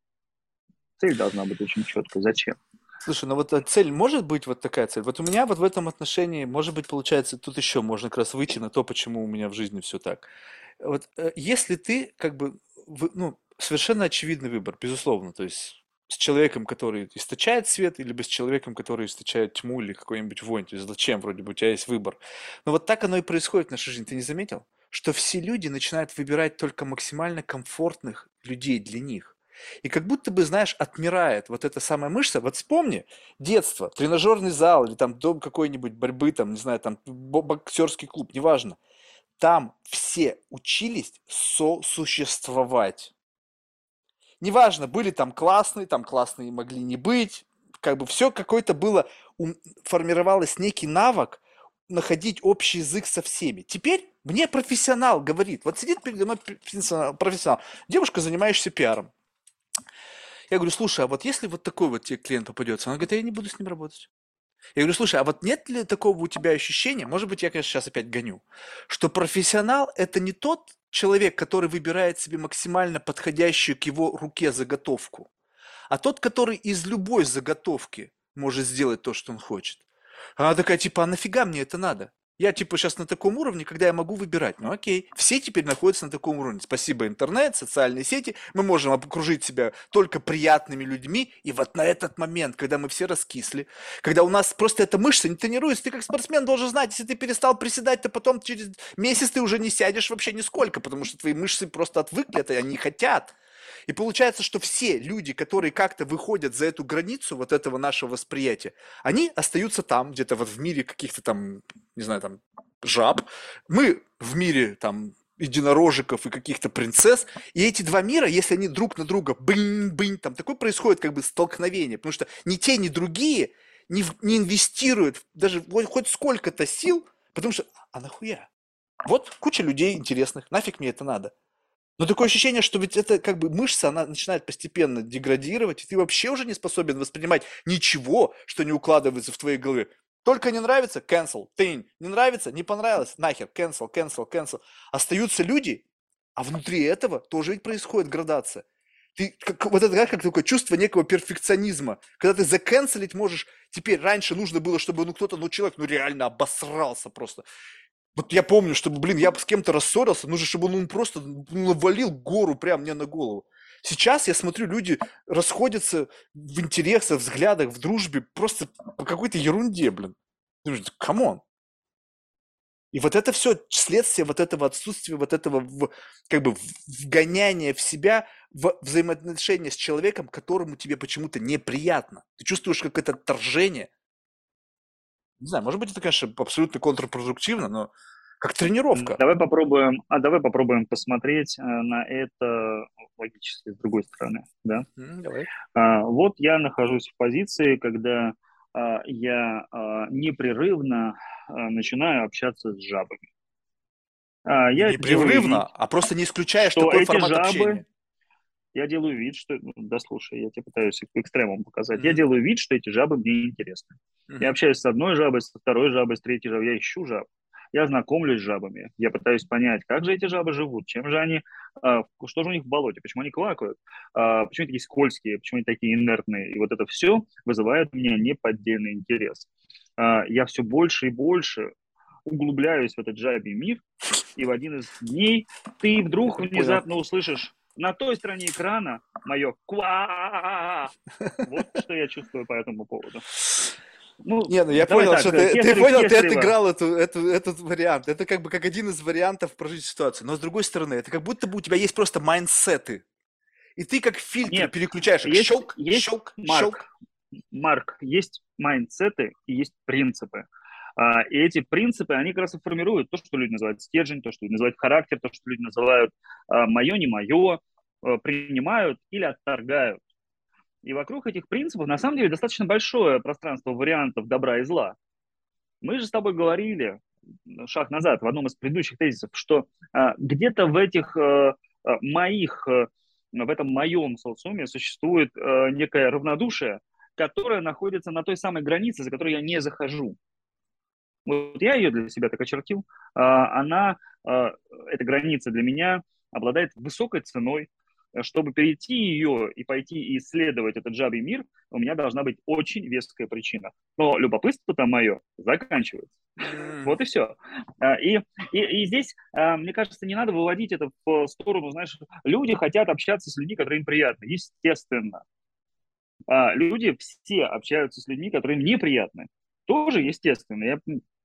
Цель должна быть очень четкой. Зачем? Слушай, ну вот э, цель может быть вот такая цель. Вот у меня вот в этом отношении, может быть, получается, тут еще можно как раз выйти на то, почему у меня в жизни все так. Вот э, если ты как бы, ну, совершенно очевидный выбор, безусловно, то есть с человеком, который источает свет, или с человеком, который источает тьму или какой-нибудь вонь. То есть зачем? Вроде бы у тебя есть выбор. Но вот так оно и происходит в нашей жизни. Ты не заметил? Что все люди начинают выбирать только максимально комфортных людей для них. И как будто бы, знаешь, отмирает вот эта самая мышца. Вот вспомни, детство, тренажерный зал или там дом какой-нибудь борьбы, там, не знаю, там боксерский клуб, неважно. Там все учились сосуществовать. Неважно, были там классные, там классные могли не быть. Как бы все какое-то было, формировалось некий навык находить общий язык со всеми. Теперь мне профессионал говорит, вот сидит передо мной профессионал, девушка, занимаешься пиаром. Я говорю, слушай, а вот если вот такой вот тебе клиент попадется, она говорит, я не буду с ним работать. Я говорю, слушай, а вот нет ли такого у тебя ощущения, может быть, я, конечно, сейчас опять гоню, что профессионал – это не тот человек, который выбирает себе максимально подходящую к его руке заготовку, а тот, который из любой заготовки может сделать то, что он хочет. Она такая, типа, а нафига мне это надо? Я типа сейчас на таком уровне, когда я могу выбирать. Ну окей, все теперь находятся на таком уровне. Спасибо интернет, социальные сети. Мы можем окружить себя только приятными людьми. И вот на этот момент, когда мы все раскисли, когда у нас просто эта мышца не тренируется, ты как спортсмен должен знать, если ты перестал приседать, то потом через месяц ты уже не сядешь вообще нисколько, потому что твои мышцы просто отвыкли, это они хотят. И получается, что все люди, которые как-то выходят за эту границу вот этого нашего восприятия, они остаются там, где-то вот в мире каких-то там, не знаю, там, жаб. Мы в мире там единорожиков и каких-то принцесс. И эти два мира, если они друг на друга бынь-бынь, там такое происходит как бы столкновение, потому что ни те, ни другие не, не инвестируют даже хоть сколько-то сил, потому что, а нахуя? Вот куча людей интересных, нафиг мне это надо? Но такое ощущение, что ведь это как бы мышца, она начинает постепенно деградировать, и ты вообще уже не способен воспринимать ничего, что не укладывается в твоей голове. Только не нравится – cancel, тынь. Не нравится – не понравилось – нахер, cancel, cancel, cancel. Остаются люди, а внутри этого тоже ведь происходит градация. Ты, как, вот это как такое чувство некого перфекционизма, когда ты заканцелить можешь, теперь раньше нужно было, чтобы ну кто-то, ну человек, ну реально обосрался просто. Вот я помню, чтобы, блин, я с кем-то рассорился, нужно, чтобы он просто навалил гору прямо мне на голову. Сейчас я смотрю, люди расходятся в интересах, взглядах, в дружбе просто по какой-то ерунде, блин. Come on. И вот это все следствие вот этого отсутствия, вот этого как бы вгоняния в себя в взаимоотношения с человеком, которому тебе почему-то неприятно. Ты чувствуешь как это отторжение – не знаю, может быть, это, конечно, абсолютно контрпродуктивно, но как тренировка. Давай попробуем, а давай попробуем посмотреть э, на это логически с другой стороны, да? Mm, давай. А, вот я нахожусь в позиции, когда а, я а, непрерывно а, начинаю общаться с жабами. А, я непрерывно, делаю, а просто не исключаешь такой формат жабы, общения. Я делаю вид, что... Ну, да, слушай, я тебе пытаюсь к экстремуму показать. Mm-hmm. Я делаю вид, что эти жабы мне интересны. Mm-hmm. Я общаюсь с одной жабой, со второй жабой, с третьей жабой. Я ищу жаб. Я знакомлюсь с жабами. Я пытаюсь понять, как же эти жабы живут, чем же они, а, что же у них в болоте, почему они квакают, а, почему они такие скользкие, почему они такие инертные. И вот это все вызывает у меня неподдельный интерес. А, я все больше и больше углубляюсь в этот жабий мир, и в один из дней ты вдруг внезапно услышишь на той стороне экрана мое ква. Вот что я чувствую по этому поводу. Ну, не, ну я понял, так, что ты, ты понял, ты отыграл эту, эту, этот вариант. Это как бы как один из вариантов прожить ситуацию. Но с другой стороны, это как будто бы у тебя есть просто майндсеты. И ты как фильтр Нет, переключаешь. Есть, щелк, есть щелк, Марк, щелк. Марк, есть майндсеты и есть принципы. А, и эти принципы, они как раз и формируют то, что люди называют стержень, то, что люди называют характер, то, что люди называют а, мое, не мое, а, принимают или отторгают. И вокруг этих принципов, на самом деле, достаточно большое пространство вариантов добра и зла. Мы же с тобой говорили шаг назад в одном из предыдущих тезисов, что где-то в этих моих, в этом моем социуме существует некое равнодушие, которое находится на той самой границе, за которую я не захожу. Вот я ее для себя так очертил. А, она, а, эта граница для меня обладает высокой ценой. Чтобы перейти ее и пойти исследовать этот жабий мир, у меня должна быть очень веская причина. Но любопытство-то мое заканчивается. Вот и все. А, и, и, и здесь, мне кажется, не надо выводить это в сторону, знаешь, люди хотят общаться с людьми, которые им приятны. Естественно. Люди все общаются с людьми, которые им неприятны. Тоже естественно. Я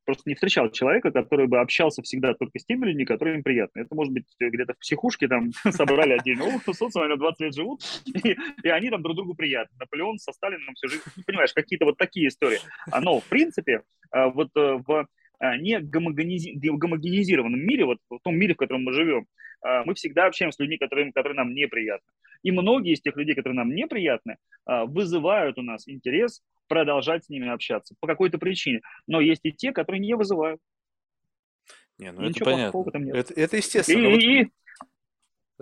просто не встречал человека, который бы общался всегда только с теми людьми, которые им приятны. Это может быть где-то в психушке там собрали отдельно. О, социум, они 20 лет живут, и, и они там друг другу приятны. Наполеон со Сталином всю жизнь. Ну, понимаешь, какие-то вот такие истории. А, но, в принципе, а, вот э, в не гомогенизи... гомогенизированном мире, вот в том мире, в котором мы живем, мы всегда общаемся с людьми, которые, которые нам неприятны. И многие из тех людей, которые нам неприятны, вызывают у нас интерес продолжать с ними общаться по какой-то причине. Но есть и те, которые не вызывают. Не, ну и это понятно. нет. Это, это естественно. И, вот... и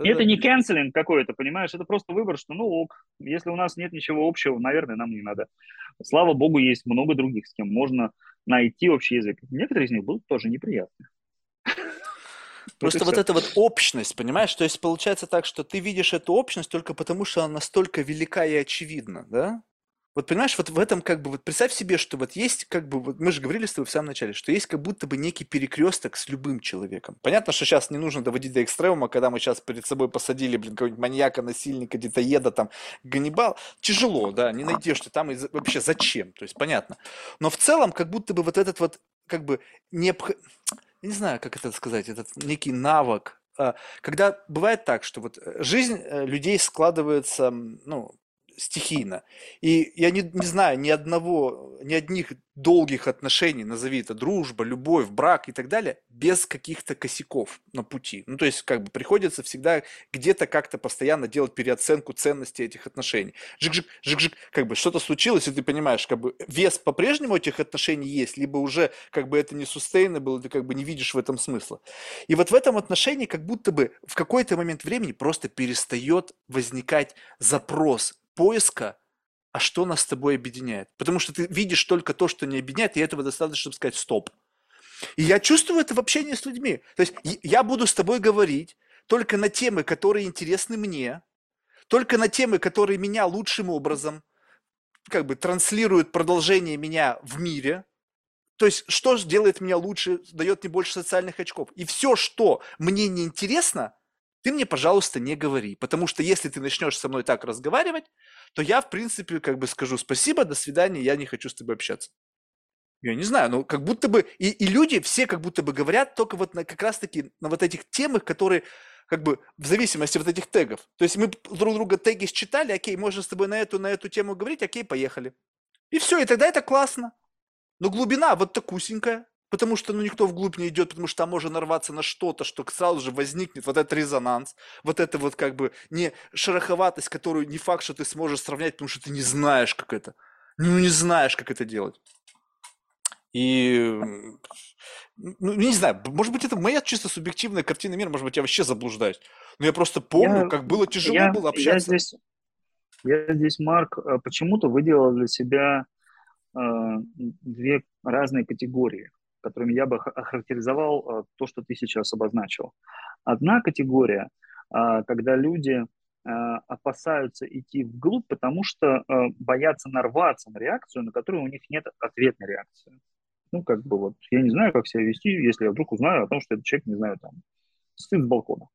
это не канцелинг какой-то, понимаешь? Это просто выбор, что ну ок, если у нас нет ничего общего, наверное, нам не надо. Слава богу, есть много других, с кем можно найти общий язык. Некоторые из них будут тоже неприятны. Просто вот, вот эта вот общность, понимаешь? То есть получается так, что ты видишь эту общность только потому, что она настолько велика и очевидна, да? Вот понимаешь, вот в этом как бы, вот представь себе, что вот есть как бы, вот мы же говорили с тобой в самом начале, что есть как будто бы некий перекресток с любым человеком. Понятно, что сейчас не нужно доводить до экстремума, когда мы сейчас перед собой посадили, блин, какого-нибудь маньяка, насильника, детоеда, там, Ганнибал. Тяжело, да, не найдешь ты там, и вообще зачем, то есть понятно. Но в целом как будто бы вот этот вот, как бы, необх... не знаю, как это сказать, этот некий навык, а, когда бывает так, что вот э, жизнь э, людей складывается, ну, стихийно. И я не, не знаю ни одного, ни одних долгих отношений, назови это дружба, любовь, брак и так далее, без каких-то косяков на пути. Ну, то есть, как бы приходится всегда где-то как-то постоянно делать переоценку ценности этих отношений. Жик-жик, жик-жик, как бы что-то случилось, и ты понимаешь, как бы вес по-прежнему этих отношений есть, либо уже как бы это не sustainable, ты как бы не видишь в этом смысла. И вот в этом отношении как будто бы в какой-то момент времени просто перестает возникать запрос поиска, а что нас с тобой объединяет. Потому что ты видишь только то, что не объединяет, и этого достаточно, чтобы сказать «стоп». И я чувствую это в общении с людьми. То есть я буду с тобой говорить только на темы, которые интересны мне, только на темы, которые меня лучшим образом как бы транслируют продолжение меня в мире. То есть, что делает меня лучше, дает мне больше социальных очков. И все, что мне не интересно, ты мне, пожалуйста, не говори. Потому что если ты начнешь со мной так разговаривать, то я, в принципе, как бы скажу спасибо, до свидания, я не хочу с тобой общаться. Я не знаю, но как будто бы... И, и люди все как будто бы говорят только вот на, как раз-таки на вот этих темах, которые как бы в зависимости от этих тегов. То есть мы друг друга теги считали, окей, можно с тобой на эту, на эту тему говорить, окей, поехали. И все, и тогда это классно. Но глубина вот такусенькая. Потому что ну, никто вглубь не идет, потому что там можно нарваться на что-то, что сразу же возникнет вот этот резонанс, вот это вот как бы не шероховатость, которую не факт, что ты сможешь сравнять, потому что ты не знаешь, как это. Ну, не знаешь, как это делать. И ну, не знаю, может быть, это моя чисто субъективная картина мира, может быть, я вообще заблуждаюсь. Но я просто помню, я, как было тяжело я, было общаться. Я здесь, я здесь, Марк, э, почему-то выделил для себя э, две разные категории, которыми я бы охарактеризовал э, то, что ты сейчас обозначил. Одна категория, э, когда люди э, опасаются идти вглубь, потому что э, боятся нарваться на реакцию, на которую у них нет ответной реакции. Ну, как бы вот, я не знаю, как себя вести, если я вдруг узнаю о том, что этот человек, не знаю, там, сын с балкона.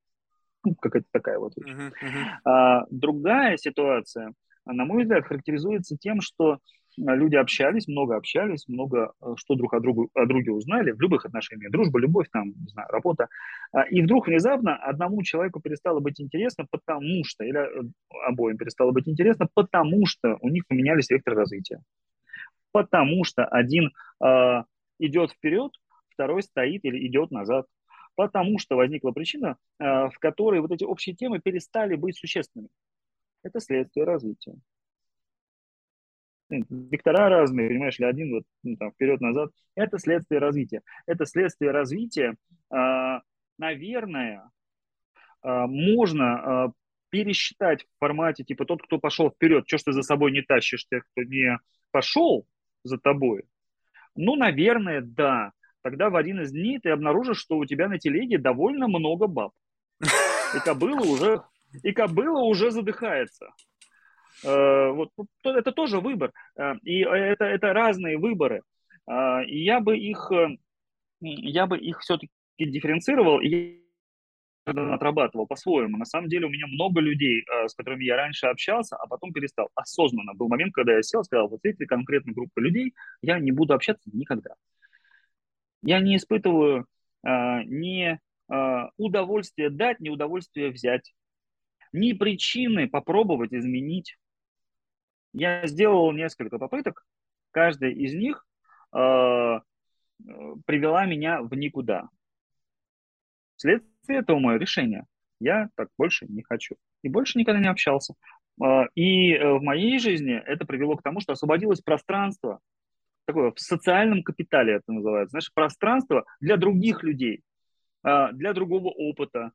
Ну, какая-то такая вот вещь. Uh-huh, uh-huh. А, другая ситуация, на мой взгляд, характеризуется тем, что люди общались, много общались, много э, что друг о, другу, о друге узнали в любых отношениях, дружба, любовь, там, не знаю, работа. А, и вдруг внезапно одному человеку перестало быть интересно, потому что, или э, обоим перестало быть интересно, потому что у них поменялись векторы развития потому что один э, идет вперед, второй стоит или идет назад, потому что возникла причина, э, в которой вот эти общие темы перестали быть существенными. Это следствие развития. Ну, вектора разные, понимаешь ли, один вот ну, там, вперед-назад. Это следствие развития. Это следствие развития, э, наверное, э, можно э, пересчитать в формате, типа, тот, кто пошел вперед, что ж ты за собой не тащишь, тех, кто не пошел, за тобой? Ну, наверное, да. Тогда в один из дней ты обнаружишь, что у тебя на телеге довольно много баб. И кобыла уже, и кобыла уже задыхается. Э, вот это тоже выбор. Э, и это, это разные выборы. Э, и я бы их, я бы их все-таки дифференцировал. И отрабатывал по-своему. На самом деле у меня много людей, э, с которыми я раньше общался, а потом перестал. Осознанно был момент, когда я сел сказал, вот эти конкретно группы людей, я не буду общаться никогда. Я не испытываю э, ни э, удовольствия дать, ни удовольствия взять, ни причины попробовать изменить. Я сделал несколько попыток, каждая из них э, привела меня в никуда. Вследствие этого мое решение. Я так больше не хочу. И больше никогда не общался. А, и э, в моей жизни это привело к тому, что освободилось пространство, такое в социальном капитале это называется, знаешь, пространство для других людей, а, для другого опыта,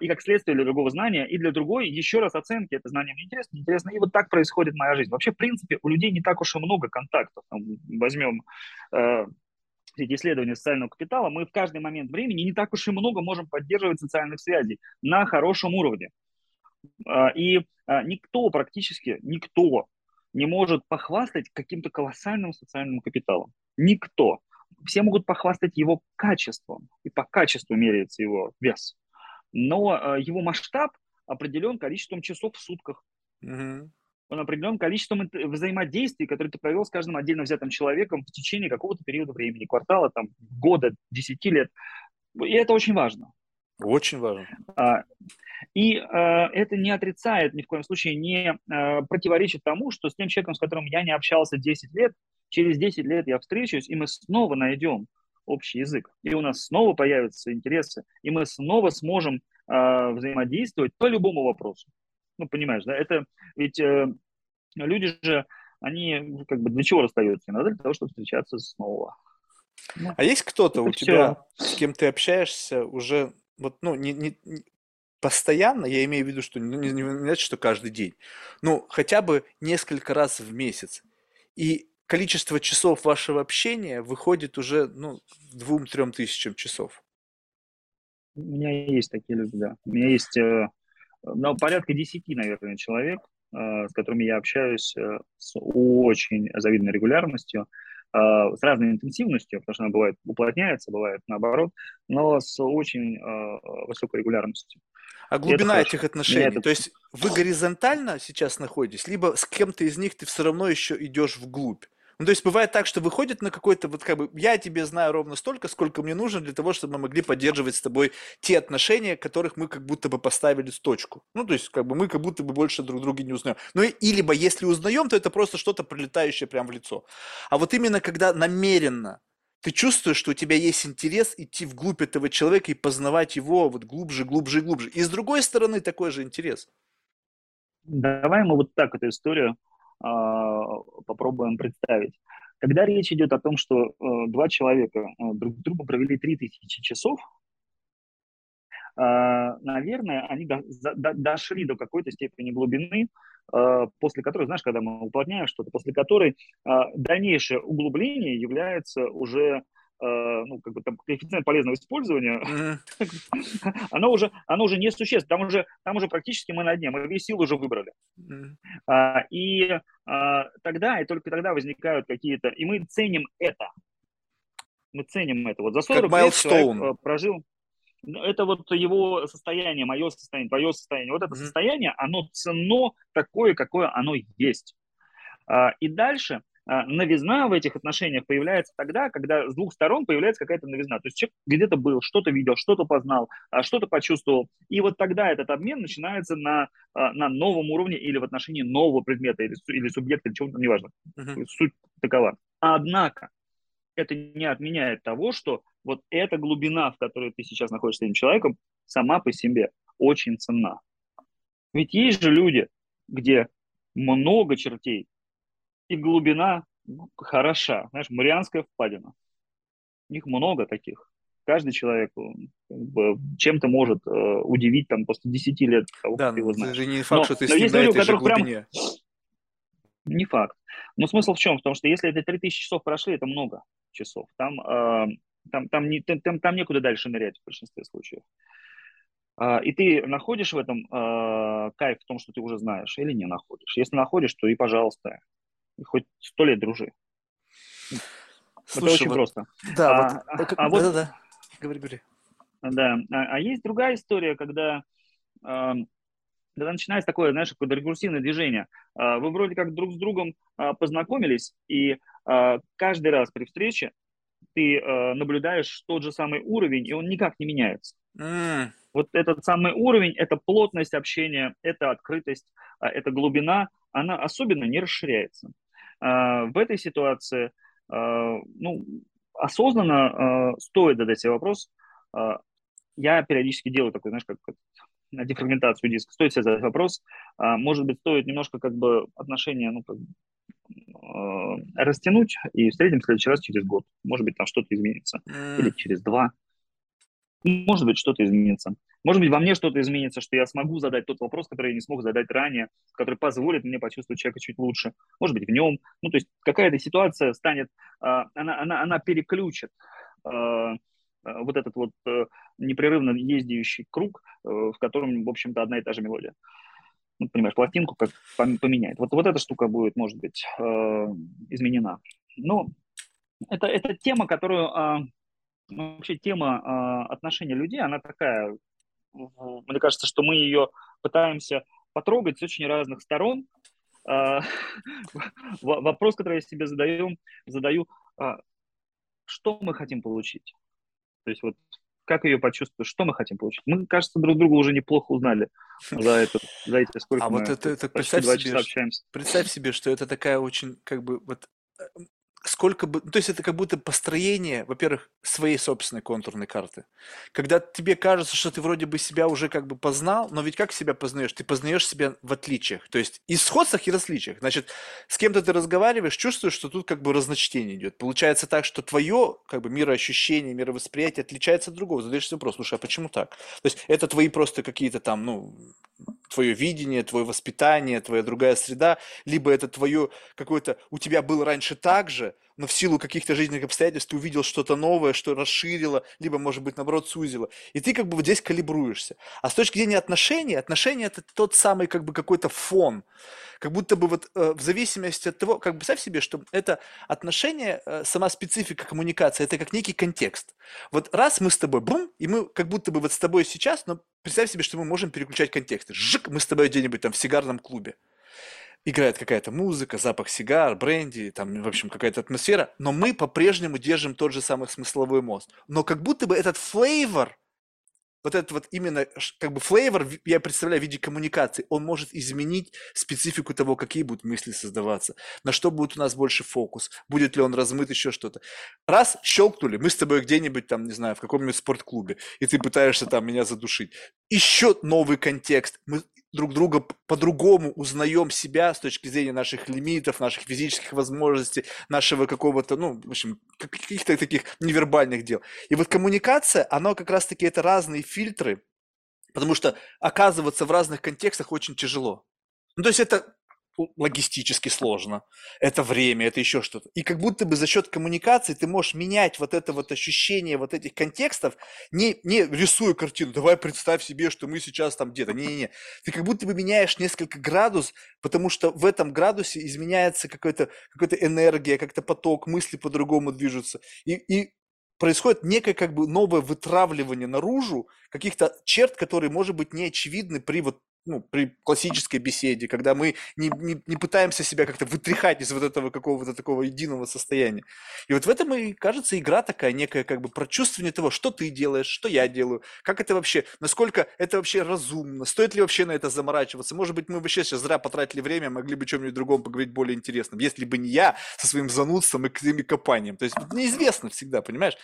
и как следствие для другого знания, и для другой еще раз оценки, это знание мне интересно, интересно, и вот так происходит моя жизнь. Вообще, в принципе, у людей не так уж и много контактов. Возьмем э, эти исследования социального капитала, мы в каждый момент времени не так уж и много можем поддерживать социальных связей на хорошем уровне. А, и а, никто практически, никто не может похвастать каким-то колоссальным социальным капиталом. Никто. Все могут похвастать его качеством, и по качеству меряется его вес. Но а, его масштаб определен количеством часов в сутках. Угу он определен количеством взаимодействий, которые ты провел с каждым отдельно взятым человеком в течение какого-то периода времени, квартала, там, года, десяти лет. И это очень важно. Очень важно. А, и а, это не отрицает, ни в коем случае не противоречит тому, что с тем человеком, с которым я не общался 10 лет, через 10 лет я встречусь, и мы снова найдем общий язык. И у нас снова появятся интересы, и мы снова сможем взаимодействовать по любому вопросу. Ну, понимаешь, да, это ведь э, люди же, они как бы для чего расстаются? Иногда для того, чтобы встречаться снова. Ну, а есть кто-то у все. тебя, с кем ты общаешься уже, вот, ну, не, не, постоянно, я имею в виду, что не, не, не значит, что каждый день, ну, хотя бы несколько раз в месяц, и количество часов вашего общения выходит уже, ну, двум-трем тысячам часов. У меня есть такие люди, да. У меня есть э, ну, порядка 10, наверное, человек, э, с которыми я общаюсь э, с очень завидной регулярностью, с разной интенсивностью, потому что она бывает уплотняется, бывает наоборот, но с очень высокой регулярностью. А глубина этих отношений, это... то есть вы горизонтально сейчас находитесь, либо с кем-то из них ты все равно еще идешь вглубь? Ну, то есть бывает так, что выходит на какой-то, вот как бы, я тебе знаю ровно столько, сколько мне нужно для того, чтобы мы могли поддерживать с тобой те отношения, которых мы как будто бы поставили с точку. Ну, то есть, как бы мы как будто бы больше друг друга не узнаем. Ну, и либо если узнаем, то это просто что-то прилетающее прямо в лицо. А вот именно когда намеренно ты чувствуешь, что у тебя есть интерес идти вглубь этого человека и познавать его вот глубже, глубже и глубже. И с другой стороны такой же интерес. Давай мы вот так эту историю попробуем представить. Когда речь идет о том, что э, два человека э, друг с другом провели 3000 часов, э, наверное, они до, до, дошли до какой-то степени глубины, э, после которой, знаешь, когда мы уплотняем что-то, после которой дальнейшее углубление является уже ну, как бы там коэффициент полезного использования, mm-hmm. оно уже, оно уже не существенно. Там уже, там уже практически мы на дне, мы весь сил уже выбрали. Mm-hmm. А, и а, тогда, и только тогда возникают какие-то, и мы ценим это. Мы ценим это. Вот за 40 как лет человек э, прожил, ну, это вот его состояние, мое состояние, твое состояние. Вот это mm-hmm. состояние, оно ценно такое, какое оно есть. А, и дальше новизна в этих отношениях появляется тогда, когда с двух сторон появляется какая-то новизна. То есть человек где-то был, что-то видел, что-то познал, а, что-то почувствовал. И вот тогда этот обмен начинается на, а, на новом уровне или в отношении нового предмета или, или субъекта, или чего-то, неважно. Uh-huh. Суть такова. Однако это не отменяет того, что вот эта глубина, в которой ты сейчас находишься с этим человеком, сама по себе очень ценна. Ведь есть же люди, где много чертей, и глубина ну, хороша. Знаешь, Марианская впадина. Их много таких. Каждый человек как бы, чем-то может э, удивить там после 10 лет того, да, ты его знаешь. Это же не факт, но, что ты с ним на этой же глубине. Прям... Не факт. Но смысл в чем? В том, что если это 3000 часов прошли, это много часов. Там, э, там, там, не, там, там некуда дальше нырять в большинстве случаев. Uh, и ты находишь в этом uh, кайф в том, что ты уже знаешь, или не находишь. Если находишь, то и пожалуйста, хоть сто лет дружи. Слушай, Это очень вот, просто. Да, а, вот, а, а вот, да, да, говори, говори. Да, а, а есть другая история, когда, э, когда начинается такое, знаешь, какое-то рекурсивное движение. Э, вы вроде как друг с другом э, познакомились, и э, каждый раз при встрече ты наблюдаешь тот же самый уровень, и он никак не меняется. Mm. Вот этот самый уровень, это плотность общения, это открытость, это глубина, она особенно не расширяется. А, в этой ситуации а, ну, осознанно а, стоит задать себе вопрос. Я периодически делаю такой, знаешь, как дефрагментацию диска. Стоит себе задать вопрос. Может быть, стоит немножко как бы отношения, ну, как растянуть и встретимся в следующий раз через год. Может быть, там что-то изменится. Или через два. Может быть, что-то изменится. Может быть, во мне что-то изменится, что я смогу задать тот вопрос, который я не смог задать ранее, который позволит мне почувствовать человека чуть лучше. Может быть, в нем. Ну, то есть какая-то ситуация станет, а, она, она, она переключит а, а, вот этот вот э, непрерывно ездящий круг, э, в котором, в общем-то, одна и та же мелодия. Ну, понимаешь, пластинку как поменяет. Вот, вот эта штука будет, может быть, э, изменена. Но это, это тема, которую ну, вообще тема э, отношения людей, она такая, мне кажется, что мы ее пытаемся потрогать с очень разных сторон. Э, вопрос, который я себе задаю, задаю, э, что мы хотим получить? То есть вот как ее почувствовать, что мы хотим получить. Мы, кажется, друг друга уже неплохо узнали за, это, за эти сколько а мы вот это, это представь себе, Представь себе, что это такая очень, как бы, вот сколько бы, ну, то есть это как будто построение, во-первых, своей собственной контурной карты. Когда тебе кажется, что ты вроде бы себя уже как бы познал, но ведь как себя познаешь? Ты познаешь себя в отличиях, то есть и сходствах, и различиях. Значит, с кем-то ты разговариваешь, чувствуешь, что тут как бы разночтение идет. Получается так, что твое как бы мироощущение, мировосприятие отличается от другого. Задаешь себе вопрос, слушай, а почему так? То есть это твои просто какие-то там, ну, твое видение, твое воспитание, твоя другая среда, либо это твое какое-то, у тебя было раньше так же, но в силу каких-то жизненных обстоятельств ты увидел что-то новое, что расширило, либо, может быть, наоборот, сузило. И ты как бы вот здесь калибруешься. А с точки зрения отношений, отношения это тот самый как бы какой-то фон. Как будто бы вот э, в зависимости от того, как бы представь себе, что это отношение, э, сама специфика коммуникации, это как некий контекст. Вот раз мы с тобой, бум, и мы как будто бы вот с тобой сейчас, но представь себе, что мы можем переключать контексты. Жик, мы с тобой где-нибудь там в сигарном клубе играет какая-то музыка, запах сигар, бренди, там, в общем, какая-то атмосфера, но мы по-прежнему держим тот же самый смысловой мост. Но как будто бы этот флейвор, вот этот вот именно, как бы флейвор, я представляю в виде коммуникации, он может изменить специфику того, какие будут мысли создаваться, на что будет у нас больше фокус, будет ли он размыт, еще что-то. Раз, щелкнули, мы с тобой где-нибудь там, не знаю, в каком-нибудь спортклубе, и ты пытаешься там меня задушить. Еще новый контекст, мы друг друга по-другому узнаем себя с точки зрения наших лимитов, наших физических возможностей, нашего какого-то, ну, в общем, каких-то таких невербальных дел. И вот коммуникация, она как раз-таки это разные фильтры, потому что оказываться в разных контекстах очень тяжело. Ну, то есть это логистически сложно, это время, это еще что-то. И как будто бы за счет коммуникации ты можешь менять вот это вот ощущение вот этих контекстов, не, не рисуя картину, давай представь себе, что мы сейчас там где-то, не-не-не. Ты как будто бы меняешь несколько градус, потому что в этом градусе изменяется какая-то какая энергия, как-то поток, мысли по-другому движутся. И, и происходит некое как бы новое вытравливание наружу каких-то черт, которые, может быть, не очевидны при вот ну, при классической беседе, когда мы не, не, не пытаемся себя как-то вытряхать из вот этого какого-то такого единого состояния. И вот в этом и кажется игра такая некая как бы прочувствование того, что ты делаешь, что я делаю, как это вообще, насколько это вообще разумно, стоит ли вообще на это заморачиваться. Может быть, мы вообще сейчас зря потратили время, могли бы чем-нибудь другом поговорить более интересным, если бы не я со своим занудством и копанием. То есть неизвестно всегда, понимаешь?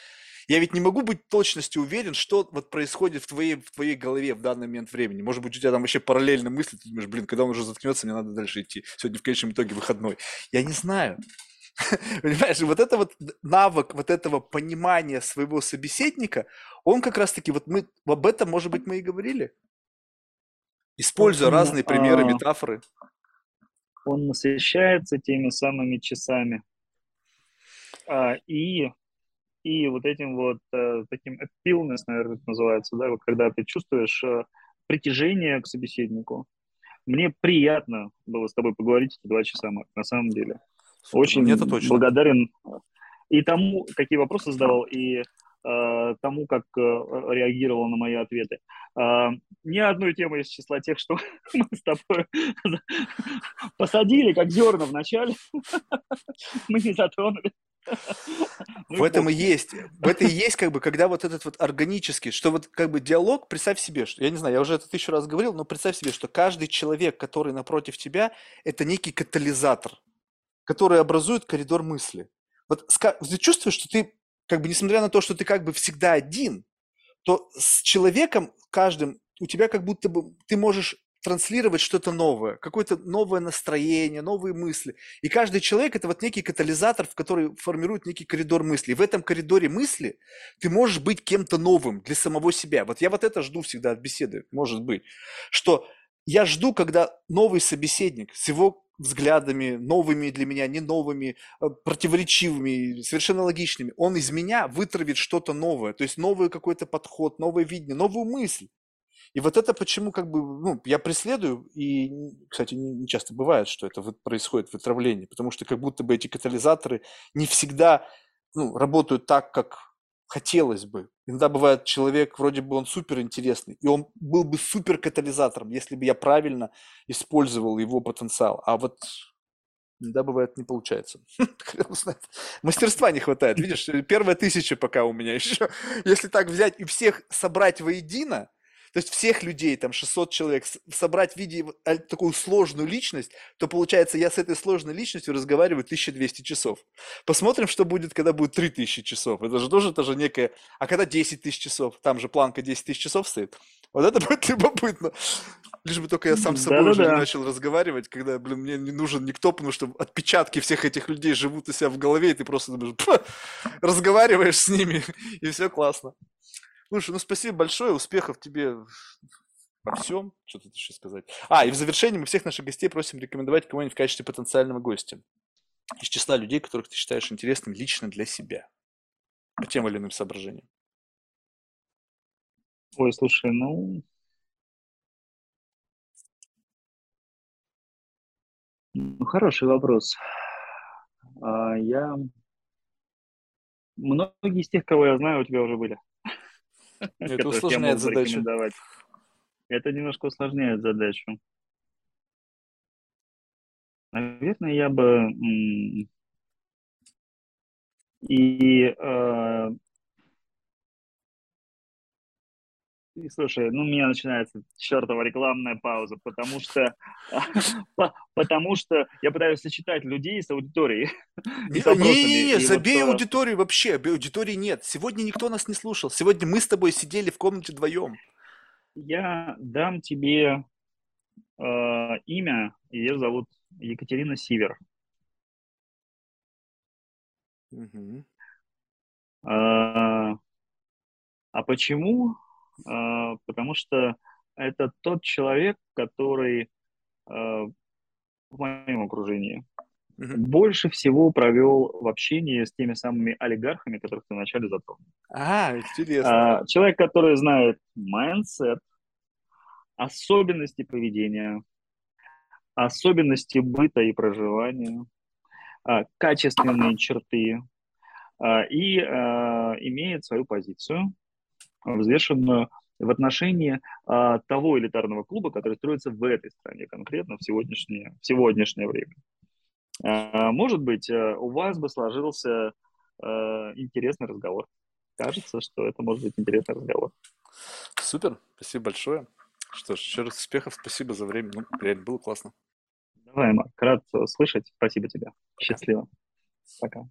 Я ведь не могу быть точностью уверен, что вот происходит в твоей, в твоей голове в данный момент времени. Может быть, у тебя там вообще параллельно мысли, ты думаешь, блин, когда он уже заткнется, мне надо дальше идти. Сегодня в конечном итоге выходной. Я не знаю. Понимаешь, вот это вот навык вот этого понимания своего собеседника, он как раз-таки, вот мы об этом, может быть, мы и говорили, используя он, разные примеры, а, метафоры. Он насыщается теми самыми часами. А, и и вот этим вот э, таким appealness, наверное, это называется, да, вот когда ты чувствуешь э, притяжение к собеседнику. Мне приятно было с тобой поговорить эти два часа, Марк, на самом деле. Супер, Очень это точно. благодарен и тому, какие вопросы задавал, и э, тому, как э, реагировал на мои ответы. Э, ни одной темы из числа тех, что мы с тобой посадили, как зерна в начале, мы не затронули. Ну в этом и есть, в этом и есть как бы, когда вот этот вот органический, что вот как бы диалог, представь себе, что, я не знаю, я уже это тысячу раз говорил, но представь себе, что каждый человек, который напротив тебя, это некий катализатор, который образует коридор мысли. Вот ты чувствуешь, что ты, как бы, несмотря на то, что ты как бы всегда один, то с человеком каждым у тебя как будто бы ты можешь транслировать что-то новое, какое-то новое настроение, новые мысли. И каждый человек – это вот некий катализатор, в который формирует некий коридор мысли. И в этом коридоре мысли ты можешь быть кем-то новым для самого себя. Вот я вот это жду всегда от беседы, может быть, что я жду, когда новый собеседник с его взглядами, новыми для меня, не новыми, а противоречивыми, совершенно логичными, он из меня вытравит что-то новое, то есть новый какой-то подход, новое видение, новую мысль. И вот это почему как бы, ну, я преследую, и, кстати, не, часто бывает, что это вот происходит вытравление, потому что как будто бы эти катализаторы не всегда ну, работают так, как хотелось бы. Иногда бывает человек, вроде бы он супер интересный, и он был бы супер катализатором, если бы я правильно использовал его потенциал. А вот иногда бывает не получается. Мастерства не хватает. Видишь, первая тысяча пока у меня еще. Если так взять и всех собрать воедино, то есть всех людей, там 600 человек, собрать в виде такую сложную личность, то получается, я с этой сложной личностью разговариваю 1200 часов. Посмотрим, что будет, когда будет 3000 часов. Это же тоже, это же некое... А когда 10 тысяч часов? Там же планка 10 тысяч часов стоит. Вот это будет любопытно. Лишь бы только я сам с собой да, уже не начал разговаривать, когда, блин, мне не нужен никто, потому что отпечатки всех этих людей живут у себя в голове, и ты просто думаешь, разговариваешь с ними, и все классно. Слушай, ну спасибо большое, успехов тебе во всем. Что тут еще сказать? А, и в завершении мы всех наших гостей просим рекомендовать кого-нибудь в качестве потенциального гостя. Из числа людей, которых ты считаешь интересным лично для себя. По тем или иным соображениям. Ой, слушай, ну... Ну, хороший вопрос. А, я... Многие из тех, кого я знаю, у тебя уже были. Это усложняет задачу. Это немножко усложняет задачу. Наверное, я бы и э, И, слушай, ну у меня начинается чертова рекламная пауза, потому что, потому что я пытаюсь сочетать людей с аудиторией. Не-не-не, забей аудиторию вообще, аудитории нет. Сегодня никто нас не слушал, сегодня мы с тобой сидели в комнате вдвоем. Я дам тебе э, имя, ее зовут Екатерина Сивер. А, а почему? А, потому что это тот человек, который а, в моем окружении Мгм. больше всего провел в общении с теми самыми олигархами, которых ты вначале затронул. А, интересно. А, человек, который знает mindset, особенности поведения, особенности быта и проживания, а, качественные черты а, и а, имеет свою позицию, взвешенную в отношении а, того элитарного клуба, который строится в этой стране конкретно в сегодняшнее, в сегодняшнее время. А, Может быть, э, у вас бы сложился э, интересный разговор. Кажется, что это может быть интересный разговор. Супер, спасибо большое. Что ж, еще раз успехов, спасибо за время. Ну, реально было классно. Давай, Марк, рад слышать. Спасибо тебе. Счастливо. Пока.